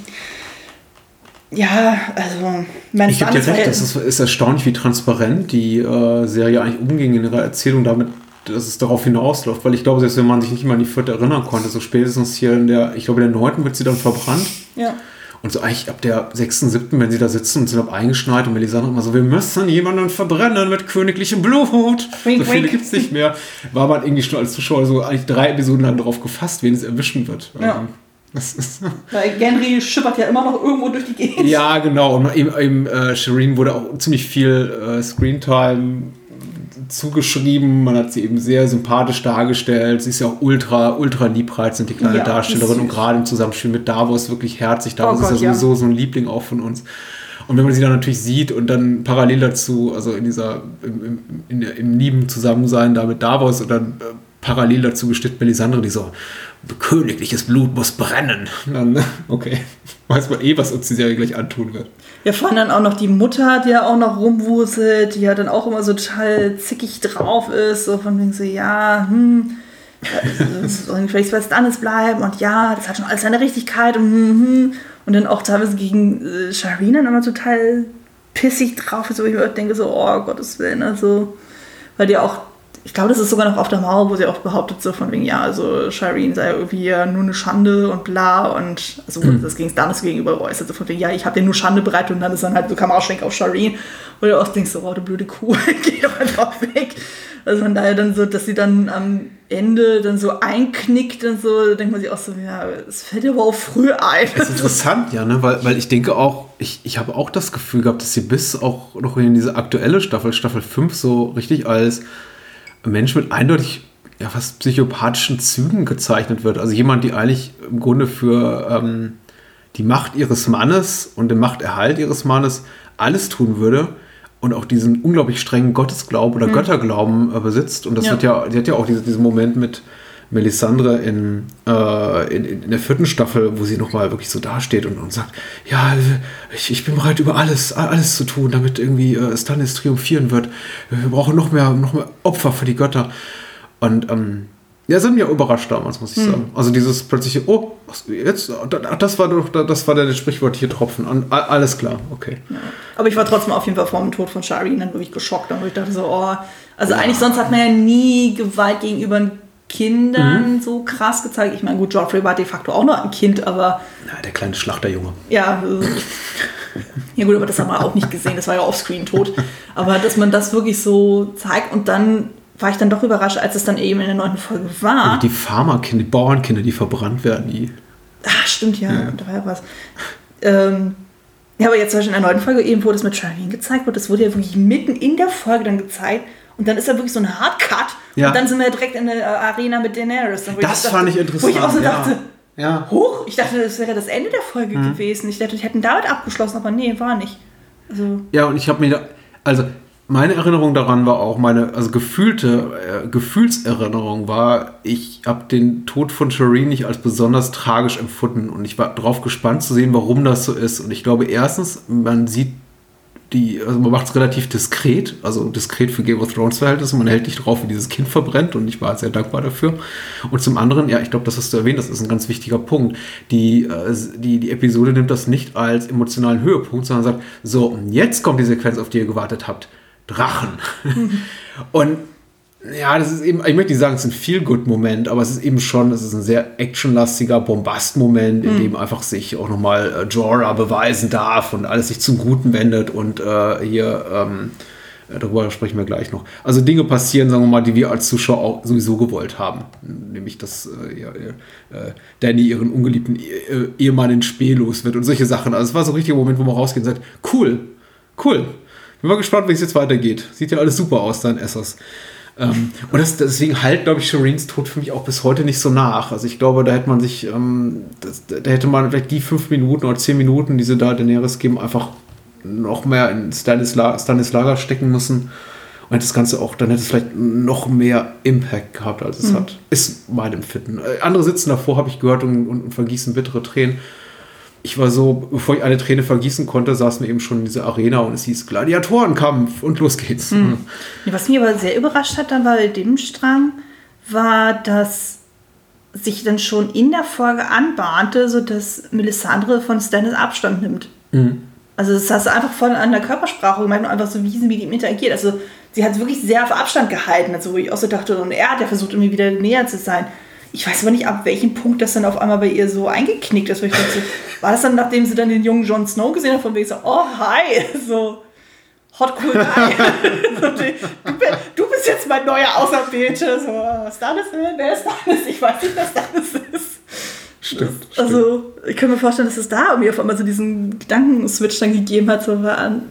Speaker 7: Ja, also
Speaker 8: mein Ich gebe dir recht, das ist, ist, erstaunlich, wie transparent die äh, Serie eigentlich umging in ihrer Erzählung damit, dass es darauf hinausläuft. Weil ich glaube, selbst wenn man sich nicht mal an die vierte erinnern konnte, so spätestens hier in der, ich glaube, in der neunten wird sie dann verbrannt.
Speaker 7: Ja.
Speaker 8: Und so eigentlich ab der sechsten, siebten, wenn sie da sitzen und sind ab eingeschneit und Melisandre immer so, wir müssen jemanden verbrennen mit königlichem Blut. Wink, so viele gibt es nicht mehr. War man irgendwie schon als Zuschauer so eigentlich drei Episoden lang darauf gefasst, wen es erwischen wird.
Speaker 7: Ja. Ähm, weil Genry schippert ja immer noch irgendwo durch die Gegend.
Speaker 8: Ja, genau. Und eben, eben äh, Shireen wurde auch ziemlich viel äh, Screentime zugeschrieben. Man hat sie eben sehr sympathisch dargestellt. Sie ist ja auch ultra, ultra liebreizend, die kleine ja, Darstellerin. Und gerade im Zusammenspiel mit Davos wirklich herzig. Davos oh Gott, ist ja sowieso ja. so ein Liebling auch von uns. Und wenn man sie dann natürlich sieht und dann parallel dazu, also in dieser, im, im, in der, im lieben Zusammensein da mit Davos und dann äh, parallel dazu gesteht Melisandre, die so, königliches Blut muss brennen. Dann, okay, weiß man eh, was uns die Serie gleich antun wird.
Speaker 7: Ja, vor allem dann auch noch die Mutter, die ja auch noch rumwuselt, die ja dann auch immer so total zickig drauf ist, so von wegen so, ja, hm, soll vielleicht was anderes bleiben und ja, das hat schon alles seine Richtigkeit und hm, hm. Und dann auch teilweise gegen äh, Sharina dann immer total pissig drauf ist, wo ich mir denke so, oh Gottes Willen, also, weil die auch ich glaube, das ist sogar noch auf der Mauer, wo sie auch behauptet, so von wegen, ja, also Shireen sei irgendwie nur eine Schande und bla und also mhm. das ging es damals gegenüber Royce, also von wegen, ja, ich habe dir nur Schande bereitet und dann ist dann halt so Kameraschwenk auf Shireen, wo du auch denkst, so, oh, du blöde Kuh, geh doch einfach weg. Also von daher dann so, dass sie dann am Ende dann so einknickt und so, da denkt man sich auch so, ja, es fällt aber auch früh ein.
Speaker 8: Das ist interessant, ja, ne? weil, weil ich denke auch, ich, ich habe auch das Gefühl gehabt, dass sie bis auch noch in diese aktuelle Staffel, Staffel 5, so richtig als Mensch mit eindeutig ja, fast psychopathischen Zügen gezeichnet wird. Also jemand, die eigentlich im Grunde für ähm, die Macht ihres Mannes und den Machterhalt ihres Mannes alles tun würde und auch diesen unglaublich strengen Gottesglauben oder mhm. Götterglauben äh, besitzt. Und das ja. wird ja, die hat ja auch diese, diesen Moment mit Melisandre in, äh, in, in, der vierten Staffel, wo sie nochmal wirklich so dasteht und, und sagt, ja, ich, ich bin bereit, über alles, alles zu tun, damit irgendwie äh, Stannis triumphieren wird. Wir brauchen noch mehr, noch mehr Opfer für die Götter. Und ähm, ja, sind ja überrascht damals, muss ich hm. sagen. Also dieses plötzliche, oh, jetzt, das war doch, das war der Sprichwort hier Tropfen. Alles klar, okay.
Speaker 7: Ja. Aber ich war trotzdem auf jeden Fall vor dem Tod von Shari dann wirklich geschockt. Und ich dachte so, oh, also ja. eigentlich sonst hat man ja nie Gewalt gegenüber Kindern mhm. so krass gezeigt. Ich meine, gut, Joffrey war de facto auch noch ein Kind, aber.
Speaker 8: Na, der kleine Schlachterjunge.
Speaker 7: Ja. Ja gut, aber das haben wir auch nicht gesehen, das war ja offscreen tot. Aber dass man das wirklich so zeigt und dann war ich dann doch überrascht, als es dann eben in der neunten Folge war.
Speaker 8: Die Farmerkinder, die Bauernkinder, die verbrannt werden, die.
Speaker 7: Ah, stimmt, ja,
Speaker 8: Ja.
Speaker 7: da war ja was. Ähm, ja, aber jetzt zum Beispiel in der neunten Folge eben, wo das mit Charlene gezeigt wird, das wurde ja wirklich mitten in der Folge dann gezeigt. Und dann ist da wirklich so ein Hardcut.
Speaker 8: Ja.
Speaker 7: Und dann sind wir direkt in der äh, Arena mit Daenerys. Wo
Speaker 8: Das
Speaker 7: auch
Speaker 8: fand ich
Speaker 7: Wo
Speaker 8: interessant.
Speaker 7: ich auch so dachte,
Speaker 8: ja.
Speaker 7: hoch, ich dachte, das wäre das Ende der Folge
Speaker 8: Mhm.
Speaker 7: gewesen. Ich dachte, die hätten damit abgeschlossen, aber nee, war nicht. Also,
Speaker 8: Ja, und ich habe mir da, also meine Erinnerung daran war auch, meine, also gefühlte, äh, Gefühlserinnerung war, ich habe den Tod von Shireen nicht als besonders tragisch empfunden und ich war drauf gespannt zu sehen, warum das so ist. Und ich glaube, erstens, man sieht die, also man macht es relativ diskret, also diskret für Game of Thrones Verhältnisse, man hält nicht drauf, wie dieses Kind verbrennt und ich war sehr dankbar dafür. Und zum anderen, ja, ich glaube, das hast du erwähnt, das ist ein ganz wichtiger Punkt. Die, äh, die, die Episode nimmt das nicht als emotionalen Höhepunkt, sondern sagt, so, und jetzt kommt die Sequenz, auf die ihr gewartet habt. Drachen. und ja, das ist eben, ich möchte nicht sagen, es ist ein Feel-Good-Moment, aber es ist eben schon, es ist ein sehr actionlastiger Bombast-Moment, in dem einfach sich auch nochmal äh, Jorah beweisen darf und alles sich zum Guten wendet und äh, hier, ähm, äh, darüber sprechen wir gleich noch. Also Dinge passieren, sagen wir mal, die wir als Zuschauer auch sowieso gewollt haben. Nämlich, dass äh, ja, äh, Danny ihren ungeliebten eh- Ehemann in Spee los wird und solche Sachen. Also es war so ein richtiger Moment, wo man rausgeht und sagt, cool, cool. Bin mal gespannt, wie es jetzt weitergeht. Sieht ja alles super aus, dein Essos. Ähm, und das, deswegen halt, glaube ich, Shireens Tod für mich auch bis heute nicht so nach. Also ich glaube, da hätte man sich, ähm, das, da hätte man vielleicht die fünf Minuten oder zehn Minuten, die sie da Daenerys geben, einfach noch mehr in Stannis, La Stannis Lager stecken müssen. Und das Ganze auch, dann hätte es vielleicht noch mehr Impact gehabt, als es hat. Ist mein Empfinden. Äh, Andere sitzen davor, habe ich gehört, und, und, und vergießen bittere Tränen. Ich war so, bevor ich eine Träne vergießen konnte, saßen wir eben schon in dieser Arena und es hieß Gladiatorenkampf und los geht's.
Speaker 7: Nee, Was mich aber sehr überrascht hat dann bei dem Strang, war, dass sich dann schon in der Folge anbahnte, sodass Melisandre von Stannis Abstand nimmt. Also das hast du einfach voll an der Körpersprache gemerkt und einfach so, wie sie mit ihm interagiert. Also sie hat wirklich sehr auf Abstand gehalten, also wo ich auch so dachte, und er hat ja versucht, irgendwie wieder näher zu sein. Ich weiß aber nicht, ab welchem Punkt das dann auf einmal bei ihr so eingeknickt ist. Dachte, war das dann, nachdem sie dann den jungen Jon Snow gesehen hat, von wegen so, oh, hi, so, hot cool guy. So, du, bi- du bist jetzt mein neuer Auserwählte. So, Stannis will? Wer ist Stannis? Ich weiß nicht, wer Stannis ist.
Speaker 8: Stimmt.
Speaker 7: Also, ich kann mir vorstellen, dass es da irgendwie auf einmal so diesen Gedankenswitch dann gegeben hat. So, an,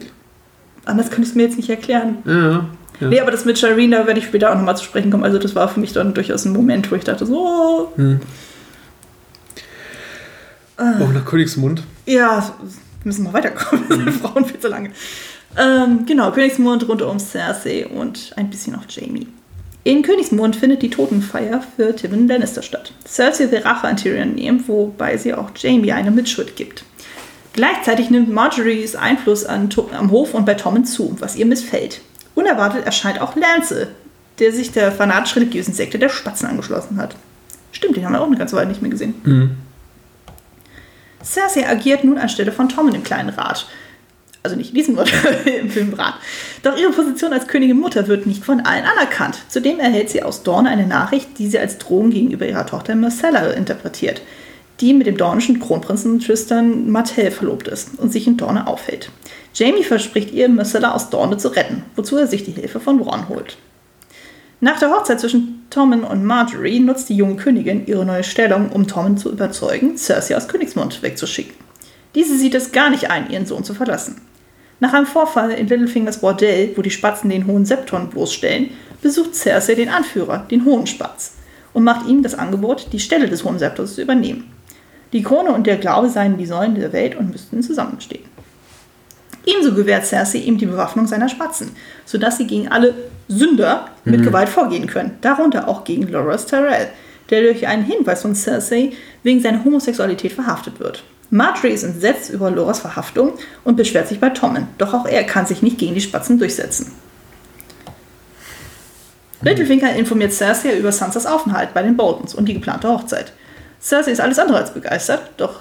Speaker 7: anders könnte ich es mir jetzt nicht erklären.
Speaker 8: Ja, ja.
Speaker 7: Nee, aber das mit Shireen, da werde ich später auch nochmal zu sprechen kommen. Also, das war für mich dann durchaus ein Moment, wo ich dachte, so, oh,
Speaker 8: Auch nach Königsmund.
Speaker 7: ja, müssen wir weiterkommen. Wir brauchen viel zu lange. Ähm, genau, Königsmund rund um Cersei und ein bisschen auch Jamie. In Königsmund findet die Totenfeier für Tywin Lannister statt. Cersei will Rache an Tyrion nehmen, wobei sie auch Jamie eine Mitschuld gibt. Gleichzeitig nimmt Marjorie's Einfluss an, am Hof und bei Tommen zu, was ihr missfällt. Unerwartet erscheint auch Lance, der sich der fanatisch-religiösen Sekte der Spatzen angeschlossen hat. Stimmt, den haben wir auch eine ganze Weile nicht mehr gesehen. Cersei agiert nun anstelle von Tommen im kleinen Rat. Also nicht in diesem Rat, im Filmrat. Doch ihre Position als Königin Mutter wird nicht von allen anerkannt. Zudem erhält sie aus Dorne eine Nachricht, die sie als Drohung gegenüber ihrer Tochter Marcella interpretiert, die mit dem dornischen Kronprinzen Tristan Martell verlobt ist und sich in Dorne aufhält. Jamie verspricht ihr, Marcella aus Dorne zu retten, wozu er sich die Hilfe von Ron holt. Nach der Hochzeit zwischen Tommen und Marjorie nutzt die junge Königin ihre neue Stellung, um Tommen zu überzeugen, Cersei aus Königsmund wegzuschicken. Diese sieht es gar nicht ein, ihren Sohn zu verlassen. Nach einem Vorfall in Littlefingers Bordell, wo die Spatzen den hohen Septon bloßstellen, besucht Cersei den Anführer, den Hohen Spatz, und macht ihm das Angebot, die Stelle des Hohen Septors zu übernehmen. Die Krone und der Glaube seien die Säulen der Welt und müssten zusammenstehen. Ebenso gewährt Cersei ihm die Bewaffnung seiner Spatzen, sodass sie gegen alle Sünder mit Gewalt vorgehen können, darunter auch gegen Loras Tyrell, der durch einen Hinweis von Cersei wegen seiner Homosexualität verhaftet wird. Marjorie ist entsetzt über Loras Verhaftung und beschwert sich bei Tommen, doch auch er kann sich nicht gegen die Spatzen durchsetzen. Littlefinger informiert Cersei über Sansas Aufenthalt bei den Boltons und die geplante Hochzeit. Cersei ist alles andere als begeistert, doch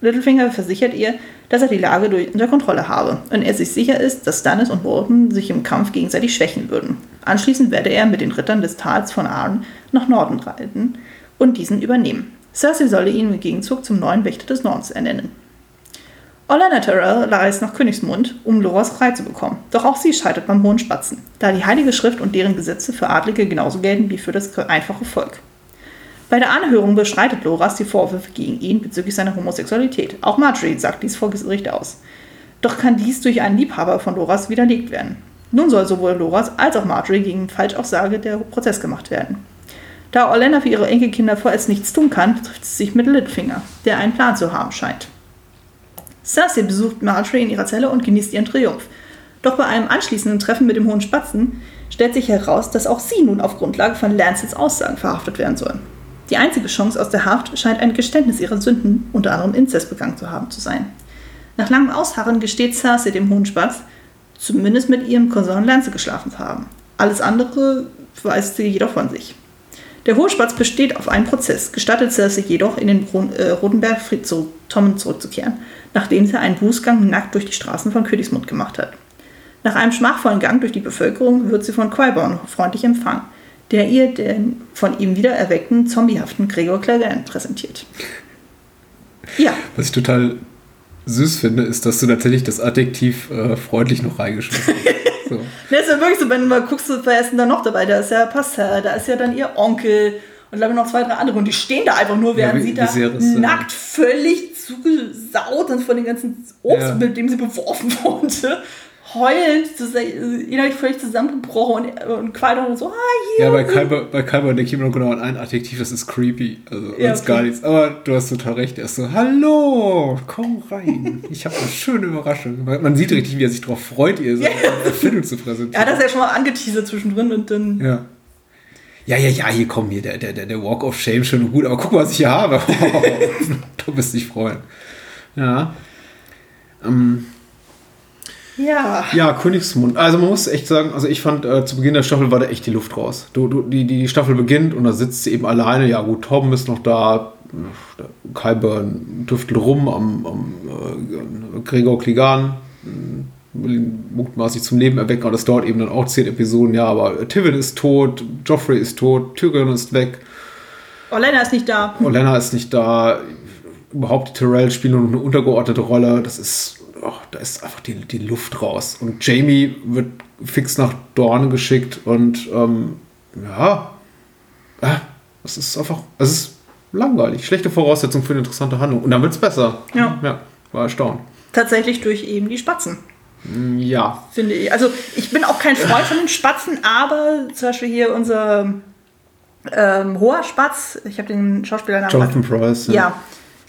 Speaker 7: Littlefinger versichert ihr, dass er die Lage durch, unter Kontrolle habe und er sich sicher ist, dass Stannis und Bolton sich im Kampf gegenseitig schwächen würden. Anschließend werde er mit den Rittern des Tals von Arn nach Norden reiten und diesen übernehmen. Cersei solle ihn im Gegenzug zum neuen Wächter des Nordens ernennen. Orlana Tyrell reist nach Königsmund, um Loras frei zu bekommen. Doch auch sie scheitert beim Hohen Spatzen, da die Heilige Schrift und deren Gesetze für Adlige genauso gelten wie für das einfache Volk. Bei der Anhörung bestreitet Loras die Vorwürfe gegen ihn bezüglich seiner Homosexualität. Auch Marjorie sagt dies vor Gericht aus. Doch kann dies durch einen Liebhaber von Loras widerlegt werden. Nun soll sowohl Loras als auch Marjorie gegen Falschaussage der Prozess gemacht werden. Da Orlena für ihre Enkelkinder vorerst nichts tun kann, trifft sie sich mit Littfinger, der einen Plan zu haben scheint. Cersei besucht Marjorie in ihrer Zelle und genießt ihren Triumph. Doch bei einem anschließenden Treffen mit dem Hohen Spatzen stellt sich heraus, dass auch sie nun auf Grundlage von Lancets Aussagen verhaftet werden soll. Die einzige Chance aus der Haft scheint ein Geständnis ihrer Sünden, unter anderem Inzest begangen zu haben, zu sein. Nach langem Ausharren gesteht Cersei dem Hohen Spatz, zumindest mit ihrem Cousin Lance geschlafen zu haben. Alles andere weist sie jedoch von sich. Der Hohe Spatz besteht auf einen Prozess, gestattet Cersei jedoch, in den Ron äh, Rodenberg zu Tommen zurückzukehren, nachdem sie einen Bußgang nackt durch die Straßen von Königsmund gemacht hat. Nach einem schmachvollen Gang durch die Bevölkerung wird sie von Qyburn freundlich empfangen, der ihr den von ihm wieder erweckten, zombiehaften Gregor Clegane präsentiert. Ja.
Speaker 8: Was ich total süß finde, ist, dass du tatsächlich das Adjektiv äh, freundlich noch reingeschmissen hast. So.
Speaker 7: Das ist ja wirklich so, wenn du mal guckst, wer ist denn da noch dabei? Da ist ja Pascal, da ist ja dann ihr Onkel und glaube ich noch zwei, drei andere. Und die stehen da einfach nur, während
Speaker 8: Ja, wie-
Speaker 7: sie da
Speaker 8: ja.
Speaker 7: nackt völlig zugesaut und von dem ganzen Obst,
Speaker 8: Ja.
Speaker 7: mit dem sie beworfen wurde, heulend, innerlich völlig zusammengebrochen und, und Quaidon und so, ah, hier.
Speaker 8: Ja, bei Kalber, bei Kalber ich immer noch genau an ein Adjektiv, das ist creepy. Also,
Speaker 7: Ja,
Speaker 8: ist gar
Speaker 7: okay.
Speaker 8: nichts. Aber du hast total recht. Er ist so, hallo, komm rein. Ich habe eine schöne Überraschung. Man sieht richtig, wie er sich darauf freut, ihr so
Speaker 7: Ja.
Speaker 8: Erfindung zu
Speaker 7: Er
Speaker 8: präsentieren.
Speaker 7: hat das ja schon mal angeteasert zwischendrin und dann.
Speaker 8: Ja. Ja, ja, ja, hier komm, hier, der, der, der der Walk of Shame schön und gut, aber guck mal, was ich hier habe. du wirst dich freuen. Ja. Ähm,
Speaker 7: Ja.
Speaker 8: ja, Königsmund. Also man muss echt sagen, also ich fand, äh, zu Beginn der Staffel war da echt die Luft raus. Du, du, die, die Staffel beginnt und da sitzt sie eben alleine. Ja gut, Tom ist noch da. Kyburn tüftelt rum am, am äh, Gregor Kligan. Will ihn mutmaßlich zum Leben erwecken, aber das dauert eben dann auch zehn Episoden. Ja, aber Tywin ist tot, Joffrey ist tot, Tyrion ist weg.
Speaker 7: Orlena ist nicht da.
Speaker 8: Olenna ist nicht da. Überhaupt die Tyrell spielen nur noch eine untergeordnete Rolle. Das ist, oh, da ist einfach die, die Luft raus. Und Jamie wird fix nach Dorne geschickt und ähm, ja, ah, es ist einfach, es ist langweilig. Schlechte Voraussetzung für eine interessante Handlung. Und dann wird es besser.
Speaker 7: Ja.
Speaker 8: Ja, war erstaunt.
Speaker 7: Tatsächlich durch eben die Spatzen.
Speaker 8: Ja,
Speaker 7: finde ich. Also ich bin auch kein Freund von den Spatzen, aber zum Beispiel hier unser ähm, hoher Spatz, ich habe den Schauspielernamen
Speaker 8: Jonathan Price.
Speaker 7: ja.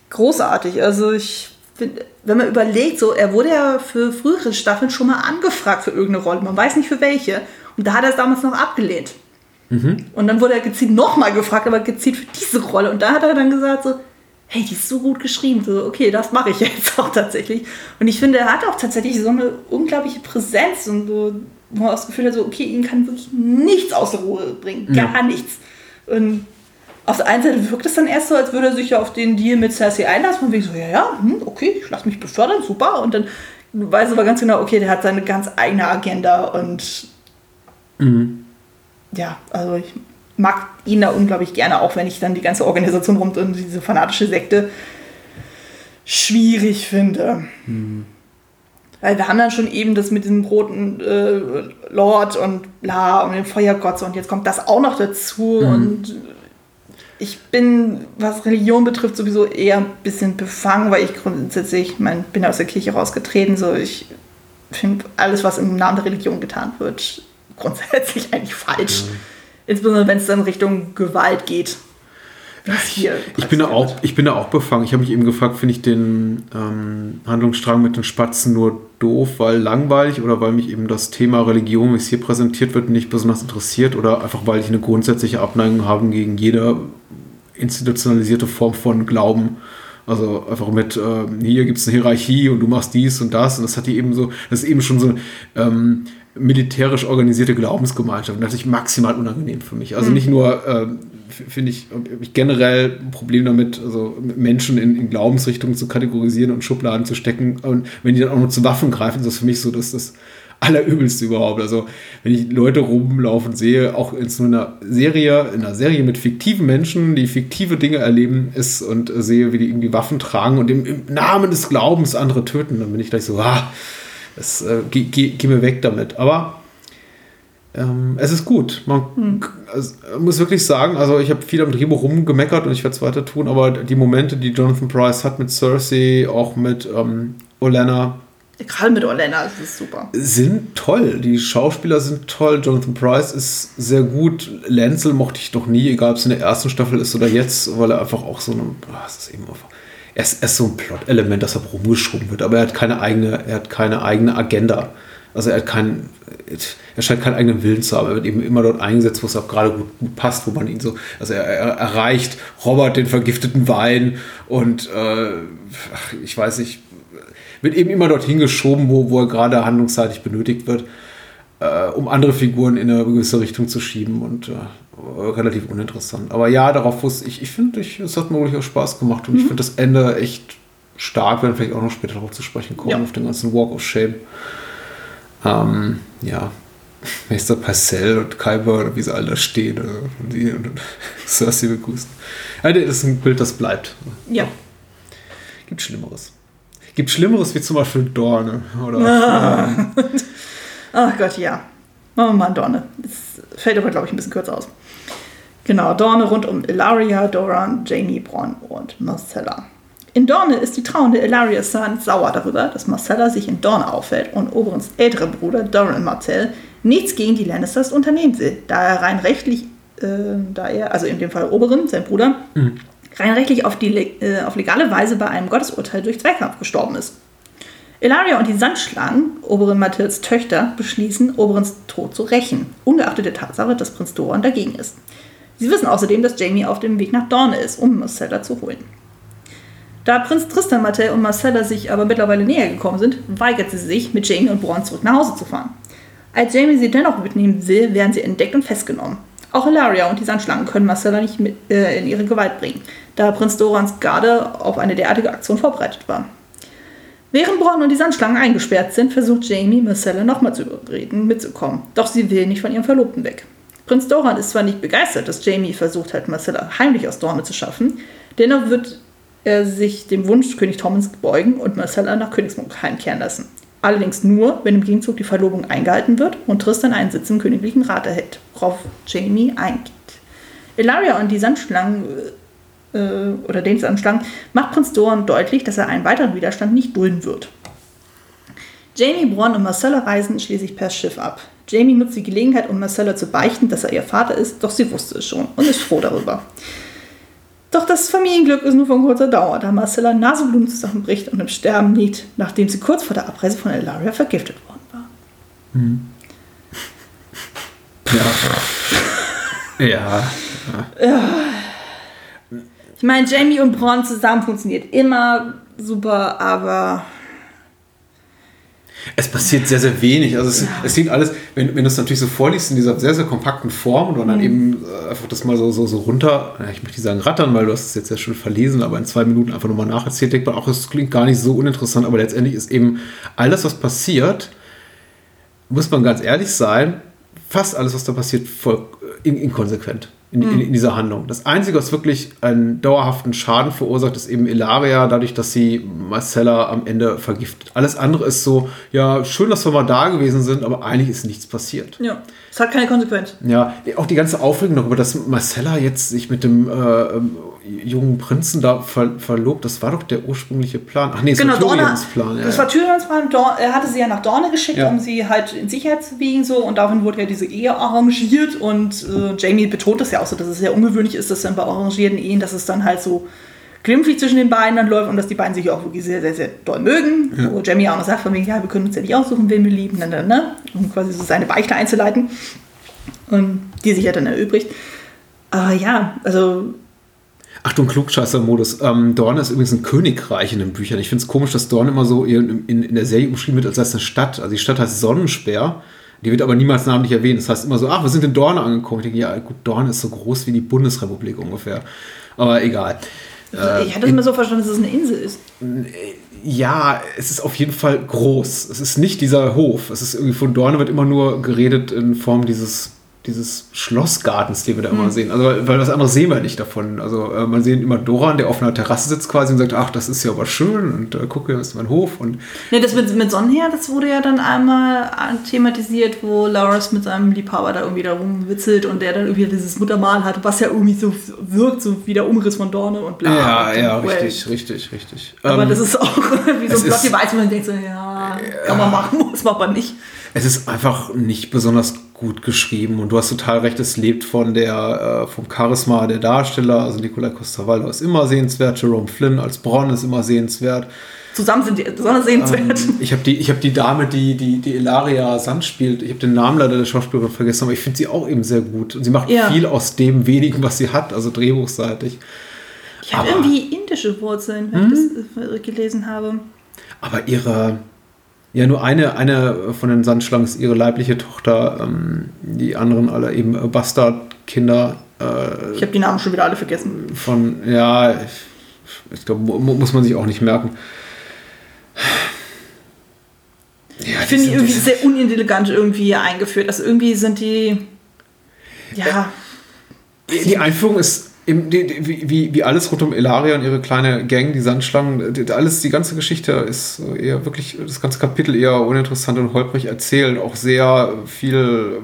Speaker 7: großartig. Also ich wenn man überlegt, so er wurde ja für frühere Staffeln schon mal angefragt für irgendeine Rolle, man weiß nicht für welche. Und da hat er es damals noch abgelehnt. Und dann wurde er gezielt nochmal gefragt, aber gezielt für diese Rolle. Und da hat er dann gesagt so, hey, die ist so gut geschrieben. So, okay, das mache ich jetzt auch tatsächlich. Und ich finde, er hat auch tatsächlich so eine unglaubliche Präsenz und so, wo man auch das Gefühl hat, so, okay, ihn kann wirklich nichts aus der Ruhe bringen. Gar nichts. Und auf der einen Seite wirkt es dann erst so, als würde er sich ja auf den Deal mit Cersei einlassen. Und wie so, ja, ja, hm, okay, ich lasse mich befördern, super. Und dann weiß aber ganz genau, okay, der hat seine ganz eigene Agenda und ja, also ich mag ihn da unglaublich gerne, auch wenn ich dann die ganze Organisation rund um diese fanatische Sekte schwierig finde. Weil wir haben dann schon eben das mit diesem roten äh, Lord und bla und dem Feuergott und jetzt kommt das auch noch dazu und ich bin, was Religion betrifft, sowieso eher ein bisschen befangen, weil ich grundsätzlich, ich bin aus der Kirche rausgetreten, so ich finde alles, was im Namen der Religion getan wird, grundsätzlich eigentlich falsch. Insbesondere wenn es dann Richtung Gewalt geht. hier
Speaker 8: Ich bin, da auch, ich bin da auch befangen. Ich habe mich eben gefragt, finde ich den ähm, Handlungsstrang mit den Spatzen nur doof, weil langweilig oder weil mich eben das Thema Religion, wie es hier präsentiert wird, nicht besonders interessiert oder einfach weil ich eine grundsätzliche Abneigung habe gegen jede institutionalisierte Form von Glauben. Also einfach mit, äh, hier gibt es eine Hierarchie und du machst dies und das. Und das hat die eben so, das ist eben schon so ähm, militärisch organisierte Glaubensgemeinschaft. Und das ist maximal unangenehm für mich. Also nicht nur, f- finde ich, ich generell ein Problem damit, also Menschen in, in Glaubensrichtungen zu kategorisieren und Schubladen zu stecken. Und wenn die dann auch nur zu Waffen greifen, ist das für mich so, dass das allerübelste überhaupt. Also, wenn ich Leute rumlaufen sehe, auch in so einer Serie, in einer Serie mit fiktiven Menschen, die fiktive Dinge erleben, ist und sehe, wie die irgendwie Waffen tragen und im, im Namen des Glaubens andere töten, dann bin ich gleich so, ah, das, äh, geh, geh, geh mir weg damit. Aber ähm, es ist gut. Man also, muss wirklich sagen, also ich habe viel am Drehbuch rumgemeckert und ich werde es weiter tun, aber die Momente, die Jonathan Price hat mit Cersei, auch mit ähm, Olenna,
Speaker 7: Gerade mit Orlando ist super.
Speaker 8: sind toll. Die Schauspieler sind toll. Jonathan Price ist sehr gut. Lancel mochte ich doch nie, egal ob es in der ersten Staffel ist oder jetzt, weil er einfach auch so ein, es ist eben einfach, er ist, er ist so ein Plot-Element, das er rumgeschoben wird, aber er hat keine eigene, er hat keine eigene Agenda. Also er hat keinen, er scheint keinen eigenen Willen zu haben. Er wird eben immer dort eingesetzt, wo es auch gerade gut, gut passt, wo man ihn so, also er, er erreicht Robert den vergifteten Wein und äh, ich weiß nicht, wird eben immer dorthin geschoben, wo, wo er gerade handlungsseitig benötigt wird, äh, um andere Figuren in eine gewisse Richtung zu schieben und äh, relativ uninteressant. Aber ja, darauf wusste ich, ich finde, ich, es hat mir wirklich auch Spaß gemacht und ich finde das Ende echt stark, wenn wir vielleicht auch noch später darauf zu sprechen kommen,
Speaker 7: Ja.
Speaker 8: auf den ganzen Walk of Shame. Ähm, ja, Meister Parcell und Kyber, oder wie sie alle da stehen, oder, und die und Cersei begrüßen. Ja, das ist ein Bild, das bleibt.
Speaker 7: Ja.
Speaker 8: Gibt Schlimmeres. Gibt Schlimmeres wie zum Beispiel Dorne. Oder,
Speaker 7: Ach Gott, ja. Machen wir mal Dorne. Das fällt aber, glaube ich, ein bisschen kürzer aus. Genau, Dorne rund um Ilaria, Doran, Jamie, Bronn und Marcella. In Dorne ist die trauernde Ilaria Sand sauer darüber, dass Marcella sich in Dorne auffällt und Oberens älterer Bruder Doran Martell nichts gegen die Lannisters unternehmen will, da er rein rechtlich, äh, da er, also in dem Fall Oberon, sein Bruder, rein rechtlich auf, die, äh, auf legale Weise bei einem Gottesurteil durch Zweikampf gestorben ist. Elaria und die Sandschlangen, Oberon Mathilds Töchter, beschließen, Oberons Tod zu rächen, ungeachtet der Tatsache, dass Prinz Doran dagegen ist. Sie wissen außerdem, dass Jamie auf dem Weg nach Dorne ist, um Marcella zu holen. Da Prinz Tristan Martell und Marcella sich aber mittlerweile näher gekommen sind, weigert sie sich, mit Jamie und Bronn zurück nach Hause zu fahren. Als Jamie sie dennoch mitnehmen will, werden sie entdeckt und festgenommen. Auch Ilaria und die Sandschlangen können Marcella nicht mit, äh, in ihre Gewalt bringen, da Prinz Dorans Garde auf eine derartige Aktion vorbereitet war. Während Bronn und die Sandschlangen eingesperrt sind, versucht Jamie, Marcella nochmal zu überreden, mitzukommen. Doch sie will nicht von ihrem Verlobten weg. Prinz Doran ist zwar nicht begeistert, dass Jamie versucht hat, Marcella heimlich aus Dorne zu schaffen, dennoch wird er sich dem Wunsch König Torments beugen und Marcella nach Königsmund heimkehren lassen. Allerdings nur, wenn im Gegenzug die Verlobung eingehalten wird und Tristan einen Sitz im königlichen Rat erhält, worauf Jamie eingeht. Ilaria und die Sandschlangen äh, oder den Sandschlangen macht Prinz Doran deutlich, dass er einen weiteren Widerstand nicht dulden wird. Jamie, Bronn und Marcella reisen schließlich per Schiff ab. Jamie nutzt die Gelegenheit, um Marcella zu beichten, dass er ihr Vater ist, doch sie wusste es schon und ist froh darüber. Doch das Familienglück ist nur von kurzer Dauer, da Marcella Naseblumen zusammenbricht und im Sterben liegt, nachdem sie kurz vor der Abreise von Elaria vergiftet worden war.
Speaker 8: ja.
Speaker 7: Ich meine, Jamie und Bronn zusammen funktioniert immer super, aber
Speaker 8: Es passiert sehr, sehr wenig. Also es, es klingt alles, wenn, wenn du es natürlich so vorliest in dieser sehr, sehr kompakten Form und
Speaker 7: Mhm.
Speaker 8: dann eben äh, einfach das mal so, so, so runter, ja, ich möchte nicht sagen rattern, weil du hast es jetzt ja schon verlesen, aber in zwei Minuten einfach nochmal nacherzählt, denkt man auch, es klingt gar nicht so uninteressant, aber letztendlich ist eben alles, was passiert, muss man ganz ehrlich sein, fast alles, was da passiert, voll äh, in, inkonsequent in, in, in dieser Handlung. Das Einzige, was wirklich einen dauerhaften Schaden verursacht, ist eben Ilaria, dadurch, dass sie Marcella am Ende vergiftet. Alles andere ist so, ja, schön, dass wir mal da gewesen sind, aber eigentlich ist nichts passiert.
Speaker 7: ja, es hat keine Konsequenz.
Speaker 8: Ja, auch die ganze Aufregung darüber, dass Marcella jetzt sich mit dem äh, ähm, jungen Prinzen da ver verlobt, das war doch der ursprüngliche Plan. Ach nee, es
Speaker 7: Genau,
Speaker 8: war Tyrions Plan. Ja,
Speaker 7: das
Speaker 8: ja.
Speaker 7: war Tyrions Plan. Dor er hatte sie ja nach Dorne geschickt,
Speaker 8: Ja.
Speaker 7: um sie halt in Sicherheit zu wiegen so und daraufhin wurde ja diese Ehe arrangiert und äh, Jamie betont das ja auch so, dass es sehr ungewöhnlich ist, dass dann bei arrangierten Ehen, dass es dann halt so glimpflich zwischen den beiden dann läuft und dass die beiden sich auch wirklich sehr, sehr, sehr doll mögen. Wo Jamie auch noch sagt von wegen, ja, wir können uns ja nicht aussuchen, wen wir lieben, ne, ne, ne, um quasi so seine Beichte einzuleiten und die sich ja dann erübrigt. Aber ja, also
Speaker 8: Achtung, Klugscheißer-Modus. Ähm, Dorne ist übrigens ein Königreich in den Büchern. Ich finde es komisch, dass Dorne immer so in, in, in der Serie umschrieben wird als heißt eine Stadt. Also die Stadt heißt Sonnenspeer. Die wird aber niemals namentlich erwähnt. Das heißt immer so, ach, wir sind in Dorne angekommen. Ich denke, ja, gut, Dorne ist so groß wie die Bundesrepublik ungefähr. Aber egal.
Speaker 7: ich hatte es immer so verstanden, dass es eine Insel ist.
Speaker 8: Ja, es ist auf jeden Fall groß. Es ist nicht dieser Hof. Es ist irgendwie von Dorne wird immer nur geredet in Form dieses, dieses Schlossgartens, den wir da immer sehen. Also, weil was anderes sehen wir nicht davon. Also, äh, man sieht immer Doran, der auf einer Terrasse sitzt quasi und sagt, ach, das ist ja aber schön und äh, guck, hier ist mein Hof. Und
Speaker 7: Ne, das mit, mit Sonnenher, das wurde ja dann einmal thematisiert, wo Loras mit seinem Liebhaber da irgendwie da rumwitzelt und der dann irgendwie dieses Muttermal hat, was ja irgendwie so wirkt, so wie der Umriss von Dorne und bla.
Speaker 8: ja,
Speaker 7: und
Speaker 8: ja,
Speaker 7: well.
Speaker 8: richtig, richtig, richtig.
Speaker 7: Aber
Speaker 8: Ähm,
Speaker 7: das ist auch wie so ein
Speaker 8: ist-
Speaker 7: Weiß, wo man denkt so, ja, kann man machen, muss man aber nicht.
Speaker 8: Es ist einfach nicht besonders gut geschrieben und du hast total recht, es lebt von der, äh, vom Charisma der Darsteller. Also Nikolai Costa-Waldau ist immer sehenswert, Jerome Flynn als Bronn ist immer sehenswert.
Speaker 7: Zusammen sind die besonders sehenswert.
Speaker 8: Ähm, ich habe die, ich hab die Dame, die, die, die Elaria Sand spielt, ich habe den Namen leider der Schauspielerin vergessen, aber ich finde sie auch eben sehr gut. Und sie macht
Speaker 7: Ja.
Speaker 8: viel aus dem wenigen, was sie hat, also drehbuchseitig.
Speaker 7: Ich habe irgendwie indische Wurzeln, wenn ich das äh, gelesen habe.
Speaker 8: Aber ihre, ja, nur eine, eine von den Sandschlangen ist ihre leibliche Tochter, ähm, die anderen alle eben äh, Bastardkinder äh,
Speaker 7: Ich habe die Namen schon wieder alle vergessen.
Speaker 8: von, ja, ich, ich glaube, mu muss man sich auch nicht merken. Ja,
Speaker 7: Ich finde die irgendwie sehr unintelligent irgendwie eingeführt. Also irgendwie sind die. Ja.
Speaker 8: Die, die Einführung ist die, wie- wie, wie alles rund um Elaria und ihre kleine Gang, die Sandschlangen, alles, die ganze Geschichte ist so eher wirklich, das ganze Kapitel eher uninteressant und holprig erzählt, auch sehr viel,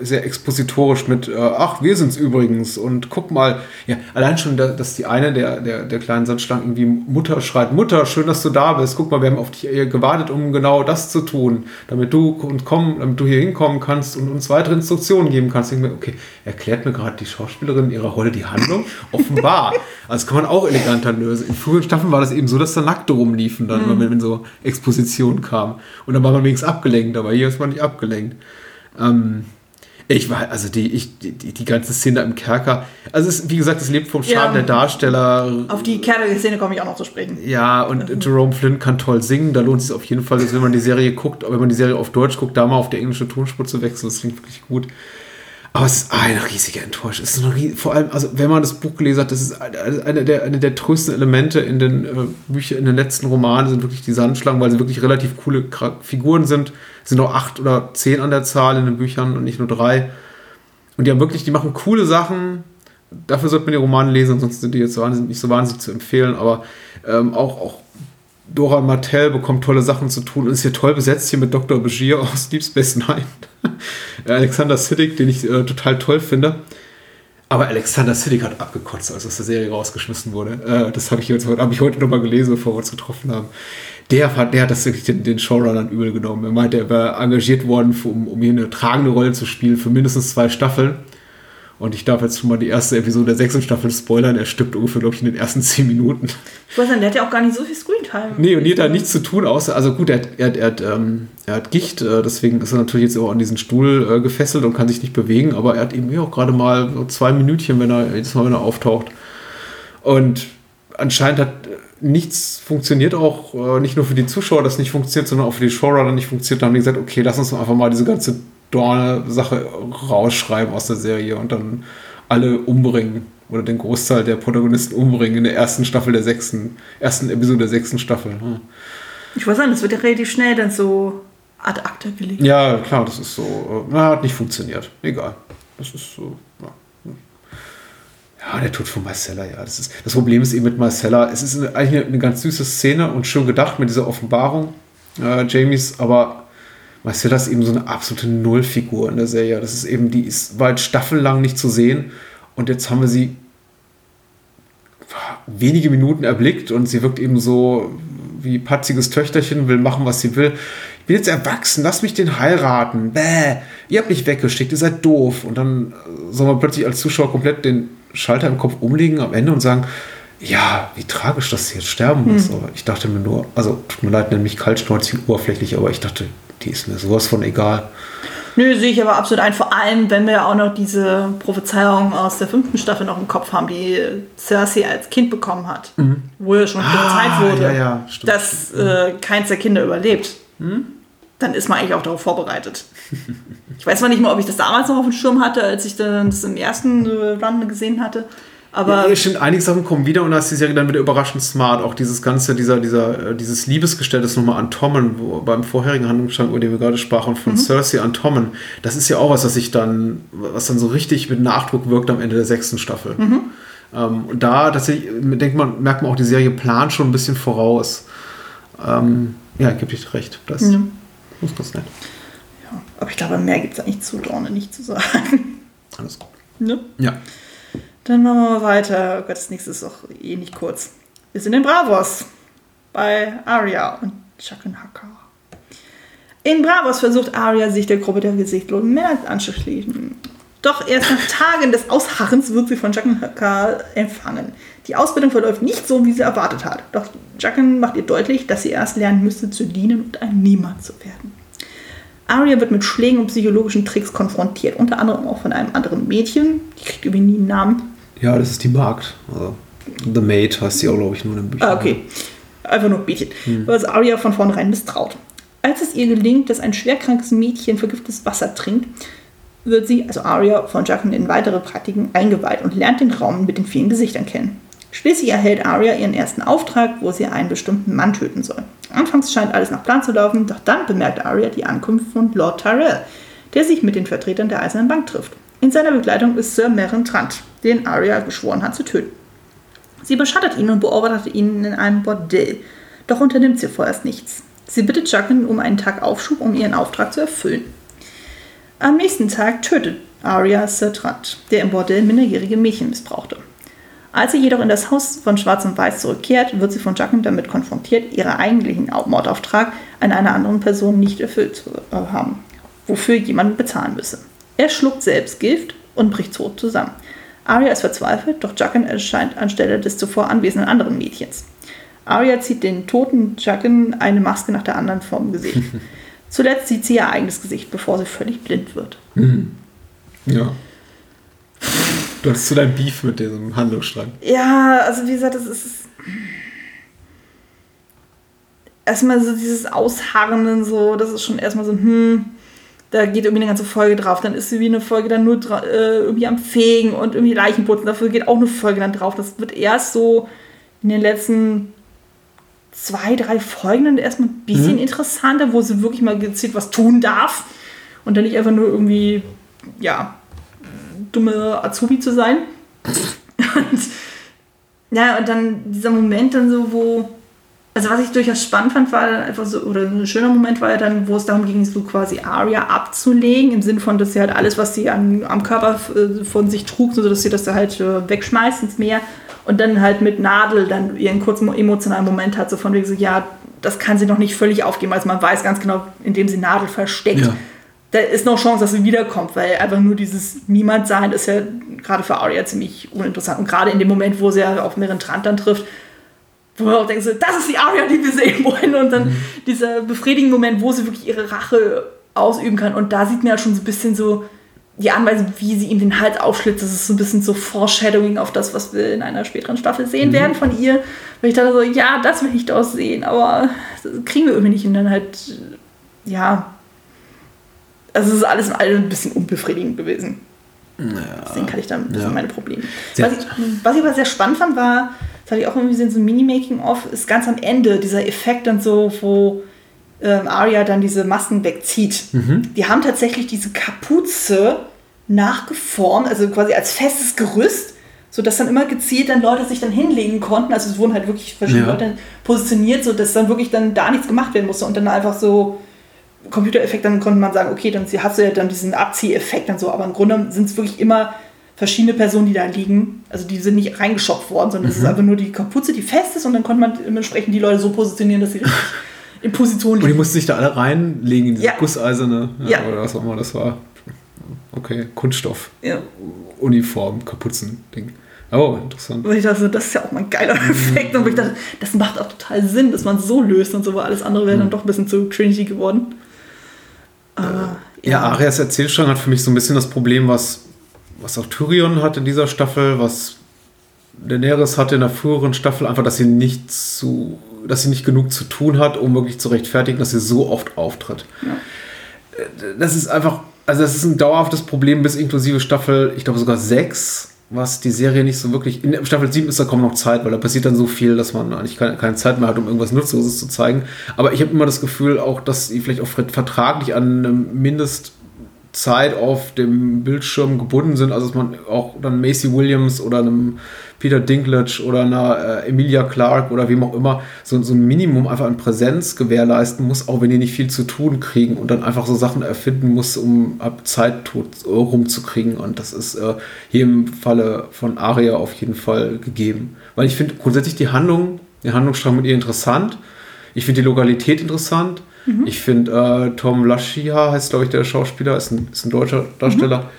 Speaker 8: sehr expositorisch mit, äh, ach, wir sind's übrigens und guck mal, ja, allein schon, da- dass die eine der, der, der kleinen Sandschlangen irgendwie Mutter schreit, Mutter, schön, dass du da bist, guck mal, wir haben auf dich gewartet, um genau das zu tun, damit du und komm, damit du hier hinkommen kannst und uns weitere Instruktionen geben kannst. Ich denke mir, okay, erklärt mir gerade die Schauspielerin in ihrer Rolle die Handlung? Offenbar. Also das kann man auch eleganter lösen. In früheren Staffeln war das eben so, dass da Nackte rumliefen dann, wenn, wenn so Expositionen kamen. Und dann war man wenigstens abgelenkt, aber hier ist man nicht abgelenkt. Ähm, ich war, also die, ich, die, die ganze Szene im Kerker, also es, ist, wie gesagt, es lebt vom Charme
Speaker 7: Ja.
Speaker 8: der Darsteller.
Speaker 7: Auf die Kerle-Szene komme ich auch noch zu sprechen.
Speaker 8: Ja, und Jerome Flynn kann toll singen. Da lohnt es sich auf jeden Fall, dass wenn man die Serie guckt, wenn man die Serie auf Deutsch guckt, da mal auf die englische Tonspur zu wechseln. Das klingt wirklich gut. Aber es ist eine riesige Enttäuschung. Es ist eine, vor allem, also wenn man das Buch gelesen hat, das ist eine der, eine der trösten Elemente in den äh, Büchern, in den letzten Romanen sind wirklich die Sandschlangen, weil sie wirklich relativ coole Figuren sind. Es sind auch acht oder zehn an der Zahl in den Büchern und nicht nur drei. Und die haben wirklich, die machen coole Sachen. Dafür sollte man die Romane lesen, ansonsten sind die jetzt nicht so wahnsinnig zu empfehlen. Aber ähm, auch, auch Dora Martell bekommt tolle Sachen zu tun und ist hier toll besetzt hier mit Dr. Bashir aus Deep Space Nine. Alexander Siddig, den ich äh, total toll finde. Aber Alexander Siddig hat abgekotzt, als aus der Serie rausgeschmissen wurde. Äh, das habe ich, hab ich heute nochmal gelesen, bevor wir uns getroffen haben. Der, hat- der hat das wirklich den, den Showrunnern übel genommen. Er meinte, er war engagiert worden, um, um hier eine tragende Rolle zu spielen für mindestens zwei Staffeln. Und ich darf jetzt schon mal die erste Episode der sechsten Staffel spoilern. Er stirbt ungefähr, glaube ich, in den ersten zehn Minuten.
Speaker 7: Ich weiß nicht, der hat ja auch gar nicht so viel Screentime.
Speaker 8: Nee, und die hat da nichts zu tun, außer, also gut, er hat, er hat, er hat, ähm, er hat Gicht, äh, deswegen ist er natürlich jetzt auch an diesen Stuhl äh, gefesselt und kann sich nicht bewegen, aber er hat eben ja auch gerade mal so zwei Minütchen, wenn er, jedes Mal, wenn er auftaucht. Und anscheinend hat äh, nichts funktioniert auch, äh, nicht nur für die Zuschauer, das nicht funktioniert, sondern auch für die Showrunner nicht funktioniert. Da haben die gesagt, okay, lass uns einfach mal diese ganze Dorne-Sache rausschreiben aus der Serie und dann alle umbringen oder den Großteil der Protagonisten umbringen in der ersten Staffel der sechsten, ersten Episode der sechsten Staffel. Hm.
Speaker 7: Ich weiß nicht, das wird ja relativ schnell dann so ad acta gelegt.
Speaker 8: Ja, klar, das ist so, äh, na, hat nicht funktioniert. Egal. Das ist so, ja. Ja, der Tod von Marcella, ja. Das, ist, das Problem ist eben mit Marcella, es ist eine, eigentlich eine, eine ganz süße Szene und schön gedacht mit dieser Offenbarung äh, Jamies, aber Marcella ist eben so eine absolute Nullfigur in der Serie. Das ist eben, die ist bald staffellang nicht zu sehen und jetzt haben wir sie wenige Minuten erblickt und sie wirkt eben so wie patziges Töchterchen, will machen, was sie will. Ich bin jetzt erwachsen, lass mich den heiraten. Bäh, ihr habt mich weggeschickt, ihr seid doof. Und dann äh, soll man plötzlich als Zuschauer komplett den Schalter im Kopf umlegen am Ende und sagen, ja, wie tragisch, dass sie jetzt sterben muss. Aber ich dachte mir nur, also tut mir leid, nenn mich kaltschnäuzig oberflächlich, aber ich dachte, die ist mir sowas von egal.
Speaker 7: Nö, sehe ich aber absolut ein. Vor allem, wenn wir ja auch noch diese Prophezeiung aus der fünften Staffel noch im Kopf haben, die Cersei als Kind bekommen hat. Wo ja schon prophezeit wurde,
Speaker 8: Mhm. Ah, ja, ja, stimmt,
Speaker 7: dass äh, keins der Kinder überlebt. Dann ist man eigentlich auch darauf vorbereitet. ich weiß zwar nicht mal, ob ich das damals noch auf dem Schirm hatte, als ich das im ersten äh, Run gesehen hatte. Aber
Speaker 8: ja, stimmt, einige Sachen kommen wieder und da ist die Serie dann wieder überraschend smart. Auch dieses ganze, dieser, dieser, äh, dieses Liebesgestell, das nochmal an Tommen, wo, beim vorherigen Handlungsstrang, über den wir gerade sprachen, von Cersei an Tommen, das ist ja auch was, was sich dann, was dann so richtig mit Nachdruck wirkt am Ende der sechsten Staffel. Ähm, und da, tatsächlich, denkt man, merkt man auch, die Serie plant schon ein bisschen voraus. Ähm, ja, gebe ich recht. Das
Speaker 7: Ja.
Speaker 8: ist ganz nett.
Speaker 7: ja, aber ich glaube, mehr gibt es eigentlich zu Dorne nicht zu sagen.
Speaker 8: Alles gut.
Speaker 7: ne?
Speaker 8: Ja.
Speaker 7: Dann machen wir mal weiter. Oh Gott, das nächste ist auch eh nicht kurz. Wir sind in Bravos bei Arya und Chucken Hacker. In Bravos versucht Arya, sich der Gruppe der gesichtlosen Männer anzuschließen. Doch erst nach Tagen des Ausharrens wird sie von Chucken Hacker empfangen. Die Ausbildung verläuft nicht so, wie sie erwartet hat. Doch Chucken macht ihr deutlich, dass sie erst lernen müsste, zu dienen und ein Niemand zu werden. Arya wird mit Schlägen und psychologischen Tricks konfrontiert, unter anderem auch von einem anderen Mädchen. Die kriegt übrigens nie einen Namen.
Speaker 8: Ja, das ist die Magd. Also, The Maid heißt sie auch, glaube ich, nur in den Büchern.
Speaker 7: Ah, okay. Einfach nur Mädchen. Was Arya von vornherein misstraut. Als es ihr gelingt, dass ein schwerkrankes Mädchen vergiftetes Wasser trinkt, wird sie, also Arya, von Jaqen in weitere Praktiken eingeweiht und lernt den Raum mit den vielen Gesichtern kennen. Schließlich erhält Arya ihren ersten Auftrag, wo sie einen bestimmten Mann töten soll. Anfangs scheint alles nach Plan zu laufen, doch dann bemerkt Arya die Ankunft von Lord Tyrell, der sich mit den Vertretern der Eisernen Bank trifft. In seiner Begleitung ist Sir Meryn Trant, den Arya geschworen hat zu töten. Sie beschattet ihn und beobachtet ihn in einem Bordell. Doch unternimmt sie vorerst nichts. Sie bittet Jaqen um einen Tag Aufschub, um ihren Auftrag zu erfüllen. Am nächsten Tag tötet Arya Sir Trant, der im Bordell minderjährige Mädchen missbrauchte. Als sie jedoch in das Haus von Schwarz und Weiß zurückkehrt, wird sie von Jaqen damit konfrontiert, ihren eigentlichen Mordauftrag an einer anderen Person nicht erfüllt zu äh, haben, wofür jemand bezahlen müsse. Er schluckt selbst Gift und bricht tot zusammen. Arya ist verzweifelt, doch Jaqen erscheint anstelle des zuvor anwesenden anderen Mädchens. Arya zieht den toten Jaqen eine Maske nach der anderen vom Gesicht. Zuletzt sieht sie ihr eigenes Gesicht, bevor sie völlig blind wird.
Speaker 8: Ja. Du hattest zu deinem Beef mit diesem Handlungsstrang.
Speaker 7: Ja, also wie gesagt, das ist erstmal so dieses Ausharren so, das ist schon erstmal so, hm, da geht irgendwie eine ganze Folge drauf. Dann ist irgendwie eine Folge dann nur äh, irgendwie am Fegen und irgendwie Leichenputzen. Dafür geht auch eine Folge dann drauf. Das wird erst so in den letzten zwei, drei Folgen dann erstmal ein bisschen interessanter, wo sie wirklich mal gezielt was tun darf und dann nicht einfach nur irgendwie, ja, dumme Azubi zu sein. Und ja, und dann dieser Moment dann so, wo, also was ich durchaus spannend fand, war dann einfach so, oder ein schöner Moment war ja dann, wo es darum ging, so quasi Aria abzulegen, im Sinne von, dass sie halt alles, was sie an, am Körper äh, von sich trug, so dass sie das da halt äh, wegschmeißt ins Meer und dann halt mit Nadel dann ihren kurzen emotionalen Moment hat, so von wegen so, ja, das kann sie noch nicht völlig aufgeben, also man weiß ganz genau, indem sie Nadel versteckt.
Speaker 8: Ja.
Speaker 7: Da ist noch Chance, dass sie wiederkommt, weil einfach nur dieses Niemand-Sein ist ja gerade für Arya ziemlich uninteressant. Und gerade in dem Moment, wo sie ja auf Mehren Trant dann trifft, wo man auch denkt, so, das ist die Arya, die wir sehen wollen. Und dann dieser befriedigende Moment, wo sie wirklich ihre Rache ausüben kann. Und da sieht man ja schon so ein bisschen so die Anweisung, wie sie ihm den Hals aufschlitzt. Das ist so ein bisschen so Foreshadowing auf das, was wir in einer späteren Staffel sehen werden von ihr. Weil ich dachte so, ja, das will ich doch sehen. Aber das kriegen wir irgendwie nicht. Und dann halt, ja, also es ist alles in allem ein bisschen unbefriedigend gewesen. Deswegen kann ich da ein bisschen
Speaker 8: Ja.
Speaker 7: meine Probleme. Was ich, was ich aber sehr spannend fand, war, das hatte ich auch irgendwie gesehen, so ein Mini-Making-of, ist ganz am Ende dieser Effekt dann so, wo ähm, Arya dann diese Masken wegzieht. Die haben tatsächlich diese Kapuze nachgeformt, also quasi als festes Gerüst, sodass dann immer gezielt dann Leute sich dann hinlegen konnten. Also es wurden halt wirklich verschiedene
Speaker 8: Ja.
Speaker 7: Leute positioniert, sodass dann wirklich dann da nichts gemacht werden musste und dann einfach so Computereffekt, dann konnte man sagen, okay, dann hast du ja dann diesen Abzieheffekt und so, aber im Grunde sind es wirklich immer verschiedene Personen, die da liegen. Also die sind nicht reingeschopft worden, sondern es ist einfach nur die Kapuze, die fest ist und dann konnte man dementsprechend die Leute so positionieren, dass sie richtig in Position
Speaker 8: Und die
Speaker 7: liegen.
Speaker 8: mussten sich da alle reinlegen in diese
Speaker 7: Ja.
Speaker 8: gusseiserne, ja,
Speaker 7: Ja.
Speaker 8: oder was auch immer das war. Okay, Kunststoff,
Speaker 7: Ja.
Speaker 8: Uniform, Kapuzen-Ding. Oh, interessant.
Speaker 7: Und ich dachte, das ist ja auch mal ein geiler Effekt. Und ich dachte, das macht auch total Sinn, dass man es so löst und so, weil alles andere wäre dann doch ein bisschen zu cringy geworden. Aber,
Speaker 8: Ja, Arias Erzählstrang hat für mich so ein bisschen das Problem, was, was auch Tyrion hat in dieser Staffel, was Daenerys hatte in der früheren Staffel, einfach, dass sie nicht zu, dass sie nicht genug zu tun hat, um wirklich zu rechtfertigen, dass sie so oft auftritt. Äh, Das ist einfach, also das ist ein dauerhaftes Problem bis inklusive Staffel, ich glaube sogar sechs, was die Serie nicht so wirklich. In Staffel 7 ist da kaum noch Zeit, weil da passiert dann so viel, dass man eigentlich keine, keine Zeit mehr hat, um irgendwas Nutzloses zu zeigen. Aber ich habe immer das Gefühl, auch, dass sie vielleicht auch vertraglich an eine Mindestzeit auf dem Bildschirm gebunden sind. Also, dass man auch dann Macy Williams oder einem Peter Dinklage oder einer äh, Emilia Clarke oder wem auch immer so, so ein Minimum einfach an Präsenz gewährleisten muss, auch wenn die nicht viel zu tun kriegen und dann einfach so Sachen erfinden muss, um ab Zeit tot rumzukriegen. Und das ist äh, hier im Falle von Aria auf jeden Fall gegeben. Weil ich finde grundsätzlich die Handlung, der Handlungsstrang mit ihr interessant. Ich finde die Lokalität interessant. Ich finde äh, Tom Lashia heißt, glaube ich, der Schauspieler, ist ein, ist ein deutscher Darsteller,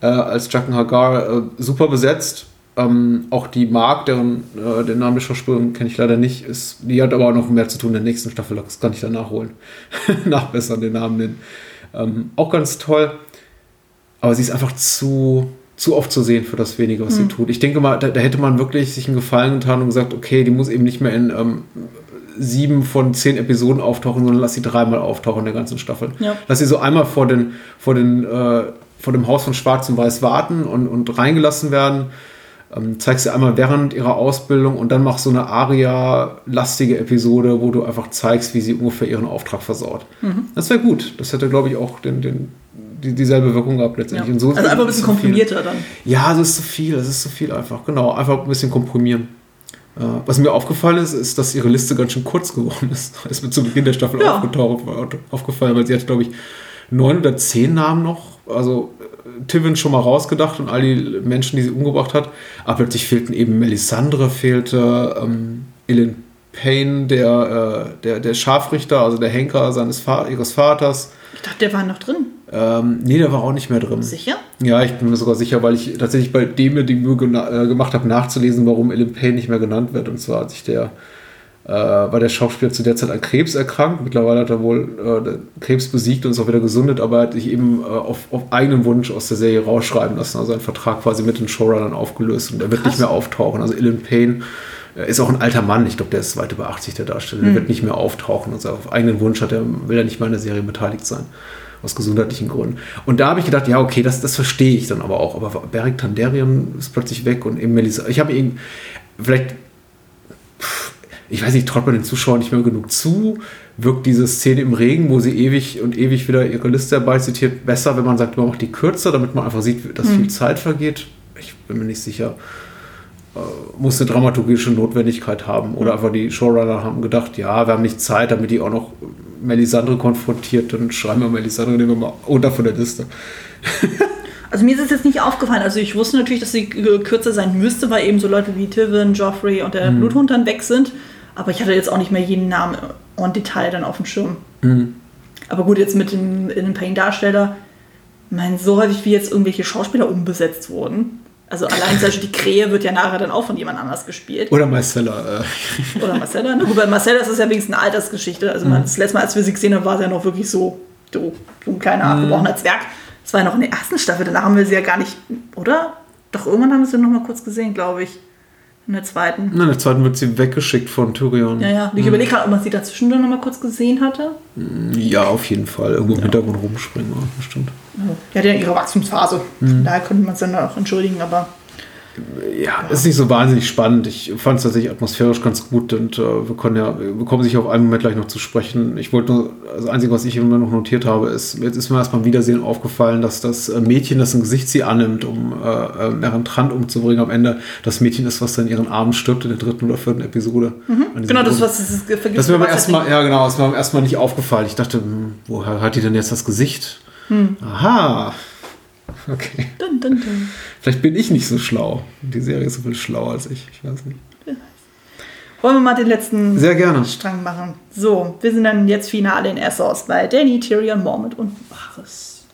Speaker 8: äh, als Jacken Hagar äh, super besetzt. Ähm, auch die Mark, deren äh, den Namen der Schauspielerin kenne ich leider nicht, ist, die hat aber auch noch mehr zu tun in der nächsten Staffel, das kann ich dann nachholen. Nachbessern den Namen nennen. Ähm, auch ganz toll. Aber sie ist einfach zu, zu oft zu sehen für das wenige, was sie tut. Ich denke mal, da, da hätte man wirklich sich einen Gefallen getan und gesagt, okay, die muss eben nicht mehr in ähm, sieben von zehn Episoden auftauchen, sondern lass sie dreimal auftauchen in der ganzen Staffel.
Speaker 7: Ja.
Speaker 8: Lass sie so einmal vor, den, vor, den, äh, vor dem Haus von Schwarz und Weiß warten und, und reingelassen werden. Ähm, zeigst sie einmal während ihrer Ausbildung und dann machst so eine Aria-lastige Episode, wo du einfach zeigst, wie sie ungefähr ihren Auftrag versaut. Das wäre gut. Das hätte, glaube ich, auch den, den, die, dieselbe Wirkung gehabt
Speaker 7: Ja.
Speaker 8: letztendlich. Und so
Speaker 7: Also einfach ein bisschen
Speaker 8: zu viel.
Speaker 7: komprimierter dann.
Speaker 8: Ja, das ist zu viel, das ist zu viel einfach. Genau, einfach ein bisschen komprimieren. Äh, was mir aufgefallen ist, ist, dass ihre Liste ganz schön kurz geworden ist. Ist mir zu Beginn der Staffel
Speaker 7: Ja.
Speaker 8: aufgetaucht, aufgefallen, weil sie hat, glaube ich, neun oder zehn Namen noch. Also äh, Tivin schon mal rausgedacht und all die Menschen, die sie umgebracht hat. Aber plötzlich fehlten eben Melisandre, fehlte ähm, Ellen Payne, der, äh, der, der Scharfrichter, also der Henker seines ihres Vaters.
Speaker 7: Ich dachte, der war noch drin.
Speaker 8: Ähm, nee, der war auch nicht mehr drin.
Speaker 7: Sicher?
Speaker 8: Ja, ich bin mir sogar sicher, weil ich tatsächlich bei dem mir die Mühe äh, gemacht habe, nachzulesen, warum Ellen Payne nicht mehr genannt wird. Und zwar hat sich der, äh, war der Schauspieler zu der Zeit an Krebs erkrankt. Mittlerweile hat er wohl äh, Krebs besiegt und ist auch wieder gesundet, aber er hat sich eben äh, auf, auf eigenen Wunsch aus der Serie rausschreiben lassen. Also ein Vertrag quasi mit den Showrunnern aufgelöst und er wird
Speaker 7: Krass.
Speaker 8: nicht mehr auftauchen. Also Ellen Payne äh, ist auch ein alter Mann. Ich glaube, der ist weit über 80, der Darsteller. Der wird nicht mehr auftauchen. Also auf eigenen Wunsch hat er, will er nicht mehr an der Serie beteiligt sein aus gesundheitlichen Gründen. Und da habe ich gedacht, ja, okay, das, das verstehe ich dann aber auch. Aber Beric Tanderian ist plötzlich weg und eben Melissa. Ich habe ihn, vielleicht, ich weiß nicht, traut man den Zuschauern nicht mehr genug zu? Wirkt diese Szene im Regen, wo sie ewig und ewig wieder ihre Liste herbei zitiert, besser, wenn man sagt, man macht die kürzer, damit man einfach sieht, dass viel Zeit vergeht? Ich bin mir nicht sicher muss eine dramaturgische Notwendigkeit haben. Oder einfach die Showrunner haben gedacht, ja, wir haben nicht Zeit, damit die auch noch Melisandre konfrontiert, dann schreiben wir Melisandre, nehmen wir mal unter von der Liste.
Speaker 7: Also mir ist es jetzt nicht aufgefallen. Also ich wusste natürlich, dass sie kürzer sein müsste, weil eben so Leute wie Tivin, Joffrey und der Bluthund dann weg sind. Aber ich hatte jetzt auch nicht mehr jeden Namen en Detail dann auf dem Schirm. Aber gut, jetzt mit dem in dem Pain-Darsteller, mein, so häufig wie jetzt irgendwelche Schauspieler umbesetzt wurden. Also allein zum Beispiel die Krähe wird ja nachher dann auch von jemand anders gespielt.
Speaker 8: Oder Marcella. Äh,
Speaker 7: Oder Marcella. Na gut, bei Marcella ist es ja wenigstens eine Altersgeschichte. Also man, das letzte Mal, als wir sie gesehen haben, war sie ja noch wirklich so, so, so ein kleiner, abgebrochener Zwerg. Das war ja noch in der ersten Staffel. Danach haben wir sie ja gar nicht, oder? Doch irgendwann haben wir sie noch mal kurz gesehen, glaube ich. In der zweiten.
Speaker 8: na, in der zweiten wird sie weggeschickt von Tyrion.
Speaker 7: Ja, ja. Ich überlege gerade, ob man sie dazwischen dann noch mal kurz gesehen hatte.
Speaker 8: Ja, auf jeden Fall. Irgendwo im Hintergrund rumspringen, ja, bestimmt.
Speaker 7: Die hatte ja ihre Wachstumsphase. Von daher könnte man es dann auch entschuldigen, aber
Speaker 8: Ja, ist nicht so wahnsinnig spannend. Ich fand es tatsächlich atmosphärisch ganz gut und äh, wir, können ja, wir kommen sicher auf einen Moment gleich noch zu sprechen. Ich wollte nur, das Einzige, was ich immer noch notiert habe, ist, jetzt ist mir erst beim Wiedersehen aufgefallen, dass das äh, Mädchen, das ein Gesicht sie annimmt, um äh, äh, Merentrand umzubringen, am Ende das Mädchen ist, was dann in ihren Armen stirbt in der dritten oder vierten Episode. Diesem
Speaker 7: genau das, was es vergisst.
Speaker 8: Das ist mir beim ersten Mal, ja genau, das ist mir beim ersten Mal nicht aufgefallen. Ich dachte, hm, woher hat die denn jetzt das Gesicht? Aha. Okay.
Speaker 7: Dun, dun, dun.
Speaker 8: Vielleicht bin ich nicht so schlau. Die Serie ist so viel schlauer als ich. Ich weiß nicht.
Speaker 7: Wollen wir mal den letzten
Speaker 8: Sehr gerne.
Speaker 7: Strang machen. So, wir sind dann jetzt Finale in Essos bei Danny, Tyrion, Mormont und Varys.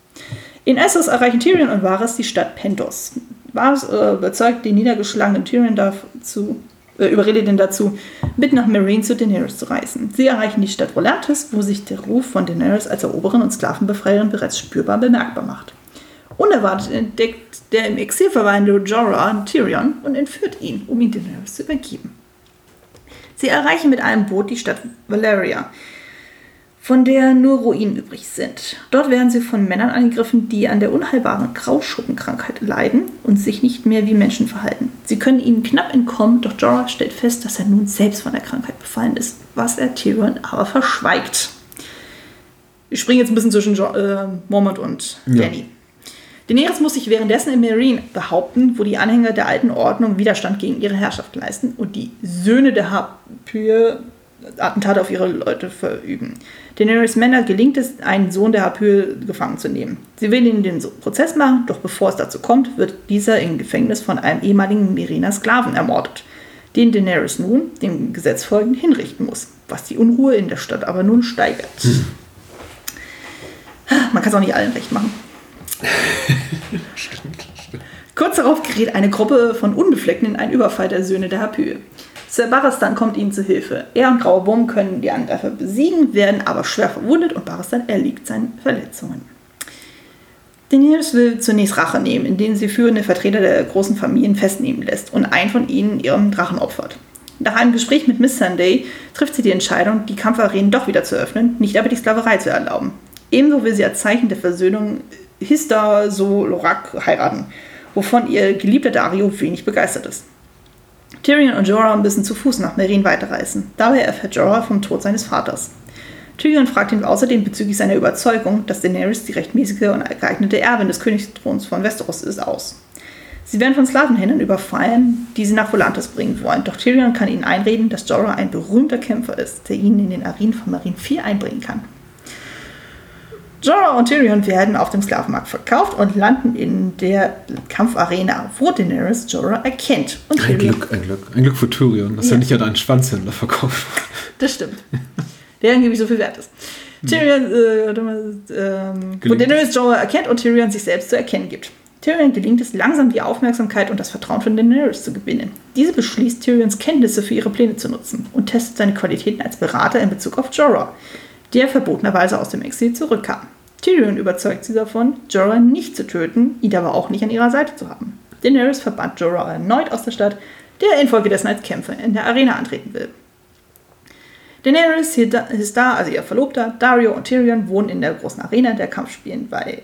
Speaker 7: In Essos erreichen Tyrion und Varys die Stadt Pentos. Varys äh, überzeugt den niedergeschlagenen Tyrion dazu, äh, überredet ihn dazu, mit nach Meereen zu Daenerys zu reisen. Sie erreichen die Stadt Volatis, wo sich der Ruf von Daenerys als Eroberin und Sklavenbefreierin bereits spürbar bemerkbar macht. Unerwartet entdeckt der im Exil verweilende Jorah Tyrion und entführt ihn, um ihn Daenerys zu übergeben. Sie erreichen mit einem Boot die Stadt Valeria. von der nur Ruinen übrig sind. Dort werden sie von Männern angegriffen, die an der unheilbaren Grauschuppenkrankheit leiden und sich nicht mehr wie Menschen verhalten. Sie können ihnen knapp entkommen, doch Jorah stellt fest, dass er nun selbst von der Krankheit befallen ist, was er Tyrion aber verschweigt. Ich springe jetzt ein bisschen zwischen jo äh, Mormont und
Speaker 8: Ja.
Speaker 7: Daenerys muss sich währenddessen in Meereen behaupten, wo die Anhänger der alten Ordnung Widerstand gegen ihre Herrschaft leisten und die Söhne der Harpyie Attentate auf ihre Leute verüben. Daenerys Männer gelingt es, einen Sohn der Harpyie gefangen zu nehmen. Sie will ihn den Prozess machen, doch bevor es dazu kommt, wird dieser im Gefängnis von einem ehemaligen Meereener Sklaven ermordet, den Daenerys nun, dem Gesetz folgend, hinrichten muss, was die Unruhe in der Stadt aber nun steigert. Man kann es auch nicht allen recht machen. Kurz darauf gerät eine Gruppe von Unbefleckten in einen Überfall der Söhne der Harpyie. Sir Barristan kommt ihnen zu Hilfe. Er und Grauer Wurm können die Angreifer besiegen, werden aber schwer verwundet und Barristan erliegt seinen Verletzungen. Daenerys will zunächst Rache nehmen, indem sie führende Vertreter der großen Familien festnehmen lässt und einen von ihnen ihrem Drachen opfert. Nach einem Gespräch mit Miss Sunday trifft sie die Entscheidung, die Kampfarenen doch wieder zu öffnen, nicht aber die Sklaverei zu erlauben. Ebenso will sie als Zeichen der Versöhnung Hista so Lorak heiraten, wovon ihr geliebter Dario wenig begeistert ist. Tyrion und Jorah müssen zu Fuß nach Meereen weiterreisen. Dabei erfährt Jorah vom Tod seines Vaters. Tyrion fragt ihn außerdem bezüglich seiner Überzeugung, dass Daenerys die rechtmäßige und geeignete Erbin des Königsthrons von Westeros ist, aus. Sie werden von Sklavenhändlern überfallen, die sie nach Volantis bringen wollen. Doch Tyrion kann ihnen einreden, dass Jorah ein berühmter Kämpfer ist, der ihnen in den Arenen von Meereen viel einbringen kann. Jorah und Tyrion werden auf dem Sklavenmarkt verkauft und landen in der Kampfarena, wo Daenerys Jorah erkennt. Und
Speaker 8: Ein
Speaker 7: Tyrion
Speaker 8: Glück, ein Glück. Ein Glück für Tyrion, dass
Speaker 7: Ja.
Speaker 8: er nicht an einen Schwanzhändler verkauft.
Speaker 7: Das stimmt. Der angeblich so viel wert ist. Tyrion, äh, ähm, wo Daenerys Jorah erkennt und Tyrion sich selbst zu erkennen gibt. Tyrion gelingt es langsam, die Aufmerksamkeit und das Vertrauen von Daenerys zu gewinnen. Diese beschließt, Tyrions Kenntnisse für ihre Pläne zu nutzen und testet seine Qualitäten als Berater in Bezug auf Jorah, der verbotenerweise aus dem Exil zurückkam. Tyrion überzeugt sie davon, Jorah nicht zu töten, ihn aber auch nicht an ihrer Seite zu haben. Daenerys verbannt Jorah erneut aus der Stadt, der infolgedessen als Kämpfer in der Arena antreten will. Daenerys, Histar, also ihr Verlobter, Dario und Tyrion wohnen in der großen Arena der Kampfspielen, bei,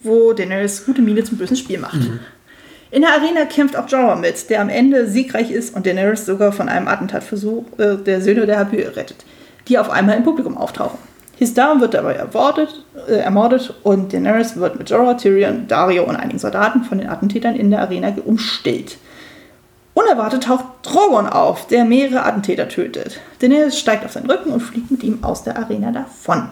Speaker 7: wo Daenerys gute Miene zum bösen Spiel macht. In der Arena kämpft auch Jorah mit, der am Ende siegreich ist und Daenerys sogar von einem Attentatversuch äh, der Söhne der Harpyie rettet, die auf einmal im Publikum auftauchen. Histar wird dabei ermordet, äh, ermordet und Daenerys wird mit Jorah, Tyrion, Dario und einigen Soldaten von den Attentätern in der Arena umstellt. Unerwartet taucht Drogon auf, der mehrere Attentäter tötet. Daenerys steigt auf seinen Rücken und fliegt mit ihm aus der Arena davon.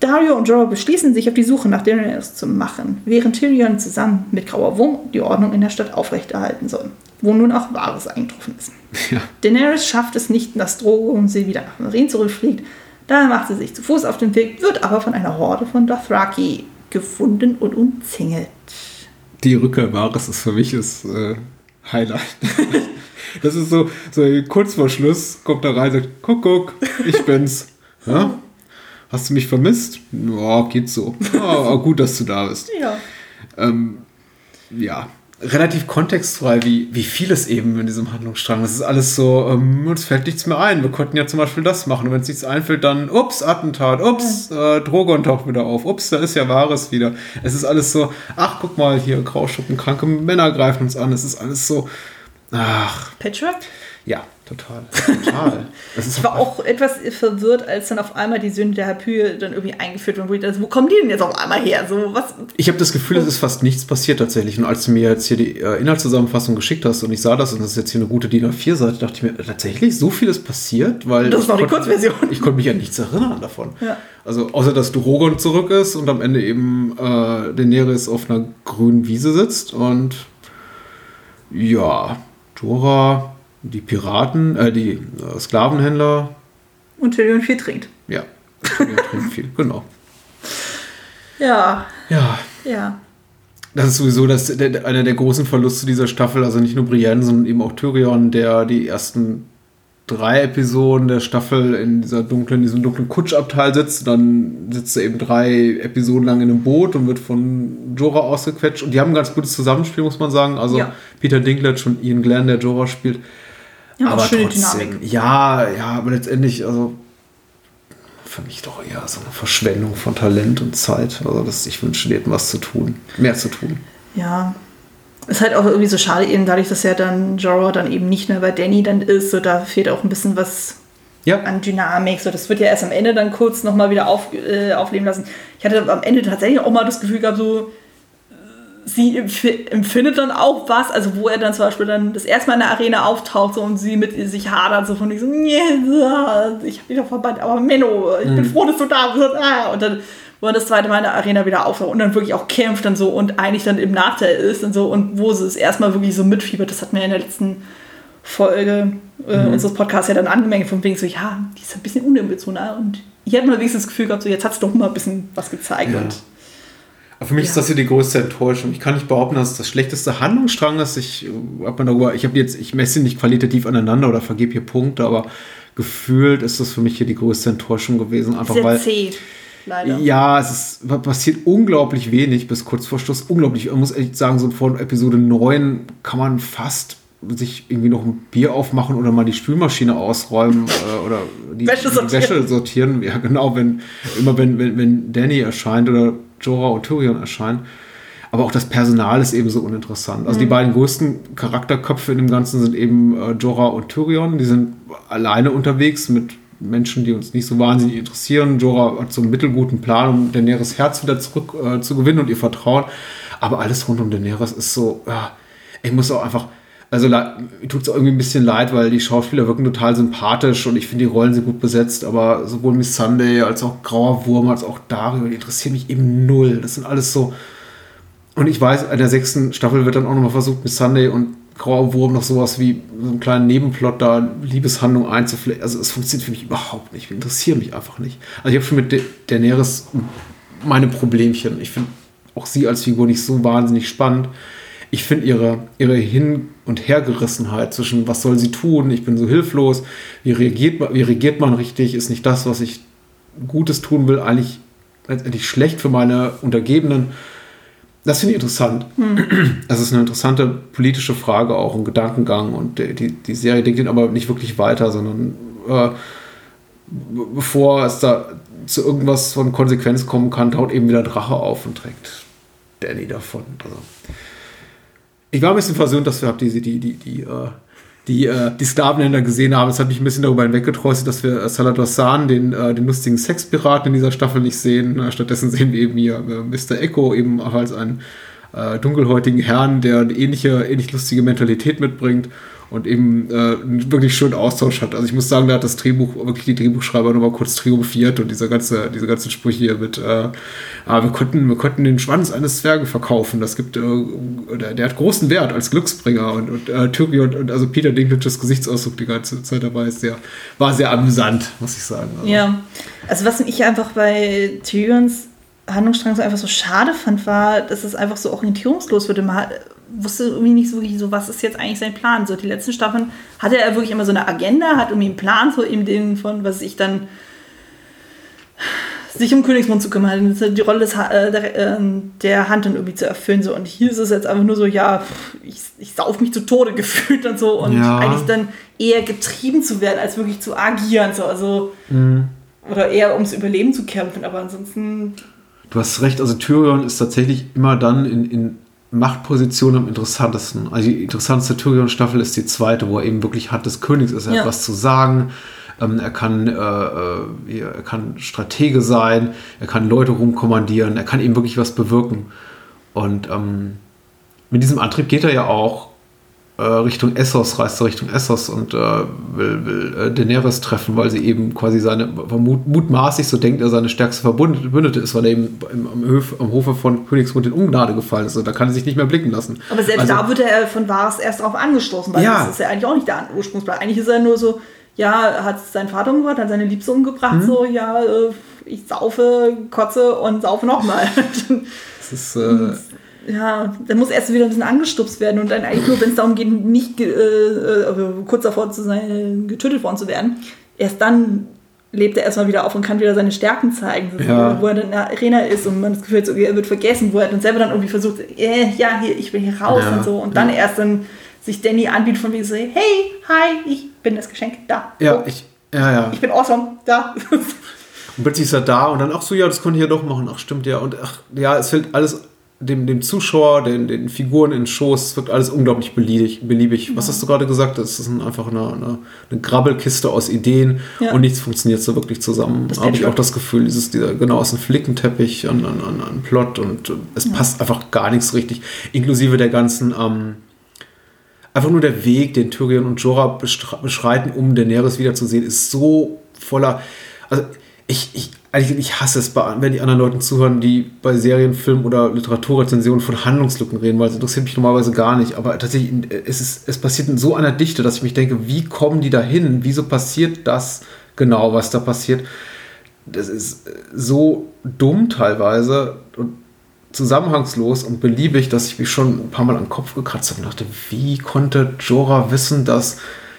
Speaker 7: Dario und Jorah beschließen, sich auf die Suche nach Daenerys zu machen, während Tyrion zusammen mit Grauer Wurm die Ordnung in der Stadt aufrechterhalten soll, wo nun auch Wahres eingetroffen ist.
Speaker 8: Ja.
Speaker 7: Daenerys schafft es nicht, dass Drogon sie wieder nach Meereen zurückfliegt. Daher macht sie sich zu Fuß auf den Weg, wird aber von einer Horde von Dothraki gefunden und umzingelt.
Speaker 8: Die Rückkehr Wahres ist für mich das äh, Highlight. Das ist so, so kurz vor Schluss kommt er rein und sagt, guck, guck, ich bin's. Ja? Hast du mich vermisst? Ja, geht so. Ja, gut, dass du da bist.
Speaker 7: Ja.
Speaker 8: Ähm, ja, relativ kontextfrei, wie, wie viel es eben in diesem Handlungsstrang. Das ist alles so, ähm, uns fällt nichts mehr ein. Wir konnten ja zum Beispiel das machen. Und wenn es nichts einfällt, dann, ups, Attentat, ups, äh, Drogon taucht wieder auf, ups, da ist ja Wahres wieder. Es ist alles so, ach, guck mal, hier, Grauschuppen, kranke Männer greifen uns an. Es ist alles so, ach,
Speaker 7: Patchwork?
Speaker 8: ja, total, total.
Speaker 7: Ich war auch etwas verwirrt, als dann auf einmal die Söhne der Harpyie dann irgendwie eingeführt wurden, wo ich dachte, wo kommen die denn jetzt auf einmal her? So, was?
Speaker 8: Ich habe das Gefühl, es ist fast nichts passiert tatsächlich. Und als du mir jetzt hier die äh, Inhaltszusammenfassung geschickt hast und ich sah das und das ist jetzt hier eine gute DIN A4-Seite, dachte ich mir, tatsächlich, so viel ist passiert? Weil
Speaker 7: Das ist noch die
Speaker 8: konnte-
Speaker 7: Kurzversion.
Speaker 8: Ich konnte mich an nichts erinnern davon.
Speaker 7: Ja.
Speaker 8: Also außer, dass Drogon zurück ist und am Ende eben äh, Daenerys auf einer grünen Wiese sitzt und ja, Dora, die Piraten, äh, die äh, Sklavenhändler,
Speaker 7: Und Tyrion viel trinkt.
Speaker 8: ja, die trinken viel, genau.
Speaker 7: Ja,
Speaker 8: Ja,
Speaker 7: ja.
Speaker 8: Das ist sowieso das, der, einer der großen Verluste dieser Staffel. Also nicht nur Brienne, sondern eben auch Tyrion, der die ersten drei Episoden der Staffel in dieser dunklen, diesem dunklen Kutschabteil sitzt. Dann sitzt er eben drei Episoden lang in einem Boot und wird von Jorah ausgequetscht. Und die haben ein ganz gutes Zusammenspiel, muss man sagen. Also
Speaker 7: Ja.
Speaker 8: Peter Dinklage und Ian Glenn, der Jorah spielt.
Speaker 7: Ja
Speaker 8: aber
Speaker 7: schöne
Speaker 8: trotzdem,
Speaker 7: Dynamik.
Speaker 8: ja, ja, aber letztendlich, also für mich doch eher so eine Verschwendung von Talent und Zeit. Also das, ich wünsche, hätten was zu tun, mehr zu tun.
Speaker 7: Ja. Ist halt auch irgendwie so schade, eben dadurch, dass ja dann Jorah dann eben nicht mehr bei Danny dann ist, so da fehlt auch ein bisschen was
Speaker 8: Ja.
Speaker 7: an Dynamik. So, das wird ja erst am Ende dann kurz nochmal wieder auf, äh, aufleben lassen. Ich hatte am Ende tatsächlich auch mal das Gefühl gehabt, so sie empf- empfindet dann auch was, also wo er dann zum Beispiel dann das erste Mal in der Arena auftaucht so, und sie mit sich hadert, so von diesem, nee, ich hab dich doch verbannt, aber Menno, ich bin froh, dass du da bist. Ah, Und dann, wo er das zweite Mal in der Arena wieder auftaucht und dann wirklich auch kämpft und so und eigentlich dann im Nachteil ist und so und wo sie es erstmal wirklich so mitfiebert, das hat mir in der letzten Folge äh, unseres Podcasts ja dann angemerkt, von wegen so, ja, die ist ein bisschen unemotional und ich hatte mal wenigstens das Gefühl gehabt, so jetzt hat es doch mal ein bisschen was gezeigt
Speaker 8: Ja.
Speaker 7: und
Speaker 8: für mich ist das hier die größte Enttäuschung. Ich kann nicht behaupten, dass es das schlechteste Handlungsstrang ist. Ich äh, habe mir darüber, ich habe jetzt, ich messe nicht qualitativ aneinander oder vergebe hier Punkte, aber gefühlt ist das für mich hier die größte Enttäuschung gewesen. Einfach
Speaker 7: sehr
Speaker 8: weil.
Speaker 7: zäh, leider.
Speaker 8: Ja, es ist, passiert unglaublich wenig bis kurz vor Schluss. Unglaublich. Man muss echt sagen, so vor Episode 9 kann man fast sich irgendwie noch ein Bier aufmachen oder mal die Spülmaschine ausräumen äh, oder die
Speaker 7: Wäsche
Speaker 8: die
Speaker 7: sortieren.
Speaker 8: Wäsche sortieren. Ja, genau, wenn immer wenn, wenn, wenn Danny erscheint oder Jorah und Tyrion erscheinen. Aber auch das Personal ist eben so uninteressant. Also die beiden größten Charakterköpfe in dem Ganzen sind eben äh, Jorah und Tyrion. Die sind alleine unterwegs mit Menschen, die uns nicht so wahnsinnig interessieren. Jorah hat so einen mittelguten Plan, um Daenerys Herz wieder zurück äh, zu gewinnen und ihr Vertrauen. Aber alles rund um Daenerys ist so, ja, ich muss auch einfach, also tut es irgendwie ein bisschen leid, weil die Schauspieler wirken total sympathisch und ich finde die Rollen sind gut besetzt, aber sowohl Miss Sunday als auch Grauer Wurm als auch Dario, die interessieren mich eben null. Das sind alles so, und ich weiß, in der sechsten Staffel wird dann auch nochmal versucht, mit Sunday und Grauer Wurm noch sowas wie so einen kleinen Nebenplot da, Liebeshandlung einzuflechten. Also es funktioniert für mich überhaupt nicht. Die interessieren mich einfach nicht. Also ich habe schon mit Da- Daenerys meine Problemchen. Ich finde auch sie als Figur nicht so wahnsinnig spannend. Ich finde ihre, ihre Hin- und Hergerissenheit zwischen, was soll sie tun, ich bin so hilflos, wie reagiert, man- wie reagiert man richtig, ist nicht das, was ich Gutes tun will, eigentlich letztendlich schlecht für meine Untergebenen. Das finde ich interessant. Das ist eine interessante politische Frage, auch ein Gedankengang. Und die, die, Serie denkt ihn aber nicht wirklich weiter, sondern äh, be- bevor es da zu irgendwas von Konsequenz kommen kann, taut eben wieder Drache auf und trägt Danny davon. Also, ich war ein bisschen versöhnt, dass wir die, die, die, die, äh, die, äh, die Sklavenländer gesehen haben. Es hat mich ein bisschen darüber hinweggetröstet, dass wir Salazar San, den, äh, den lustigen Sexpiraten in dieser Staffel nicht sehen. Äh, stattdessen sehen wir eben hier äh, Mr. Echo eben auch als einen äh, dunkelhäutigen Herrn, der eine ähnliche, ähnlich lustige Mentalität mitbringt und eben äh, wirklich schönen Austausch hat. Also ich muss sagen, da hat das Drehbuch, wirklich die Drehbuchschreiber nochmal kurz triumphiert und dieser ganze, diese ganzen Sprüche hier mit, äh, ah, wir, konnten, wir konnten den Schwanz eines Zwergen verkaufen. Das gibt, äh, der, der hat großen Wert als Glücksbringer und, und äh, Tyrion und also Peter Dinklages Gesichtsausdruck die ganze Zeit dabei ist sehr, war sehr amüsant, muss ich sagen. Also,
Speaker 7: Ja, also was ich einfach bei Tyrions Handlungsstrang so einfach so schade fand, war, dass es einfach so orientierungslos wurde. Man hat- wusste irgendwie nicht so wirklich so, was ist jetzt eigentlich sein Plan. So die letzten Staffeln hatte er wirklich immer so eine Agenda, hat irgendwie einen Plan, so eben den von, was ich dann sich um Königsmund zu kümmern, die Rolle des, äh, der, ähm, der Hand dann irgendwie zu erfüllen. So. Und hier ist es jetzt einfach nur so, ja, ich, ich sauf mich zu Tode gefühlt und so. Und
Speaker 8: Ja.
Speaker 7: eigentlich dann eher getrieben zu werden, als wirklich zu agieren. So. Also,
Speaker 8: Mhm.
Speaker 7: oder eher ums Überleben zu kämpfen. Aber ansonsten,
Speaker 8: Du hast recht, also Tyrion ist tatsächlich immer dann in, in Machtposition am interessantesten. Also die interessanteste Tyrion-Staffel ist die zweite, wo er eben wirklich Hand des Königs ist. Er
Speaker 7: Ja.
Speaker 8: hat was zu sagen. Ähm, er, kann, äh, äh, er kann Stratege sein, er kann Leute rumkommandieren, er kann eben wirklich was bewirken. Und ähm, mit diesem Antrieb geht er ja auch äh, Richtung Essos, reist er Richtung Essos und äh, will, will äh, Daenerys treffen, weil sie eben quasi seine, vermut, mutmaßlich, so denkt er, seine stärkste Verbündete ist, weil er eben im, am, Höf, am Hofe von Königsmund in Ungnade gefallen ist. Und da kann er sich nicht mehr blicken lassen.
Speaker 7: aber selbst
Speaker 8: Also-
Speaker 7: da wird er von Varys erst drauf angestoßen, weil
Speaker 8: Ja.
Speaker 7: das ist ja eigentlich auch nicht der Ursprungsplan. Eigentlich ist er nur so, ja, hat seinen Vater umgebracht, hat seine Liebste umgebracht,
Speaker 8: Mhm.
Speaker 7: so, ja, äh, ich saufe, kotze und saufe nochmal.
Speaker 8: Das ist, äh,
Speaker 7: ja, dann muss erst wieder ein bisschen angestupst werden und dann eigentlich nur, wenn es darum geht, nicht äh, äh, kurz davor zu sein, getötet worden zu werden, erst dann lebt er erstmal wieder auf und kann wieder seine Stärken zeigen, so,
Speaker 8: Ja.
Speaker 7: wo er dann in der Arena ist und man das Gefühl hat, so, er wird vergessen, wo er dann selber dann irgendwie versucht, äh, ja, hier, ich bin hier raus
Speaker 8: Ja.
Speaker 7: und so und dann erst dann sich Danny anbietet von wegen so, hey, hi, ich bin das Geschenk, da.
Speaker 8: ja,
Speaker 7: Oh,
Speaker 8: ich, ja, ja.
Speaker 7: ich bin awesome, da.
Speaker 8: Und plötzlich ist er da und dann, ach so, ja, das konnte ich ja doch machen. Ach, stimmt, ja. Und ach, ja, es fällt alles dem, dem Zuschauer, den, den Figuren in den Schoß, es wird alles unglaublich beliebig. beliebig. Was hast du gerade gesagt? Das ist ein, einfach eine, eine, eine Grabbelkiste aus Ideen
Speaker 7: Ja.
Speaker 8: und nichts funktioniert so wirklich zusammen. Habe ich auch das Gefühl, dieses, dieser, genau, aus dem Flickenteppich an, an, an, an Plot und äh, es passt einfach gar nichts richtig. Inklusive der ganzen, ähm, einfach nur der Weg, den Tyrion und Jorah beschreiten, um Daenerys wiederzusehen, ist so voller. Also ich, ich, eigentlich, ich hasse es, wenn die anderen Leuten zuhören, die bei Serien, Film oder Literaturrezensionen von Handlungslücken reden, weil es interessiert mich normalerweise gar nicht. Aber tatsächlich, es, ist, es passiert in so einer Dichte, dass ich mich denke, wie kommen die da hin? Wieso passiert das genau, was da passiert? Das ist äh, so dumm teilweise und zusammenhangslos und beliebig, dass ich mich schon ein paar Mal am Kopf gekratzt habe und dachte, wie konnte Jorah wissen, dass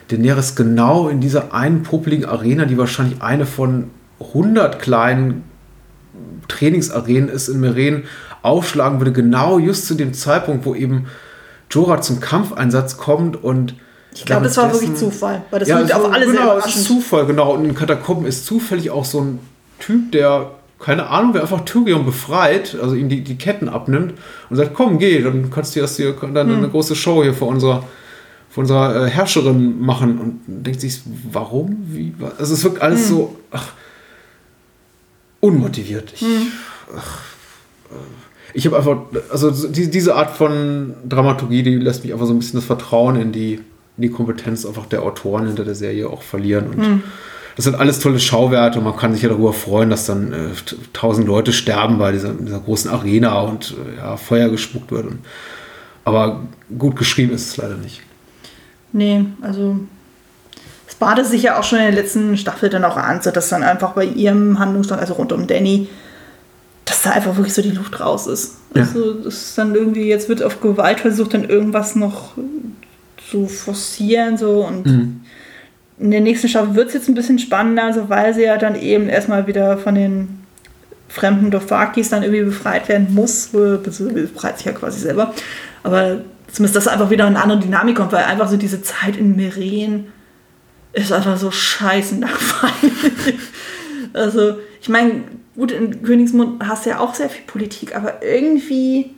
Speaker 8: Daenerys genau in dieser einen popeligen Arena, die wahrscheinlich eine von 100 kleinen Trainingsarenen ist in Meren, aufschlagen würde, genau just zu dem Zeitpunkt, wo eben Jorah zum Kampfeinsatz kommt und
Speaker 7: Ich glaube, das war wirklich Zufall, weil das
Speaker 8: ja, so,
Speaker 7: auf alle sehr
Speaker 8: genau, es ist. Zufall, genau. Und in Katakomben ist zufällig auch so ein Typ, der, keine Ahnung, wer einfach Tyrion befreit, also ihm die, die Ketten abnimmt und sagt, komm, geh, dann kannst du das hier, dann
Speaker 7: Hm.
Speaker 8: eine große Show hier vor unserer, vor unserer äh, Herrscherin machen. Und denkt sich, warum? Wie? was? Also es wirkt alles
Speaker 7: Hm.
Speaker 8: so ach, unmotiviert. Ich, ach, äh, ich habe einfach, also so die, diese Art von Dramaturgie, die lässt mich einfach so ein bisschen das Vertrauen in die, in die Kompetenz einfach der Autoren hinter der Serie auch verlieren. Und
Speaker 7: Hm.
Speaker 8: das sind alles tolle Schauwerte und man kann sich ja darüber freuen, dass dann äh, tausend Leute sterben bei dieser, dieser großen Arena und äh, ja, Feuer gespuckt wird. Und, aber gut geschrieben ist es leider nicht.
Speaker 7: Nee, also es badete sich ja auch schon in der letzten Staffel dann auch an, so dass dann einfach bei ihrem Handlungsstrang, also rund um Danny, dass da einfach wirklich so die Luft raus ist.
Speaker 8: Ja.
Speaker 7: Also das ist dann irgendwie, jetzt wird auf Gewalt versucht, dann irgendwas noch zu forcieren so und in der nächsten Staffel wird es jetzt ein bisschen spannender, also weil sie ja dann eben erstmal wieder von den fremden Dothrakis dann irgendwie befreit werden muss, befreit sich ja quasi selber. Aber zumindest, dass einfach wieder eine andere Dynamik kommt, weil einfach so diese Zeit in Meren ist einfach so scheiße langweilig. also, ich meine, gut, in Königsmund hast du ja auch sehr viel Politik, aber irgendwie,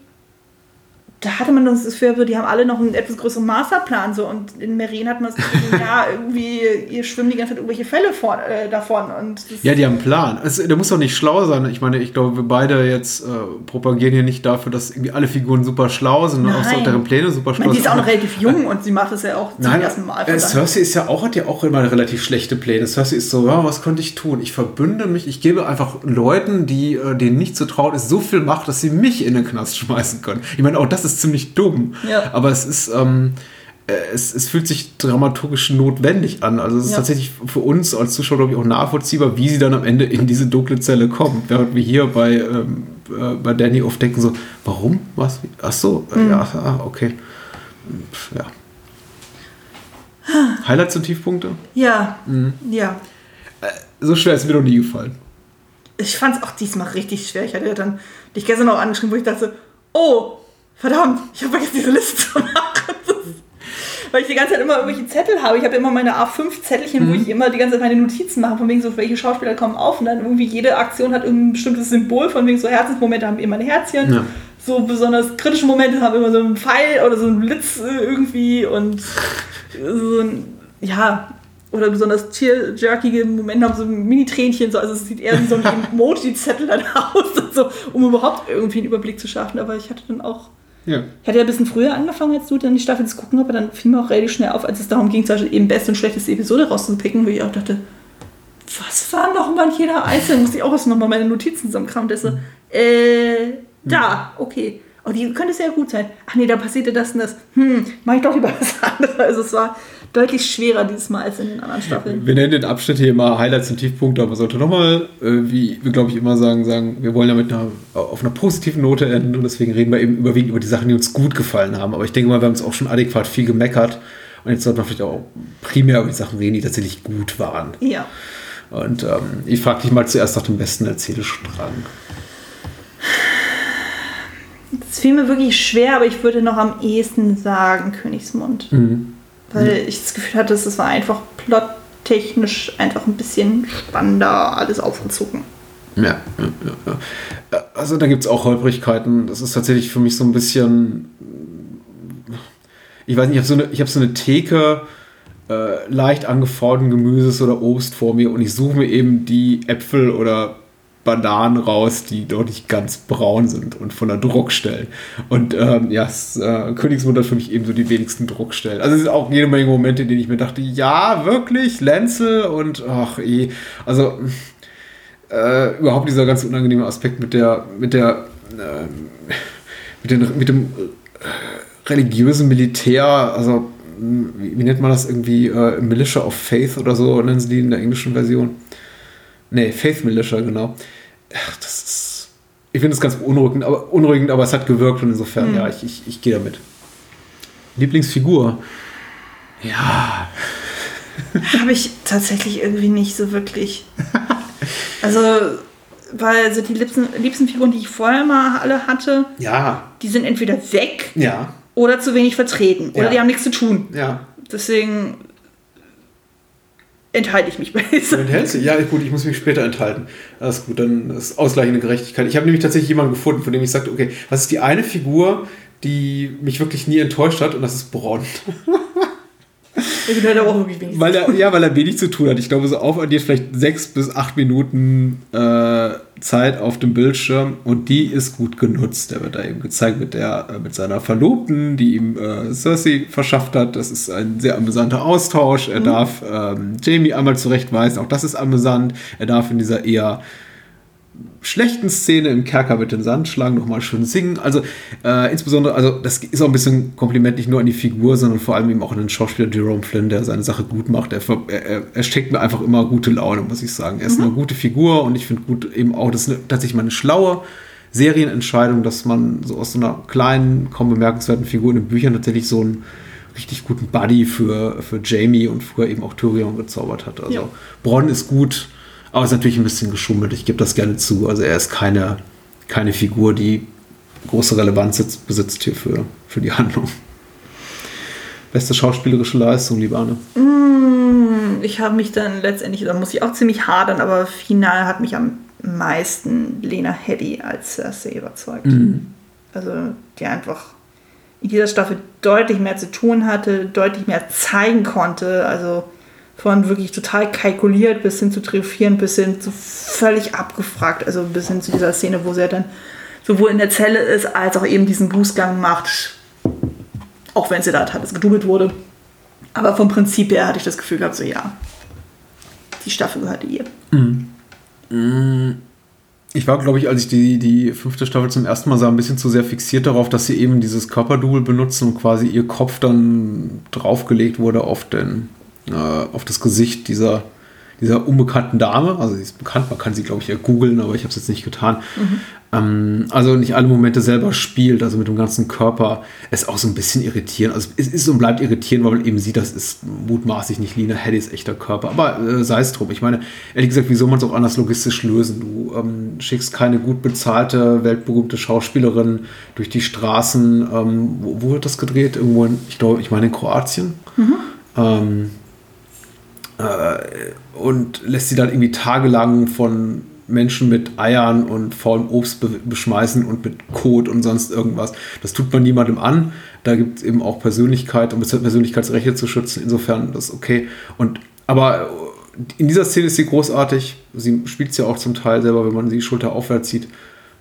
Speaker 7: da hatte man das Gefühl, die haben alle noch einen etwas größeren Masterplan so und in Meren hat man das Gefühl, ja, irgendwie, ihr schwimmen die ganze Zeit irgendwelche Fälle vor, äh, davon und
Speaker 8: Ja, die haben einen Plan. Also, der muss doch nicht schlau sein. Ich meine, ich glaube, wir beide jetzt äh, propagieren hier nicht dafür, dass irgendwie alle Figuren super schlau sind und auch so deren Pläne super schlau
Speaker 7: meine, die ist auch
Speaker 8: sind.
Speaker 7: noch relativ jung und sie macht das ja auch zum
Speaker 8: Nein,
Speaker 7: ersten Mal.
Speaker 8: äh. Cersei ist ja auch, hat ja auch immer relativ schlechte Pläne. Cersei ist so, ja, was könnte ich tun? Ich verbünde mich, ich gebe einfach Leuten, die äh, denen nicht zu trauen ist, so viel Macht, dass sie mich in den Knast schmeißen können. Ich meine, auch das ist ziemlich dumm.
Speaker 7: Ja.
Speaker 8: Aber es ist, ähm, äh, es, es fühlt sich dramaturgisch notwendig an. Also es ist
Speaker 7: Ja.
Speaker 8: tatsächlich für uns als Zuschauer, glaube ich, auch nachvollziehbar, wie sie dann am Ende in diese dunkle Zelle kommen. Während wir hier bei, ähm, äh, bei Danny oft denken so, warum? Was? Ach so,
Speaker 7: Mhm.
Speaker 8: ja, ah, okay. Ja. Highlights und Tiefpunkte?
Speaker 7: Ja,
Speaker 8: Mhm.
Speaker 7: ja.
Speaker 8: So schwer ist mir noch nie gefallen.
Speaker 7: Ich fand es auch diesmal richtig schwer. Ich hatte ja dann dich gestern noch angeschrieben, wo ich dachte, oh, verdammt, ich habe vergessen, diese Liste zu machen. Das Weil ich die ganze Zeit immer irgendwelche Zettel habe. Ich habe immer meine A5-Zettelchen,
Speaker 8: Mhm.
Speaker 7: wo ich immer die ganze Zeit meine Notizen mache, von wegen so, welche Schauspieler kommen auf. Und dann irgendwie jede Aktion hat irgendein bestimmtes Symbol, von wegen so Herzensmomente haben immer ein Herzchen.
Speaker 8: Ja.
Speaker 7: So besonders kritische Momente haben immer so einen Pfeil oder so einen Blitz äh, irgendwie und so ein, ja, oder besonders tearjerkige Momente haben so ein Mini-Tränchen, so, also es sieht eher wie so ein Emoji-Zettel dann aus, so, um überhaupt irgendwie einen Überblick zu schaffen. Aber ich hatte dann auch,
Speaker 8: Ja.
Speaker 7: ich hatte ja ein bisschen früher angefangen als du, dann die Staffel zu gucken, aber dann fiel mir auch relativ schnell auf, als es darum ging, zum Beispiel eben beste und schlechteste Episode rauszupicken, wo ich auch dachte, was war noch mal jeder einzelne? Musste ich auch erst noch mal meine Notizen zusammenkramen. Das so, äh, da, okay. Oh, die könnte sehr gut sein. Ach nee, da passierte das und das. Hm, mach ich doch lieber was anderes. Also es war deutlich schwerer dieses Mal als in den anderen Staffeln.
Speaker 8: Wir nennen den Abschnitt hier immer Highlights und Tiefpunkte, aber man sollte nochmal, äh, wie wir glaube ich immer sagen, sagen, wir wollen ja mit einer, auf einer positiven Note enden und deswegen reden wir eben überwiegend über die Sachen, die uns gut gefallen haben. Aber ich denke mal, wir haben uns auch schon adäquat viel gemeckert und jetzt sollte man vielleicht auch primär über die Sachen reden, die tatsächlich gut waren.
Speaker 7: Ja.
Speaker 8: Und ähm, ich frage dich mal zuerst nach dem besten Erzählstrang.
Speaker 7: Es fiel mir wirklich schwer, aber ich würde noch am ehesten sagen Königsmund. Weil ich das Gefühl hatte, es war einfach technisch einfach ein bisschen spannender alles aufgezogen.
Speaker 8: Ja, ja, ja, ja. Also da gibt es auch Holprigkeiten. Das ist tatsächlich für mich so ein bisschen. Ich weiß nicht, ich habe so, eine- ich hab so eine Theke äh, leicht angefahrten Gemüses oder Obst vor mir und ich suche mir eben die Äpfel oder Bananen raus, die dort nicht ganz braun sind und von der Druckstellen. Und ähm, ja, es, äh, Königsmund hat für mich eben so die wenigsten Druckstellen. Also es sind auch jede Menge Momente, in denen ich mir dachte, ja, wirklich, Lenzel und ach eh. Also äh, überhaupt dieser ganz unangenehme Aspekt mit der, mit der, äh, mit, den, mit dem äh, religiösen Militär, also wie, wie nennt man das irgendwie, äh, Militia of Faith oder so, nennen sie die in der englischen Version. Nee, Faith Militia, genau. Ach, das ist, ich finde es ganz beunruhigend, aber, unruhigend, aber es hat gewirkt und insofern, ja, ich, ich, ich gehe damit. Lieblingsfigur. Ja,
Speaker 7: Habe ich tatsächlich irgendwie nicht so wirklich. Also, weil so die liebsten, liebsten Figuren, die ich vorher mal alle hatte,
Speaker 8: ja,
Speaker 7: die sind entweder weg
Speaker 8: ja,
Speaker 7: oder zu wenig vertreten. Oder
Speaker 8: Ja.
Speaker 7: die haben nichts zu tun.
Speaker 8: ja.
Speaker 7: Deswegen enthalte ich mich
Speaker 8: Du
Speaker 7: dieser.
Speaker 8: enthältst dich? Ja, gut, ich muss mich später enthalten. Das ist gut, dann ist ausgleichende Gerechtigkeit. Ich habe nämlich tatsächlich jemanden gefunden, von dem ich sagte, okay, was ist die eine Figur, die mich wirklich nie enttäuscht hat? Und das ist Braun.
Speaker 7: Ich bin halt aber auch wirklich wenig.
Speaker 8: Weil er, ja, weil er wenig zu tun hat. Ich glaube, so aufaddiert vielleicht sechs bis acht Minuten äh, Zeit auf dem Bildschirm und die ist gut genutzt. Der wird da eben gezeigt mit, der, äh, mit seiner Verlobten, die ihm äh, Cersei verschafft hat. Das ist ein sehr amüsanter Austausch. Er darf ähm, Jamie einmal zurechtweisen, auch das ist amüsant. Er darf in dieser eher schlechten Szene im Kerker mit den Sandschlangen nochmal schön singen. Also äh, insbesondere, also das ist auch ein bisschen Kompliment nicht nur an die Figur, sondern vor allem eben auch an den Schauspieler Jerome Flynn, der seine Sache gut macht. Er, er, er steckt mir einfach immer gute Laune, muss ich sagen. Er ist eine gute Figur und ich finde gut eben auch, das ist eine, tatsächlich mal eine schlaue Serienentscheidung, dass man so aus so einer kleinen, kaum bemerkenswerten Figur in den Büchern tatsächlich so einen richtig guten Buddy für, für Jamie und früher eben auch Tyrion gezaubert hat. Also
Speaker 7: Ja.
Speaker 8: Bronn ist gut, aber ist natürlich ein bisschen geschummelt. Ich gebe das gerne zu. Also er ist keine, keine Figur, die große Relevanz besitzt hier für, für die Handlung. Beste schauspielerische Leistung, liebe Anne.
Speaker 7: Ich habe mich dann letztendlich, da muss ich auch ziemlich hadern, aber final hat mich am meisten Lena Headey als Cersei überzeugt. Also die einfach in dieser Staffel deutlich mehr zu tun hatte, deutlich mehr zeigen konnte. Also von wirklich total kalkuliert bis hin zu triumphierend, bis hin zu völlig abgefragt. Also bis hin zu dieser Szene, wo sie ja dann sowohl in der Zelle ist, als auch eben diesen Bußgang macht. Auch wenn sie da teilweise gedoubelt wurde. Aber vom Prinzip her hatte ich das Gefühl gehabt, so ja, die Staffel gehörte ihr.
Speaker 8: Ich war, glaube ich, als ich die, die fünfte Staffel zum ersten Mal sah, ein bisschen zu sehr fixiert darauf, dass sie eben dieses Körperdouble benutzen und quasi ihr Kopf dann draufgelegt wurde auf, den, äh, auf das Gesicht dieser, dieser unbekannten Dame. Also sie ist bekannt, man kann sie, glaube ich, ja googeln, aber ich habe es jetzt nicht getan. Ähm, also nicht alle Momente selber spielt, also mit dem ganzen Körper. Es ist auch so ein bisschen irritierend. Also es ist und bleibt irritierend, weil man eben sieht, das ist mutmaßlich nicht Lina Headys echter Körper. Aber äh, sei es drum. Ich meine, ehrlich gesagt, wie soll man es auch anders logistisch lösen? Du ähm, schickst keine gut bezahlte, weltberühmte Schauspielerin durch die Straßen. Ähm, wo, wo wird das gedreht? Irgendwo in, ich glaube, ich meine in Kroatien. Ähm, und lässt sie dann irgendwie tagelang von Menschen mit Eiern und faulem Obst be beschmeißen und mit Kot und sonst irgendwas. Das tut man niemandem an. Da gibt es eben auch Persönlichkeit, um Persönlichkeitsrechte zu schützen. Insofern das ist okay. Und, aber in dieser Szene ist sie großartig. Sie spielt es ja auch zum Teil selber, wenn man sie Schulter aufwärts sieht.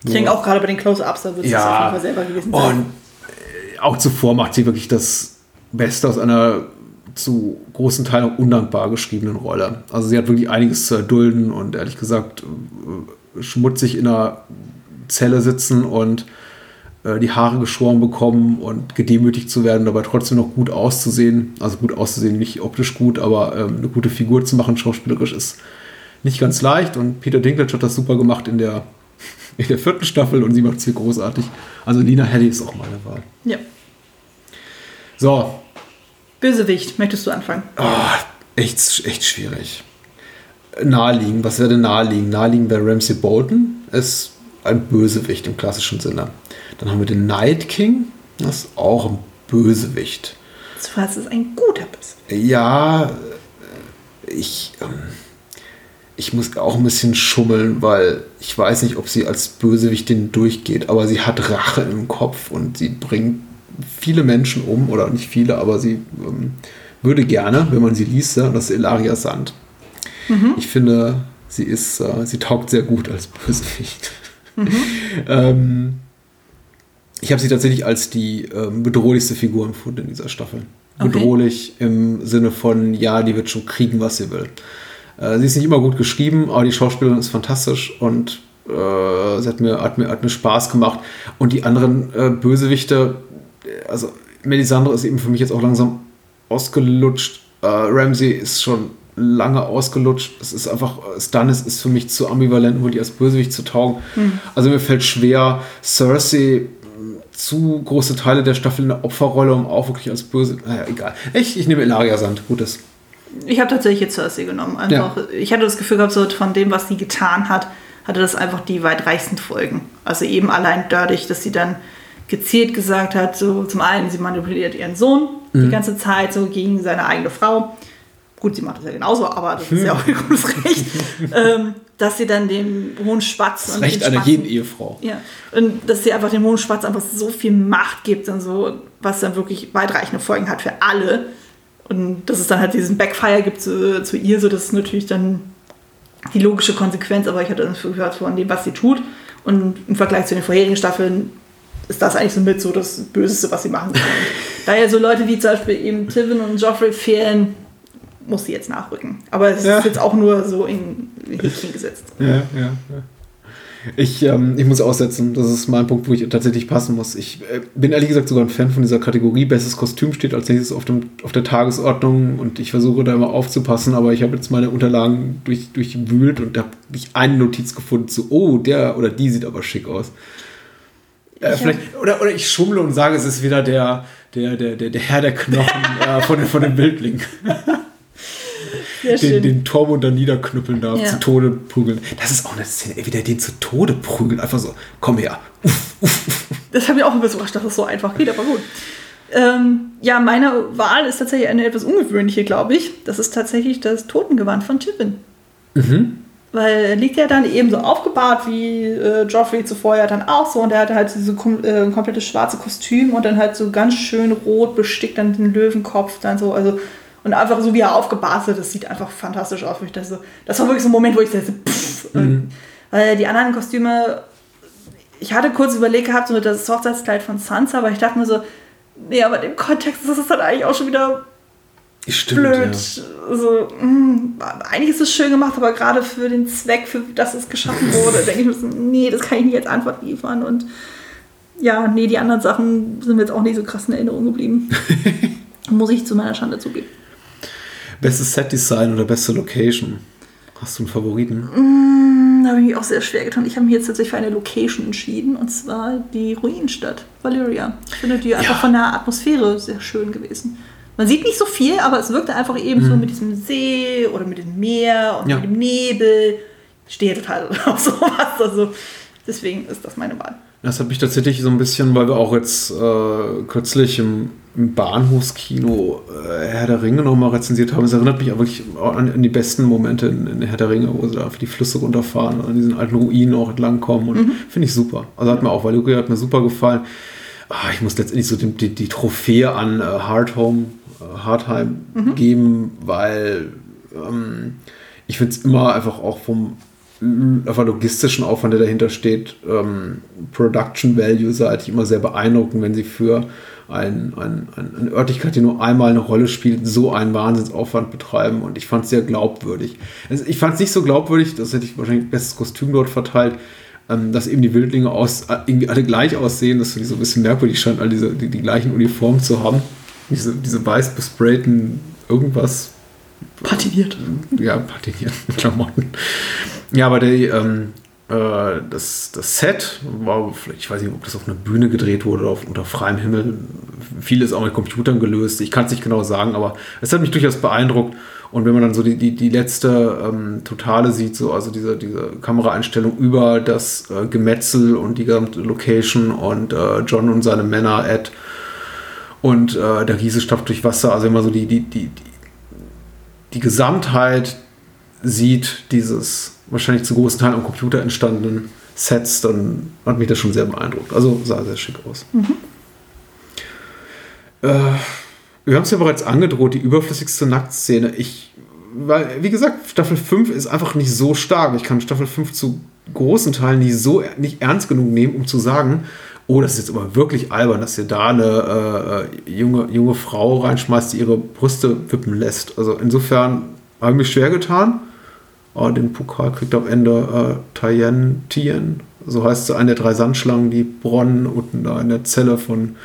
Speaker 7: Ich denke auch gerade bei den Close-Ups, da wird es auf jeden Fall selber gewesen sein.
Speaker 8: Und äh, auch zuvor macht sie wirklich das Beste aus einer zu großen Teilen auch undankbar geschriebenen Rolle. Also sie hat wirklich einiges zu erdulden und ehrlich gesagt äh, schmutzig in einer Zelle sitzen und äh, die Haare geschoren bekommen und gedemütigt zu werden, dabei trotzdem noch gut auszusehen. Also gut auszusehen, nicht optisch gut, aber ähm, eine gute Figur zu machen, schauspielerisch ist nicht ganz leicht. Und Peter Dinklage hat das super gemacht in der, in der vierten Staffel und sie macht es hier großartig. Also Lina Headey ist auch meine Wahl.
Speaker 7: Ja.
Speaker 8: So,
Speaker 7: Bösewicht, möchtest du anfangen?
Speaker 8: Ah, echt, echt schwierig. Naheliegen, was wäre denn naheliegen? Naheliegen wäre Ramsey Bolton, ist ein Bösewicht im klassischen Sinne. Dann haben wir den Night King, das ist auch ein Bösewicht.
Speaker 7: Das ist ein guter Bösewicht.
Speaker 8: Ja, äh, ich, ähm, ich muss auch ein bisschen schummeln, weil ich weiß nicht, ob sie als Bösewichtin durchgeht, aber sie hat Rache im Kopf und sie bringt viele Menschen um, oder nicht viele, aber sie ähm, würde gerne, wenn man sie liest, ja, das ist Ilaria Sand. Ich finde, sie ist, äh, sie taugt sehr gut als Bösewicht. ähm, ich habe sie tatsächlich als die ähm, bedrohlichste Figur empfunden in dieser Staffel.
Speaker 7: Okay.
Speaker 8: Bedrohlich im Sinne von, ja, die wird schon kriegen, was sie will. Äh, sie ist nicht immer gut geschrieben, aber die Schauspielerin ist fantastisch und äh, sie hat mir, hat, mir, hat mir Spaß gemacht. Und die anderen äh, Bösewichte, also Melisandre ist eben für mich jetzt auch langsam ausgelutscht. Äh, Ramsey ist schon lange ausgelutscht. Es ist einfach, Stannis ist für mich zu ambivalent, um die als Bösewicht zu taugen. Also mir fällt schwer, Cersei mh, zu große Teile der Staffel in der Opferrolle, um auch wirklich als böse. Naja, egal. Ich, ich nehme Ilaria Sand. Gutes.
Speaker 7: Ich habe tatsächlich jetzt Cersei genommen. Einfach, Ich hatte das Gefühl gehabt, so von dem, was sie getan hat, hatte das einfach die weitreichsten Folgen. Also eben allein dadurch, dass sie dann gezielt gesagt hat, so zum einen, sie manipuliert ihren Sohn die ganze Zeit so gegen seine eigene Frau. Gut, sie macht das ja genauso, aber das ist ja auch ihr gutes Recht. ähm, dass sie dann dem hohen Spatz
Speaker 8: Das
Speaker 7: und
Speaker 8: Recht einer jeden Ehefrau.
Speaker 7: ja, und dass sie einfach dem hohen Spatz einfach so viel Macht gibt und so, was dann wirklich weitreichende Folgen hat für alle. Und dass es dann halt diesen Backfire gibt zu, zu ihr, so das ist natürlich dann die logische Konsequenz, aber ich hatte das gehabt von dem, was sie tut. Und im Vergleich zu den vorherigen Staffeln ist das eigentlich so mit so das Böseste, was sie machen kann. Und da ja so Leute wie zum Beispiel eben Tivin und Joffrey fehlen, muss sie jetzt nachrücken. Aber es
Speaker 8: Ja.
Speaker 7: ist jetzt auch nur so in in Häkchen gesetzt.
Speaker 8: Ja, ja, ja. Ich, ähm, ich muss aussetzen. Das ist mein Punkt, wo ich tatsächlich passen muss. Ich äh, bin ehrlich gesagt sogar ein Fan von dieser Kategorie. Bestes Kostüm steht als nächstes auf, dem, auf der Tagesordnung und ich versuche da immer aufzupassen, aber ich habe jetzt meine Unterlagen durch, durchwühlt und habe nicht eine Notiz gefunden, so, oh, der oder die sieht aber schick aus. Äh,
Speaker 7: Ich
Speaker 8: vielleicht, oder, oder ich schummle und sage, es ist wieder der, der, der, der, der Herr der Knochen äh, von, von den Wildlingen.
Speaker 7: Sehr
Speaker 8: den, den Tormund da niederknüppeln darf,
Speaker 7: Ja.
Speaker 8: zu Tode prügeln. Das ist auch eine Szene, wie der den zu Tode prügelt. Einfach so, komm her.
Speaker 7: Das hat mich auch ein bisschen überrascht, dass es so einfach geht, aber gut. Ähm, ja, meine Wahl ist tatsächlich eine etwas ungewöhnliche, glaube ich. Das ist tatsächlich das Totengewand von Tivin. Weil er liegt ja dann eben so aufgebahrt wie äh, Joffrey zuvor ja dann auch so. Und er hatte halt diese kom äh, komplette schwarze Kostüm und dann halt so ganz schön rot bestickt dann den Löwenkopf dann so, also und einfach so wie er aufgebahrt ist, das sieht einfach fantastisch aus. Ich dachte das war wirklich so ein Moment, wo ich dachte, pff, und, weil die anderen Kostüme, ich hatte kurz überlegt gehabt, so das Hochzeitskleid von Sansa, aber ich dachte mir so, nee, aber im Kontext ist das dann eigentlich auch schon wieder
Speaker 8: Stimmt,
Speaker 7: blöd.
Speaker 8: ja.
Speaker 7: Also, mh, eigentlich ist es schön gemacht, aber gerade für den Zweck, für das es geschaffen wurde, denke ich mir so, nee, das kann ich nicht als Antwort liefern. Und ja, nee, die anderen Sachen sind mir jetzt auch nicht so krass in Erinnerung geblieben. Muss ich zu meiner Schande zugeben.
Speaker 8: Bestes Set-Design oder beste Location? Hast du einen Favoriten?
Speaker 7: Da habe ich mich auch sehr schwer getan. Ich habe mich jetzt tatsächlich für eine Location entschieden, und zwar die Ruinenstadt, Valyria. Ich finde die einfach von der Atmosphäre sehr schön gewesen. Man sieht nicht so viel, aber es wirkte einfach eben so mit diesem See oder mit dem Meer und
Speaker 8: Ja.
Speaker 7: mit dem Nebel. Ich stehe total auf sowas. Also deswegen ist das meine Wahl.
Speaker 8: Das hat mich tatsächlich so ein bisschen, weil wir auch jetzt äh, kürzlich im, im Bahnhofskino äh, Herr der Ringe nochmal rezensiert haben. Es erinnert mich auch wirklich an, an die besten Momente in, in Herr der Ringe, wo sie da einfach die Flüsse runterfahren und an diesen alten Ruinen auch entlangkommen. Und finde ich super. Also hat mir auch, Valyria hat mir super gefallen. Ah, ich muss letztendlich so die, die, die Trophäe an äh, Hardhome, äh, Hardheim geben, weil ähm, ich finde es immer einfach auch vom einfach logistischen Aufwand, der dahinter steht, ähm, Production Value seitig immer sehr beeindruckend, wenn sie für ein, ein, ein, eine Örtlichkeit, die nur einmal eine Rolle spielt, so einen Wahnsinnsaufwand betreiben und ich fand es sehr glaubwürdig. Also ich fand es nicht so glaubwürdig, das hätte ich wahrscheinlich bestes Kostüm dort verteilt, ähm, dass eben die Wildlinge aus, äh, irgendwie alle gleich aussehen, dass die so ein bisschen merkwürdig scheinen, alle diese, die, die gleichen Uniformen zu haben. Diese, diese weiß besprayten irgendwas
Speaker 7: Patiniert.
Speaker 8: ja, patiniert mit Klamotten. Ja, aber die, ähm, äh, das, das Set war, ich weiß nicht, ob das auf einer Bühne gedreht wurde oder auf, unter freiem Himmel. Vieles auch mit Computern gelöst. Ich kann es nicht genau sagen, aber es hat mich durchaus beeindruckt. Und wenn man dann so die, die, die letzte ähm, Totale sieht, so also diese, diese Kameraeinstellung über das äh, Gemetzel und die gesamte Location und äh, John und seine Männer, Ed und äh, der Riese stapft durch Wasser, also immer so die, die, die, die Gesamtheit sieht, dieses wahrscheinlich zu großen Teilen am Computer entstandenen Sets, dann hat mich das schon sehr beeindruckt. Also sah sehr schick aus. Äh, wir haben es ja bereits angedroht, die überflüssigste Nacktszene. Ich, weil, wie gesagt, Staffel 5 ist einfach nicht so stark. Ich kann Staffel 5 zu großen Teilen nicht so nicht ernst genug nehmen, um zu sagen, oh, das ist jetzt aber wirklich albern, dass ihr da eine äh, junge, junge Frau reinschmeißt, die ihre Brüste wippen lässt. Also insofern habe ich mich schwer getan. Aber den Pokal kriegt am Ende äh, Tien, Tien, so heißt sie, eine der drei Sandschlangen, die Bronn unten da in der Zelle von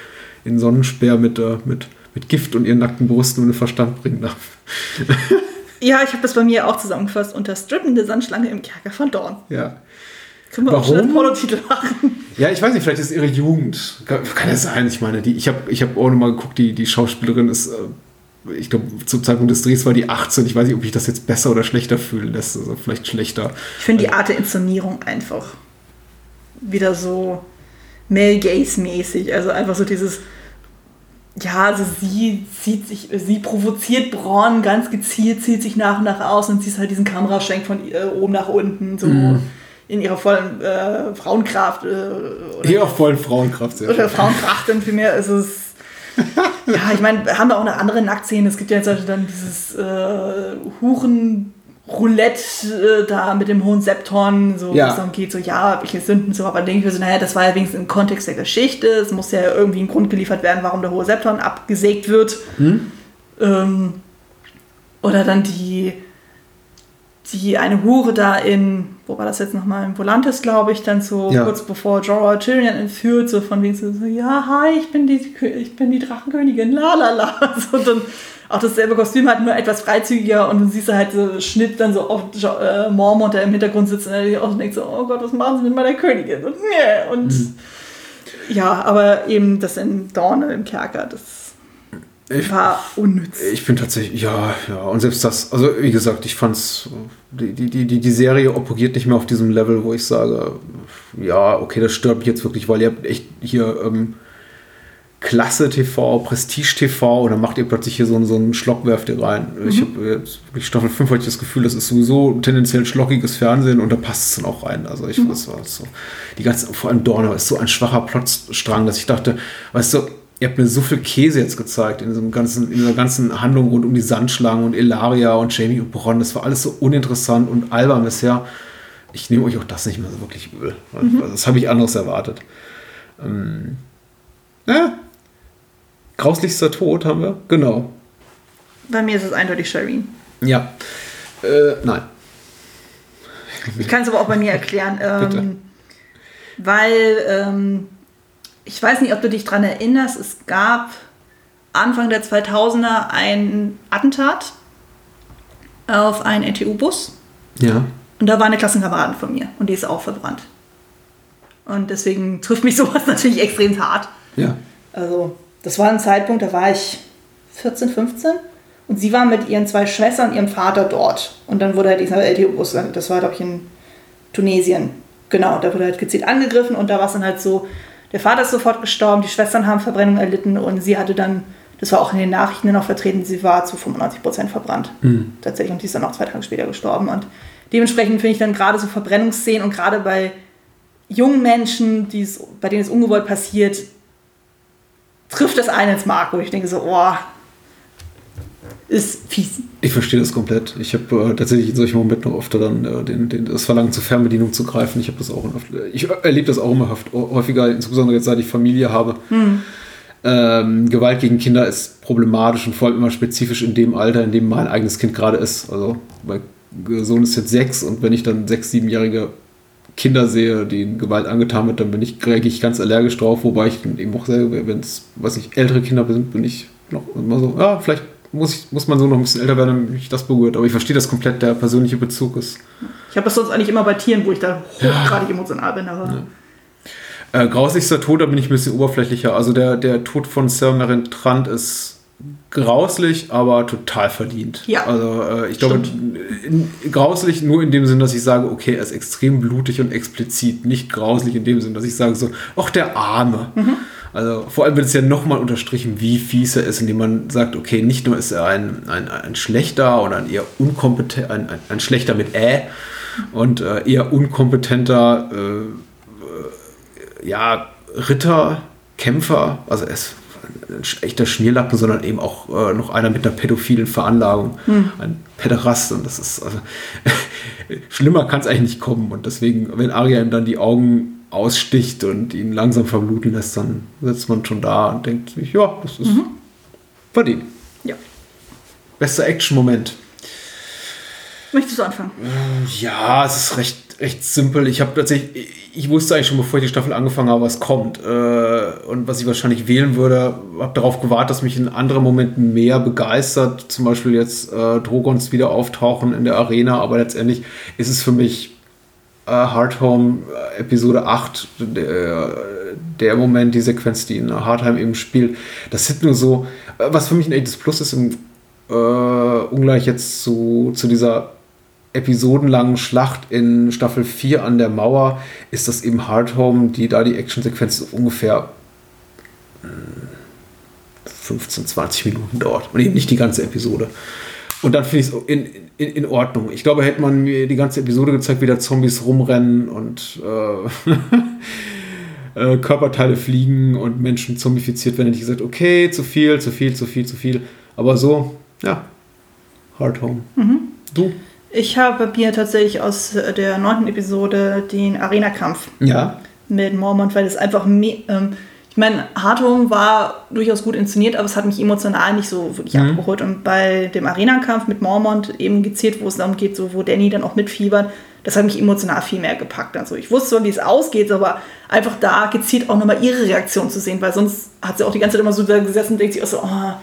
Speaker 8: in Sonnenspeer mit, äh, mit, mit Gift und ihren nackten Brüsten ohne Verstand bringen darf.
Speaker 7: Ja, ich habe das bei mir auch zusammengefasst unter strippende Sandschlange im Kerker von Dorn.
Speaker 8: ja.
Speaker 7: Können wir auch
Speaker 8: Warum?
Speaker 7: schon als Pornotitel machen.
Speaker 8: Ja, ich weiß nicht, vielleicht ist ihre Jugend. Kann, kann ja sein. Ich meine, die, ich habe ich hab auch noch mal geguckt, die, die Schauspielerin ist, äh, ich glaube, zum Zeitpunkt des Drehs war die 18. Ich weiß nicht, ob ich das jetzt besser oder schlechter fühlen lässt. Also vielleicht schlechter.
Speaker 7: Ich finde die Art der Inszenierung einfach wieder so Mel Gaze-mäßig. Also einfach so dieses, ja, also sie zieht sich, sie provoziert Braun ganz gezielt, zieht sich nach und nach aus und sie ist halt diesen Kameraschwenk von äh, oben nach unten, so in ihrer vollen äh, Frauenkraft äh, oder,
Speaker 8: Eher vollen Frauenkraft. Sehr
Speaker 7: oder. Frauenkraft dann vielmehr ist es. ja, ich meine, haben wir auch eine andere Nacktszene. Es gibt ja jetzt also dann dieses äh, Huren. Roulette äh, da mit dem hohen Septon, so
Speaker 8: Ja.
Speaker 7: es darum geht, so ja, jetzt Sünden, so, aber dann denke ich mir so, naja, das war ja wenigstens im Kontext der Geschichte, es muss ja irgendwie ein Grund geliefert werden, warum der hohe Septon abgesägt wird. Ähm, oder dann die, die eine Hure da in, wo war das jetzt nochmal, in Volantis, glaube ich, dann so
Speaker 8: Ja.
Speaker 7: kurz bevor Jorah Tyrion entführt, so von wegen so, so, ja, hi, ich bin die, ich bin die Drachenkönigin, la la la. So, und dann auch dasselbe Kostüm halt nur etwas freizügiger und dann siehst du halt so Schnitt dann so auf jo äh, Mormont, der im Hintergrund sitzt und der auch so denkt so, oh Gott, was machen sie mit meiner Königin? Und, nee. und ja, aber eben das in Dorne im Kerker, das
Speaker 8: Ich,
Speaker 7: war unnütz.
Speaker 8: ich bin tatsächlich, ja, ja. Und selbst das, also wie gesagt, ich fand's, die, die, die, die- Serie operiert nicht mehr auf diesem Level, wo ich sage, ja, okay, das stört mich jetzt wirklich, weil ihr habt echt hier ähm, Klasse TV, Prestige TV und dann macht ihr plötzlich hier so, einen- so einen Schlock, werft ihr rein. Ich habe jetzt wirklich Staffel 5 hatte ich das Gefühl, das ist sowieso tendenziell schlockiges Fernsehen und da passt es dann auch rein. Also ich das war so, die ganze, vor allem Dorner ist so ein schwacher Plotstrang, dass ich dachte, weißt du, ihr habt mir so viel Käse jetzt gezeigt in diesem ganzen, in dieser ganzen Handlung rund um die Sandschlangen und Ilaria und Jamie und Bronn. Das war alles so uninteressant und albern bisher. Ich nehme euch auch das nicht mehr so wirklich übel. Also Das habe ich anderes erwartet. Ähm, ja. Grauslichster Tod haben wir? Genau.
Speaker 7: Bei mir ist es eindeutig Shireen.
Speaker 8: Ja. Äh, nein.
Speaker 7: Ich kann es aber auch bei mir erklären.
Speaker 8: Bitte.
Speaker 7: Ähm, weil ähm, ich weiß nicht, ob du dich daran erinnerst, es gab Anfang der 2000er ein Attentat auf einen NTU-Bus.
Speaker 8: Ja.
Speaker 7: Und da war eine Klassenkameradin von mir und die ist auch verbrannt. Und deswegen trifft mich sowas natürlich extrem hart.
Speaker 8: Ja.
Speaker 7: Also, das war ein Zeitpunkt, da war ich 14, 15 und sie war mit ihren zwei Schwestern und ihrem Vater dort. Und dann wurde halt dieser LTO-Bus, das war, glaube ich, in Tunesien. Genau, da wurde halt gezielt angegriffen und da war es dann halt so, der Vater ist sofort gestorben, die Schwestern haben Verbrennung erlitten und sie hatte dann, das war auch in den Nachrichten noch vertreten, sie war zu 95% verbrannt. Tatsächlich. Und die ist dann auch zwei Tage später gestorben. Und dementsprechend finde ich dann gerade so Verbrennungsszenen und gerade bei jungen Menschen, bei denen es ungewollt passiert, trifft das einen ins Mark, wo ich denke so, oh, ist fies.
Speaker 8: Ich verstehe das komplett. Ich habe äh, tatsächlich in solchen Momenten noch öfter dann äh, den, den, das Verlangen zur Fernbedienung zu greifen. Ich habe das auch oft, ich erlebe das auch immer oft, häufiger, insbesondere jetzt seit ich Familie habe. Ähm, Gewalt gegen Kinder ist problematisch und vor allem immer spezifisch in dem Alter, in dem mein eigenes Kind gerade ist. Also mein Sohn ist jetzt sechs und wenn ich dann sechs, siebenjährige Kinder sehe, denen Gewalt angetan wird, dann bin ich, reagiere ich ganz allergisch drauf, wobei ich dann eben auch selber, wenn es, weiß ich, ältere Kinder sind, bin ich noch immer so, ja, vielleicht muss, ich, muss man so noch ein bisschen älter werden, damit mich das berührt. Aber ich verstehe das komplett, der persönliche Bezug ist.
Speaker 7: Ich habe das sonst eigentlich immer bei Tieren, wo ich da hochgradig emotional bin, aber
Speaker 8: Äh, grauslichster Tod, da bin ich ein bisschen oberflächlicher. Also der, der Tod von Sir Marin Trant ist grauslich, aber total verdient.
Speaker 7: Ja.
Speaker 8: Also äh, ich glaube, in, grauslich nur in dem Sinn, dass ich sage, okay, er ist extrem blutig und explizit. Nicht grauslich in dem Sinn, dass ich sage so, ach der Arme. Also vor allem wird es ja nochmal unterstrichen, wie fies er ist, indem man sagt, okay, nicht nur ist er ein, ein, ein schlechter oder ein eher unkompetent, ein, ein, ein schlechter mit Ä und äh, eher unkompetenter äh, äh, ja, Ritter, Kämpfer, also er ist ein echter Schmierlappen, sondern eben auch äh, noch einer mit einer pädophilen Veranlagung, ein Päderast und das ist also, schlimmer kann es eigentlich nicht kommen. Und deswegen, wenn Arya ihm dann die Augen aussticht und ihn langsam verbluten lässt, dann sitzt man schon da und denkt sich, ja, das ist verdient.
Speaker 7: Ja.
Speaker 8: Bester Action-Moment.
Speaker 7: Möchtest du anfangen?
Speaker 8: Ja, es ist recht, recht simpel. Ich habe tatsächlich, ich wusste eigentlich schon, bevor ich die Staffel angefangen habe, was kommt. Äh, Und was ich wahrscheinlich wählen würde, habe darauf gewartet, dass mich in anderen Momenten mehr begeistert. Zum Beispiel jetzt äh, Drogons wieder auftauchen in der Arena, aber letztendlich ist es für mich äh, Hard Home äh, Episode 8, der, der Moment, die Sequenz, die in Hardheim eben spielt. Das sind nur so, äh, was für mich ein echtes Plus ist, im äh, ungleich jetzt zu, zu dieser episodenlangen Schlacht in Staffel 4 an der Mauer, ist das eben Hard Home, die da die Actionsequenz ungefähr mh, 15, 20 Minuten dauert und eben nicht die ganze Episode. Und dann finde ich es in, in, in Ordnung. Ich glaube, hätte man mir die ganze Episode gezeigt, wie da Zombies rumrennen und äh, äh, Körperteile fliegen und Menschen zombifiziert werden, hätte ich gesagt, okay, zu viel, zu viel, zu viel, zu viel. Aber so, ja, Hard Home. Du?
Speaker 7: Ich habe mir tatsächlich aus der neunten Episode den Arena-Kampf
Speaker 8: Ja.
Speaker 7: mit Mormont, weil es einfach ähm, ich meine, Hard Home war durchaus gut inszeniert, aber es hat mich emotional nicht so wirklich
Speaker 8: Mhm.
Speaker 7: abgeholt. Und bei dem Arena-Kampf mit Mormont eben gezielt, wo es darum geht, so, wo Danny dann auch mitfiebert, das hat mich emotional viel mehr gepackt. Also ich wusste zwar, wie es ausgeht, aber einfach da gezielt auch nochmal ihre Reaktion zu sehen, weil sonst hat sie auch die ganze Zeit immer so da gesessen und denkt sich auch so, oh,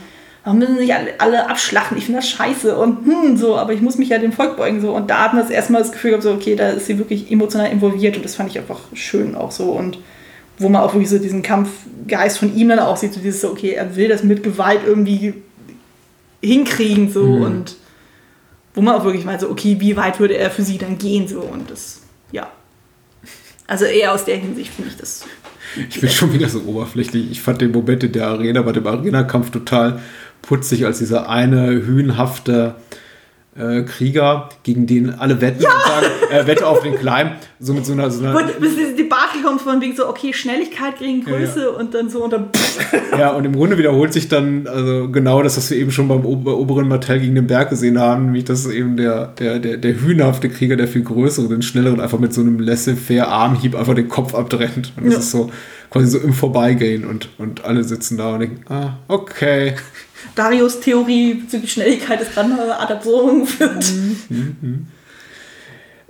Speaker 7: warum müssen sich alle, alle abschlachten? Ich finde das scheiße und hm, so, aber ich muss mich ja dem Volk beugen so. Und da hat man das erstmal das Gefühl gehabt, so, okay, da ist sie wirklich emotional involviert und das fand ich einfach schön auch so und wo man auch wirklich so diesen Kampfgeist von ihm dann auch sieht, so dieses, so, okay, er will das mit Gewalt irgendwie hinkriegen so und wo man auch wirklich meint, so, okay, wie weit würde er für sie dann gehen so und das, ja. Also eher aus der Hinsicht finde ich das
Speaker 8: Ich bin schon wieder so oberflächlich. Ich fand den Moment in der Arena, bei dem Arena-Kampf total putzig, als dieser eine hühnhafte äh, Krieger, gegen den alle wetten und sagen, äh, wette auf den Climb, so mit so einer, so einer
Speaker 7: Und bis diese Debatte kommt von wegen so, okay, Schnelligkeit gegen Größe
Speaker 8: Ja,
Speaker 7: und dann so und dann
Speaker 8: Ja, und im Grunde wiederholt sich dann also genau das, was wir eben schon beim Ober oberen Martell gegen den Berg gesehen haben, nämlich dass eben der, der, der, der hühnhafte Krieger, der viel größere, den schnelleren, einfach mit so einem laissez-faire Armhieb einfach den Kopf abtrennt. Und das
Speaker 7: Ja.
Speaker 8: ist so quasi so im Vorbeigehen und, und alle sitzen da und denken, ah, okay.
Speaker 7: Darius Theorie bezüglich Schnelligkeit ist gerade ad absurdum geführt.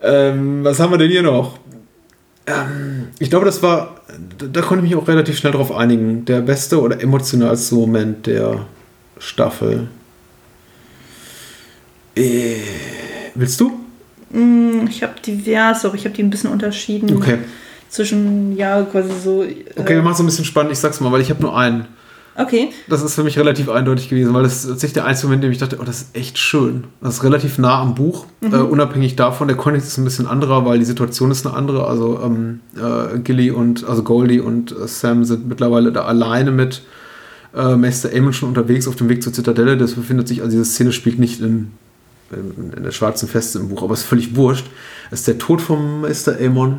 Speaker 8: Ähm, was haben wir denn hier noch? Ähm, ich glaube, das war, da, da konnte ich mich auch relativ schnell drauf einigen. Der beste oder emotionalste Moment der Staffel. Äh, willst du?
Speaker 7: Ich habe divers, aber ich habe die ein bisschen unterschieden.
Speaker 8: Okay.
Speaker 7: Zwischen, ja, quasi so. äh,
Speaker 8: Okay, wir machen es ein bisschen spannend. Ich sag's mal, weil ich habe nur einen.
Speaker 7: Okay.
Speaker 8: Das ist für mich relativ eindeutig gewesen, weil das ist tatsächlich der einzige Moment, in dem ich dachte, oh, das ist echt schön. Das ist relativ nah am Buch, äh, unabhängig davon. Der Kontext ist ein bisschen anderer, weil die Situation ist eine andere. Also ähm, äh, Gilly und, also Goldie und äh, Sam sind mittlerweile da alleine mit äh, Meister Aemon schon unterwegs auf dem Weg zur Zitadelle. Das befindet sich, also diese Szene spielt nicht in, in, in der schwarzen Feste im Buch, aber ist völlig wurscht. Es ist der Tod von Meister Aemon.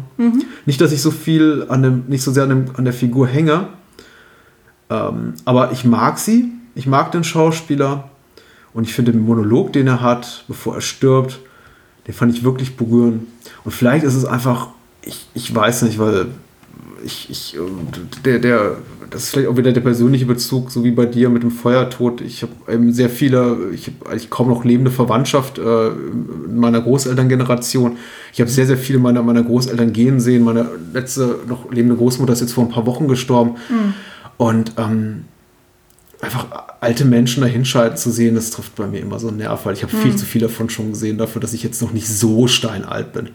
Speaker 8: Nicht, dass ich so viel an dem, nicht so sehr an, dem, an der Figur hänge, ähm, aber ich mag sie, ich mag den Schauspieler und ich finde den Monolog, den er hat, bevor er stirbt, den fand ich wirklich berührend. Und vielleicht ist es einfach, ich, ich weiß nicht, weil ich, ich, ähm, der, der, das ist vielleicht auch wieder der persönliche Bezug, so wie bei dir mit dem Feuertod. Ich habe eben sehr viele, ich habe eigentlich kaum noch lebende Verwandtschaft äh, in meiner Großelterngeneration. Ich habe sehr, sehr viele meiner, meiner Großeltern gehen sehen. Meine letzte noch lebende Großmutter ist jetzt vor ein paar Wochen gestorben. Und ähm, einfach alte Menschen da hinschalten zu sehen, das trifft bei mir immer so einen Nerv, weil ich habe viel zu viel davon schon gesehen, dafür, dass ich jetzt noch nicht so steinalt bin.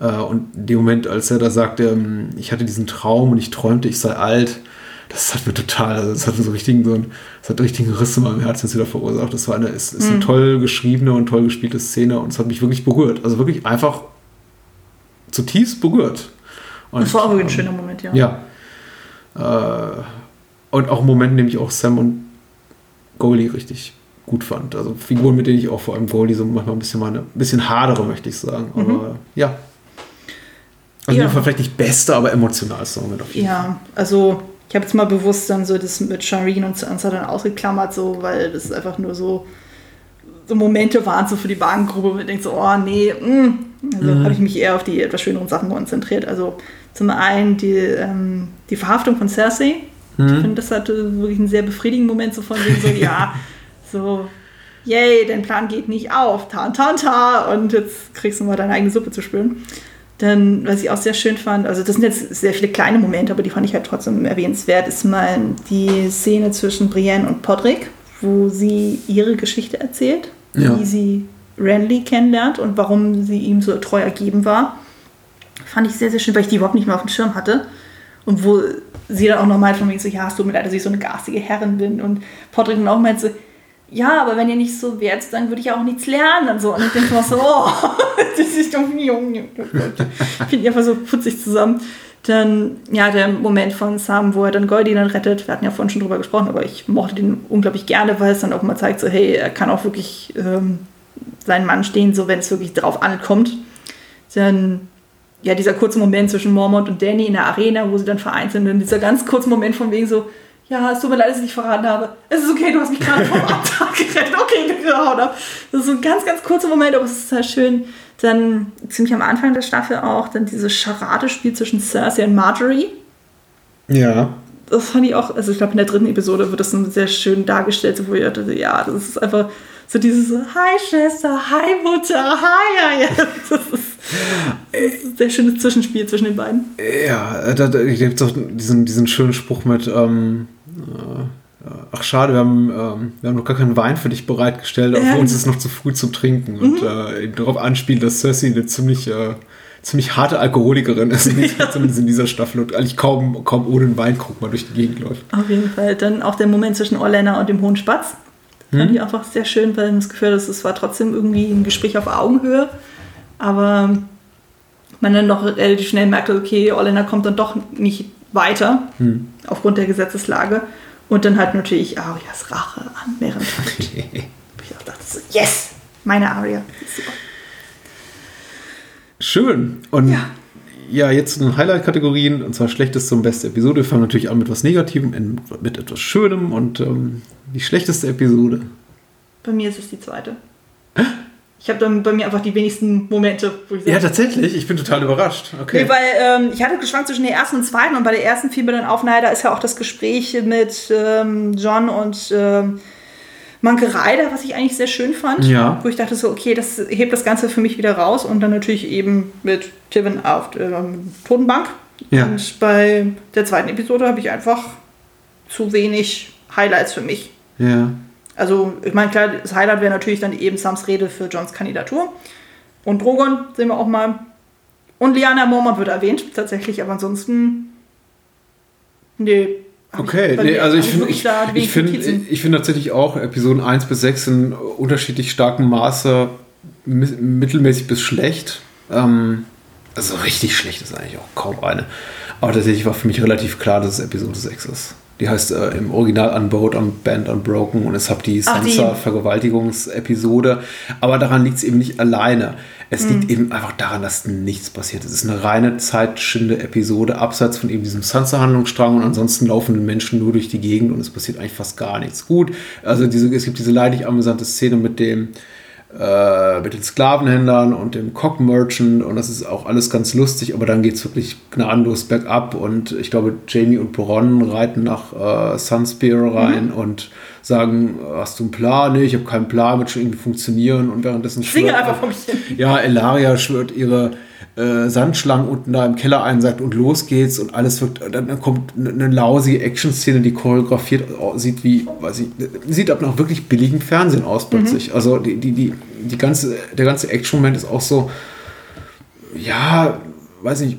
Speaker 8: Äh, und in dem Moment, als er da sagte, ähm, ich hatte diesen Traum und ich träumte, ich sei alt, das hat mir total, also das hat mir so richtigen, so einen, das hat richtigen Riss in meinem Herzen wieder verursacht. Das war eine, ist, ist eine toll geschriebene und toll gespielte Szene und es hat mich wirklich berührt. Also wirklich einfach zutiefst berührt. Und,
Speaker 7: Das war auch wirklich ein
Speaker 8: ähm,
Speaker 7: schöner Moment, ja.
Speaker 8: ja. Äh, Und auch im Moment, in dem ich auch Sam und Goldie richtig gut fand. Also Figuren, mit denen ich auch vor allem Goldie so manchmal ein bisschen, meine, ein bisschen hadere, möchte ich sagen. Aber ja. Also
Speaker 7: Ja.
Speaker 8: vielleicht nicht beste, aber emotionalste Moment auf jeden Fall.
Speaker 7: Ja, also ich habe jetzt mal bewusst dann so das mit Shireen und Sansa dann ausgeklammert, so, weil das einfach nur so, so Momente waren so für die Bahngruppe, wo man denkt so, oh nee, mm. also habe ich mich eher auf die etwas schöneren Sachen konzentriert. Also zum einen die, ähm, die Verhaftung von Cersei. Ich finde, das hatte wirklich einen sehr befriedigenden Moment, so von wegen so, ja, so, yay, dein Plan geht nicht auf, ta, ta, ta, und jetzt kriegst du mal deine eigene Suppe zu spüren. Dann, was ich auch sehr schön fand, also das sind jetzt sehr viele kleine Momente, aber die fand ich halt trotzdem erwähnenswert, ist mal die Szene zwischen Brienne und Podrick, wo sie ihre Geschichte erzählt,
Speaker 8: Ja.
Speaker 7: wie sie Renly kennenlernt und warum sie ihm so treu ergeben war. Fand ich sehr, sehr schön, weil ich die überhaupt nicht mehr auf dem Schirm hatte. Und wo sie dann auch noch meint von wegen so, ja, es tut mir leid, dass ich so eine garstige Herrin bin. Und Podrick dann auch meint so, ja, aber wenn ihr nicht so wärt, dann würde ich auch nichts lernen und so. Und ich denke mir so, oh, das ist doch jung. Finde ich einfach so putzig zusammen. Dann, ja, der Moment von Sam, wo er dann Goldie dann rettet. Wir hatten ja vorhin schon drüber gesprochen, aber ich mochte den unglaublich gerne, weil es dann auch mal zeigt, so, hey, er kann auch wirklich ähm, seinen Mann stehen, so wenn es wirklich drauf ankommt. Dann, ja, dieser kurze Moment zwischen Mormont und Danny in der Arena, wo sie dann vereint sind. Und dieser ganz kurze Moment von wegen so, ja, es tut mir leid, dass ich dich verraten habe. Es ist okay, du hast mich gerade vom Abtag gerettet. Okay, gehauen ab. Das ist so ein ganz, ganz kurzer Moment, aber es ist total schön. Dann ziemlich am Anfang der Staffel auch dann dieses Charade-Spiel zwischen Cersei und Marjorie.
Speaker 8: Ja.
Speaker 7: Das fand ich auch, also ich glaube in der dritten Episode wird das sehr schön dargestellt, wo ich dachte, ja, das ist einfach so dieses Hi Schwester, Hi Mutter, Hi, ja, ja. Das ist, das ist ein sehr schönes Zwischenspiel zwischen den beiden.
Speaker 8: Ja, da, da gibt es auch diesen, diesen schönen Spruch mit, ähm, äh, ach schade, wir haben, ähm, wir haben noch gar keinen Wein für dich bereitgestellt, aber
Speaker 7: Ja.
Speaker 8: für uns ist es noch zu früh zum Trinken. Und
Speaker 7: Mhm.
Speaker 8: äh, eben darauf anspielt, dass Cersei eine ziemlich, äh, ziemlich harte Alkoholikerin ist, zumindest in dieser Staffel und eigentlich kaum, kaum ohne einen Weinkrug mal durch die Gegend läuft.
Speaker 7: Auf jeden Fall. Dann auch der Moment zwischen Orlena und dem Hohen Spatz. Fand ich einfach sehr schön, weil das Gefühl hat, es war trotzdem irgendwie ein Gespräch auf Augenhöhe. Aber man dann doch relativ schnell merkte, okay, Orlena kommt dann doch nicht weiter aufgrund der Gesetzeslage. Und dann halt natürlich Arias Rache an mehreren Tagen. ich auch dachte so, yes, meine Aria.
Speaker 8: Schön. Und ja,
Speaker 7: Ja.
Speaker 8: jetzt den Highlight-Kategorien, und zwar schlechteste und beste Episode. Wir fangen natürlich an mit was Negativem, in- mit etwas Schönem und ähm, die schlechteste Episode.
Speaker 7: Bei mir ist es die zweite. Ich habe dann bei mir einfach die wenigsten Momente, wo ich sage,
Speaker 8: Ja, tatsächlich. Ich bin total überrascht. Okay.
Speaker 7: Nee, weil ähm, ich hatte geschwankt zwischen der ersten und zweiten und bei der ersten fiel mir dann auf, naja, da ist ja auch das Gespräch mit ähm, John und ähm, Manke Reider, was ich eigentlich sehr schön fand.
Speaker 8: Ja.
Speaker 7: Wo ich dachte so, okay, das hebt das Ganze für mich wieder raus und dann natürlich eben mit Tivin auf der ähm, Totenbank.
Speaker 8: Ja.
Speaker 7: Und bei der zweiten Episode habe ich einfach zu wenig Highlights für mich.
Speaker 8: ja.
Speaker 7: Also, ich meine, klar, das Highlight wäre natürlich dann eben Sams Rede für Johns Kandidatur. Und Drogon sehen wir auch mal. Und Liana Mormont wird erwähnt, tatsächlich, aber ansonsten. Nee.
Speaker 8: Okay, nee, also ich finde ich, ich find, ich find tatsächlich auch Episoden 1 bis 6 in unterschiedlich starkem Maße mi- mittelmäßig bis schlecht. Ähm, also richtig schlecht ist eigentlich auch kaum eine. Aber tatsächlich war für mich relativ klar, dass es Episode 6 ist. Die heißt äh, im Original Unbowed, Unbanned, Unbroken und es hat die. Sansa-Vergewaltigungsepisode. Aber daran liegt es eben nicht alleine. Es
Speaker 7: Mhm.
Speaker 8: liegt eben einfach daran, dass nichts passiert. Es ist eine reine zeitschinde Episode, abseits von eben diesem Sansa-Handlungsstrang und ansonsten laufen die Menschen nur durch die Gegend und es passiert eigentlich fast gar nichts. Gut, also diese, es gibt diese leidig amüsante Szene mit dem äh, mit den Sklavenhändlern und dem Cock Merchant und das ist auch alles ganz lustig, aber dann geht es wirklich gnadenlos bergab und ich glaube, Jamie und Boron reiten nach äh, Sunspear rein und sagen, hast du einen Plan? Nee, ich habe keinen Plan, wird schon irgendwie funktionieren und währenddessen schwört-
Speaker 7: einfach hin.
Speaker 8: ja, Elaria schwört ihre äh, Sandschlangen unten da im Keller ein, sagt und los geht's und alles wird, dann kommt eine, lausige Action-Szene, die choreografiert sieht wie, weiß ich, sieht aber noch wirklich billigen Fernsehen aus plötzlich. Also die, die, die, die ganze, der ganze Action-Moment ist auch so, ja, weiß nicht,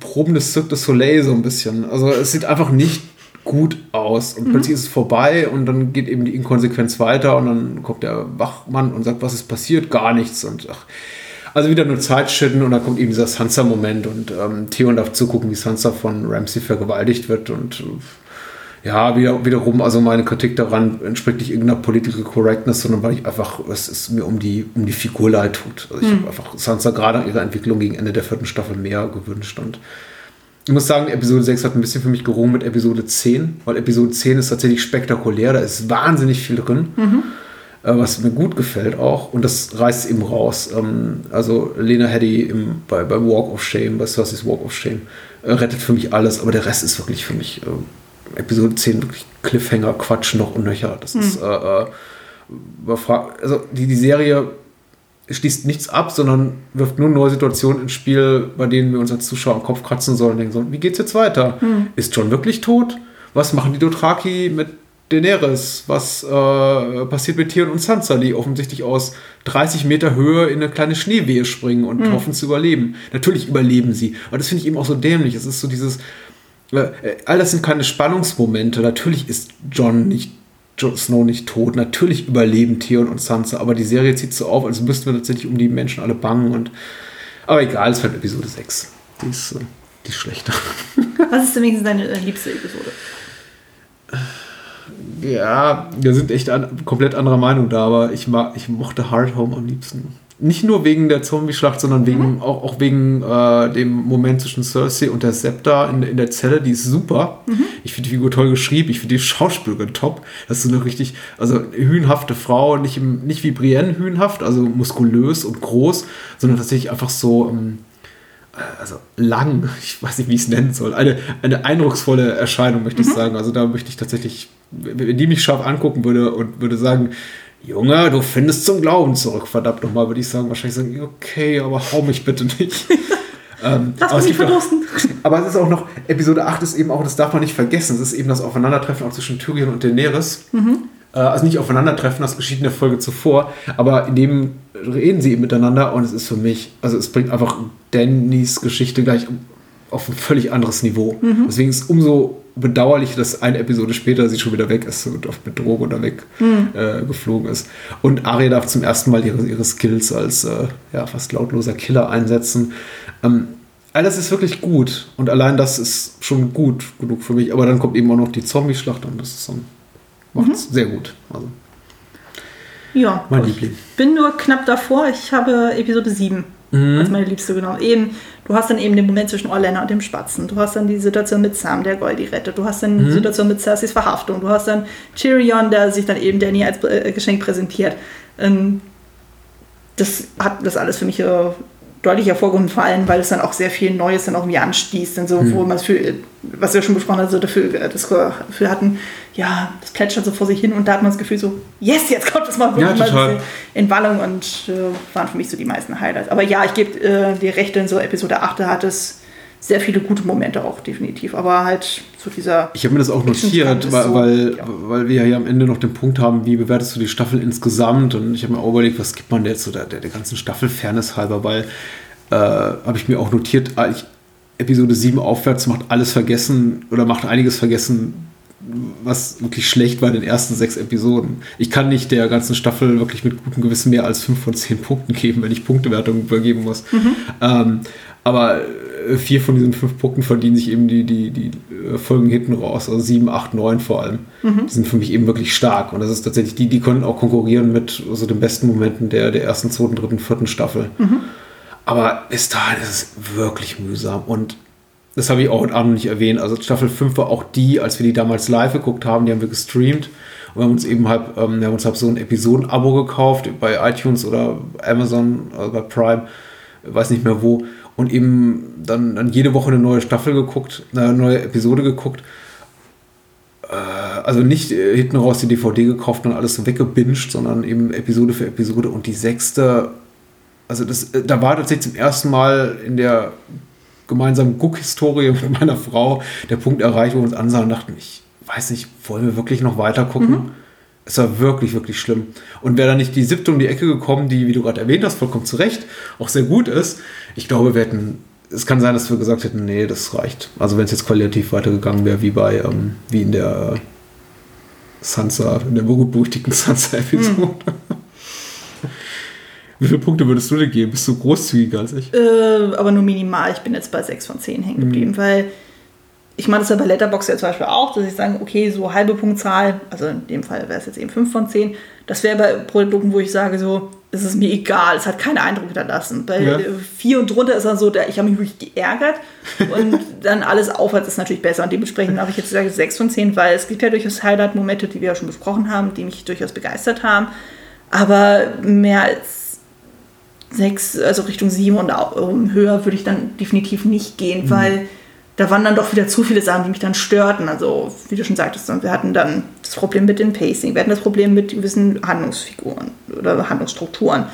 Speaker 8: Proben des Cirque du Soleil so ein bisschen. Also es sieht einfach nicht gut aus und plötzlich ist es vorbei und dann geht eben die Inkonsequenz weiter und dann kommt der Wachmann und sagt, was ist passiert? Gar nichts und ach, also wieder nur Zeitschitten und dann kommt eben dieser Sansa-Moment und ähm, Theon darf zugucken, wie Sansa von Ramsey vergewaltigt wird und äh, Ja, wieder, wiederum, also meine Kritik daran entspricht nicht irgendeiner Political Correctness, sondern weil ich einfach, es ist mir um die, um die Figur leid tut. Also ich habe einfach Sansa gerade an ihrer Entwicklung gegen Ende der vierten Staffel mehr gewünscht und ich muss sagen, Episode 6 hat ein bisschen für mich gerungen mit Episode 10, weil Episode 10 ist tatsächlich spektakulär, da ist wahnsinnig viel drin, äh, was mir gut gefällt auch und das reißt eben raus. Ähm, also Lena Headey im, bei, beim Walk of Shame, bei Cerseis Walk of Shame, äh, rettet für mich alles, aber der Rest ist wirklich für mich äh, Episode 10 wirklich Cliffhanger, Quatsch noch und nöcher. Das ist, äh, äh, also die, die Serie schließt nichts ab, sondern wirft nur neue Situationen ins Spiel, bei denen wir uns als Zuschauer am Kopf kratzen sollen und denken sollen, wie geht's jetzt weiter? Ist John wirklich tot? Was machen die Dothraki mit Daenerys? Was äh, passiert mit Theon und Sansa, die offensichtlich aus 30 Meter Höhe in eine kleine Schneewehe springen und hoffen zu überleben? Natürlich überleben sie. Aber das finde ich eben auch so dämlich. Es ist so dieses, äh, äh, all das sind keine Spannungsmomente. Natürlich ist John nicht Jon Snow nicht tot. Natürlich überleben Theon und Sansa, aber die Serie zieht so auf, als müssten wir tatsächlich um die Menschen alle bangen. Und, aber egal, es wird Episode 6. Die ist, äh, die ist schlechter.
Speaker 7: Was ist denn wenigstens deine äh, liebste Episode?
Speaker 8: Ja, wir sind echt an, komplett anderer Meinung da, aber ich, mag, ich mochte Hard Home am liebsten. Nicht nur wegen der Zombie-Schlacht, sondern wegen, auch, auch wegen äh, dem Moment zwischen Cersei und der Septa in, in der Zelle, die ist super. Ich finde die Figur toll geschrieben, ich finde die Schauspielerin top. Das ist eine richtig, also hühnhafte Frau, nicht, im, nicht wie Brienne hühnhaft, also muskulös und groß, sondern tatsächlich einfach so, ähm, also lang, ich weiß nicht, wie ich es nennen soll, eine, eine eindrucksvolle Erscheinung, möchte ich sagen. Also da möchte ich tatsächlich, wenn die mich scharf angucken würde und würde sagen, Junge, du findest zum Glauben zurück, verdammt nochmal, würde ich sagen, wahrscheinlich sagen, okay, aber hau mich bitte nicht. ähm,
Speaker 7: Lass
Speaker 8: aber, es
Speaker 7: verdursten.
Speaker 8: aber es ist auch noch, Episode 8 ist eben auch, das darf man nicht vergessen, es ist eben das Aufeinandertreffen auch zwischen Tyrion und Daenerys. Äh, Also nicht aufeinandertreffen, das geschieht in der Folge zuvor, aber in dem reden sie eben miteinander und es ist für mich, also es bringt einfach Dannys Geschichte gleich auf ein völlig anderes Niveau. Deswegen ist es umso bedauerlich, dass eine Episode später sie schon wieder weg ist und mit Drogen oder weg äh, geflogen ist. Und Arya darf zum ersten Mal ihre, ihre Skills als äh, ja, fast lautloser Killer einsetzen. Ähm, all das ist wirklich gut und allein das ist schon gut genug für mich. Aber dann kommt eben auch noch die Zombie-Schlacht und das ist dann, macht es sehr gut. Also
Speaker 7: Ja.
Speaker 8: mein Liebling.
Speaker 7: bin nur knapp davor. Ich habe Episode 7
Speaker 8: Mhm.
Speaker 7: als meine liebste genommen. Eben, du hast dann eben den Moment zwischen Orlando und dem Spatzen. Du hast dann die Situation mit Sam, der Goldie rettet. Du hast dann
Speaker 8: Mhm.
Speaker 7: die Situation mit Cerseis Verhaftung. Du hast dann Tyrion, der sich dann eben Danny als äh, Geschenk präsentiert. Ähm, das hat das alles für mich äh, deutlich hervorgehoben, vor allem, weil es dann auch sehr viel Neues dann irgendwie anstießt, dann so, wo man es für, was wir schon besprochen haben, so dafür, äh, das Gefühl hatten, ja, das plätschert so vor sich hin und da hat man das Gefühl so, yes, jetzt kommt es mal wirklich
Speaker 8: Ja,
Speaker 7: mal in Wallung und äh, waren für mich so die meisten Highlights. Aber ja, ich gebe äh, dir recht, in so Episode 8 da hat es sehr viele gute Momente auch definitiv, aber halt so dieser
Speaker 8: Ich habe mir das auch notiert, weil,
Speaker 7: so,
Speaker 8: weil,
Speaker 7: ja.
Speaker 8: weil wir hier am Ende noch den Punkt haben, wie bewertest du die Staffel insgesamt? Und ich habe mir auch überlegt, was gibt man jetzt so der, der, der ganzen Staffel Fairness halber, weil äh, habe ich mir auch notiert, ah, ich, Episode 7 aufwärts macht alles vergessen oder macht einiges vergessen, was wirklich schlecht war in den ersten sechs Episoden. Ich kann nicht der ganzen Staffel wirklich mit gutem Gewissen mehr als 5 von 10 Punkten geben, wenn ich Punktewertungen übergeben muss. Ähm, aber äh, vier von diesen fünf Punkten verdienen sich eben die, die, die äh, Folgen hinten raus, also 7, 8, 9 vor allem. Die sind für mich eben wirklich stark. Und das ist tatsächlich, die, die können auch konkurrieren mit so den besten Momenten der, der ersten, zweiten, dritten, vierten Staffel. Aber bis dahin ist es wirklich mühsam. Und das habe ich auch heute Abend nicht erwähnt. Also Staffel 5 war auch die, als wir die damals live geguckt haben, die haben wir gestreamt. Und wir haben uns eben halt, ähm, wir haben uns halt so ein Episoden-Abo gekauft bei iTunes oder Amazon, also bei Prime, weiß nicht mehr wo. Und eben dann, dann jede Woche eine neue Staffel geguckt, eine neue Episode geguckt. Äh, also nicht äh, hinten raus die DVD gekauft und alles so weggebinged, sondern eben Episode für Episode. Und die sechste, also das, äh, da war tatsächlich zum ersten Mal in der gemeinsamen Guck-Historie mit meiner Frau der Punkt erreicht, wo wir uns ansahen und dachten, ich weiß nicht, wollen wir wirklich noch weiter gucken? Es war wirklich, wirklich schlimm. Und wäre da nicht die siebte um die Ecke gekommen, die, wie du gerade erwähnt hast, vollkommen zu Recht, auch sehr gut ist, ich glaube, wir hätten, es kann sein, dass wir gesagt hätten, nee, das reicht. Also wenn es jetzt qualitativ weitergegangen wäre, wie bei, ähm, wie in der Sansa, in der berühmten Sansa-Episode. Wie viele Punkte würdest du dir geben? Bist du großzügiger als ich?
Speaker 7: Äh, aber nur minimal. Ich bin jetzt bei 6 von 10 hängen geblieben,
Speaker 8: Mhm.
Speaker 7: weil ich meine das ja bei Letterboxd ja zum Beispiel auch, dass ich sage, okay, so halbe Punktzahl, also in dem Fall wäre es jetzt eben 5 von 10, das wäre bei Produkten, wo ich sage, so, es ist mir egal, es hat keinen Eindruck hinterlassen. Bei
Speaker 8: Ja.
Speaker 7: 4 und drunter ist dann so, ich habe mich wirklich geärgert und dann alles aufwärts ist natürlich besser und dementsprechend habe ich jetzt gesagt 6 von 10, weil es gibt ja durchaus Highlight-Momente, die wir ja schon besprochen haben, die mich durchaus begeistert haben, aber mehr als sechs, also Richtung sieben und au- um, höher würde ich dann definitiv nicht gehen, weil da waren dann doch wieder zu viele Sachen, die mich dann störten. Also, wie du schon sagtest, wir hatten dann das Problem mit dem Pacing, wir hatten das Problem mit gewissen Handlungsfiguren oder Handlungsstrukturen.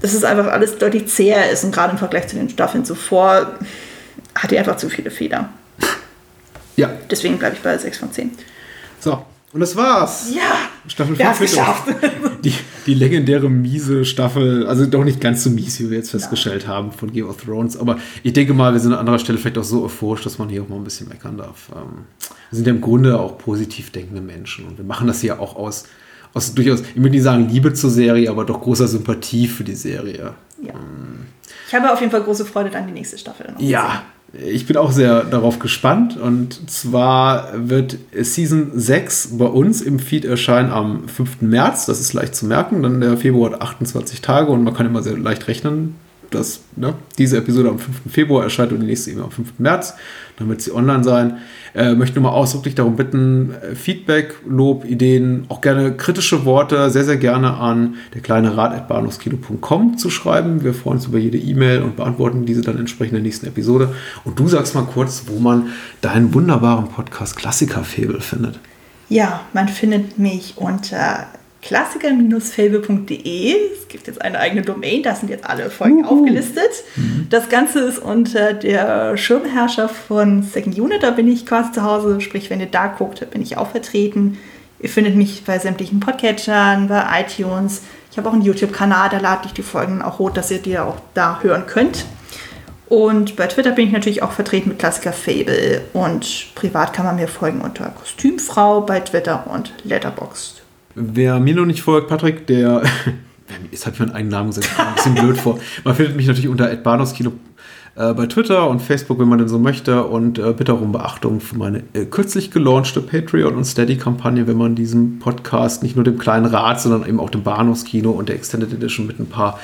Speaker 7: Dass es einfach alles deutlich zäher ist und gerade im Vergleich zu den Staffeln zuvor hatte er einfach zu viele Fehler.
Speaker 8: Ja,
Speaker 7: Deswegen bleibe ich bei 6 von 10.
Speaker 8: so. Und das war's.
Speaker 7: Ja,
Speaker 8: Staffel
Speaker 7: wir haben
Speaker 8: 5
Speaker 7: es geschafft.
Speaker 8: Die, die legendäre miese Staffel, also doch nicht ganz so mies, wie wir jetzt festgestellt haben von Game of Thrones. Aber ich denke mal, wir sind an anderer Stelle vielleicht auch so euphorisch, dass man hier auch mal ein bisschen meckern darf. Ähm, wir sind ja im Grunde auch positiv denkende Menschen und wir machen das hier auch aus, aus durchaus, ich würde nicht sagen Liebe zur Serie, aber doch großer Sympathie für die Serie.
Speaker 7: Ja. Ich habe auf jeden Fall große Freude an die nächste Staffel. dann
Speaker 8: Ja, ich bin auch sehr darauf gespannt. Und zwar wird Season 6 bei uns im Feed erscheinen am 5. März. Das ist leicht zu merken. Dann der Februar hat 28 Tage und man kann immer sehr leicht rechnen, dass ne, diese Episode am 5. Februar erscheint und die nächste eben am 5. März. Dann wird sie online sein. Äh, möchte nur mal ausdrücklich darum bitten, äh, Feedback, Lob, Ideen, auch gerne kritische Worte, sehr, sehr gerne an der kleine Rat.bahnhofskino.com zu schreiben. Wir freuen uns über jede E-Mail und beantworten diese dann entsprechend in der nächsten Episode. Und du sagst mal kurz, wo man deinen wunderbaren Podcast Klassiker-Febel findet.
Speaker 7: Ja, man findet mich unter klassiker-fable.de. Es gibt jetzt eine eigene Domain, da sind jetzt alle Folgen aufgelistet. Das Ganze ist unter der Schirmherrscher von Second Unit, da bin ich quasi zu Hause. Sprich, wenn ihr da guckt, bin ich auch vertreten. Ihr findet mich bei sämtlichen Podcatchern, bei iTunes. Ich habe auch einen YouTube-Kanal, da lade ich die Folgen auch hoch, dass ihr die auch da hören könnt. Und bei Twitter bin ich natürlich auch vertreten mit Klassiker Fable. Und privat kann man mir folgen unter Kostümfrau bei Twitter und Letterboxd.
Speaker 8: Wer mir noch nicht folgt, Patrick, der. Jetzt hat mir einen eigenen Namen gesagt, ich ein bisschen blöd vor. Man findet mich natürlich unter @bahnhofskino äh, bei Twitter und Facebook, wenn man denn so möchte. Und äh, bitte auch um Beachtung für meine äh, kürzlich gelaunchte Patreon- und Steady-Kampagne, wenn man diesem Podcast nicht nur dem kleinen Rat, sondern eben auch dem Bahnhofskino und der Extended Edition mit ein paar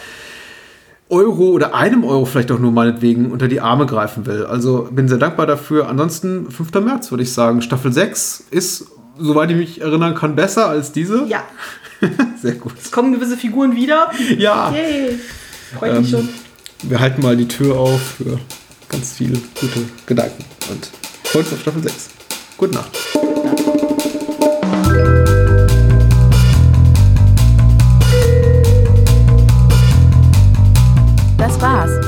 Speaker 8: Euro oder einem Euro vielleicht auch nur meinetwegen unter die Arme greifen will. Also bin sehr dankbar dafür. Ansonsten 5. März würde ich sagen. Staffel 6 ist, soweit ich mich erinnern kann, besser als diese.
Speaker 7: Ja,
Speaker 8: Sehr gut.
Speaker 7: es kommen gewisse Figuren wieder.
Speaker 8: Ja,
Speaker 7: Yay! Freut mich
Speaker 8: Ähm,
Speaker 7: schon.
Speaker 8: wir halten mal die Tür auf für ganz viele gute Gedanken und freuen uns auf Staffel 6. Gute Nacht.
Speaker 9: Das war's.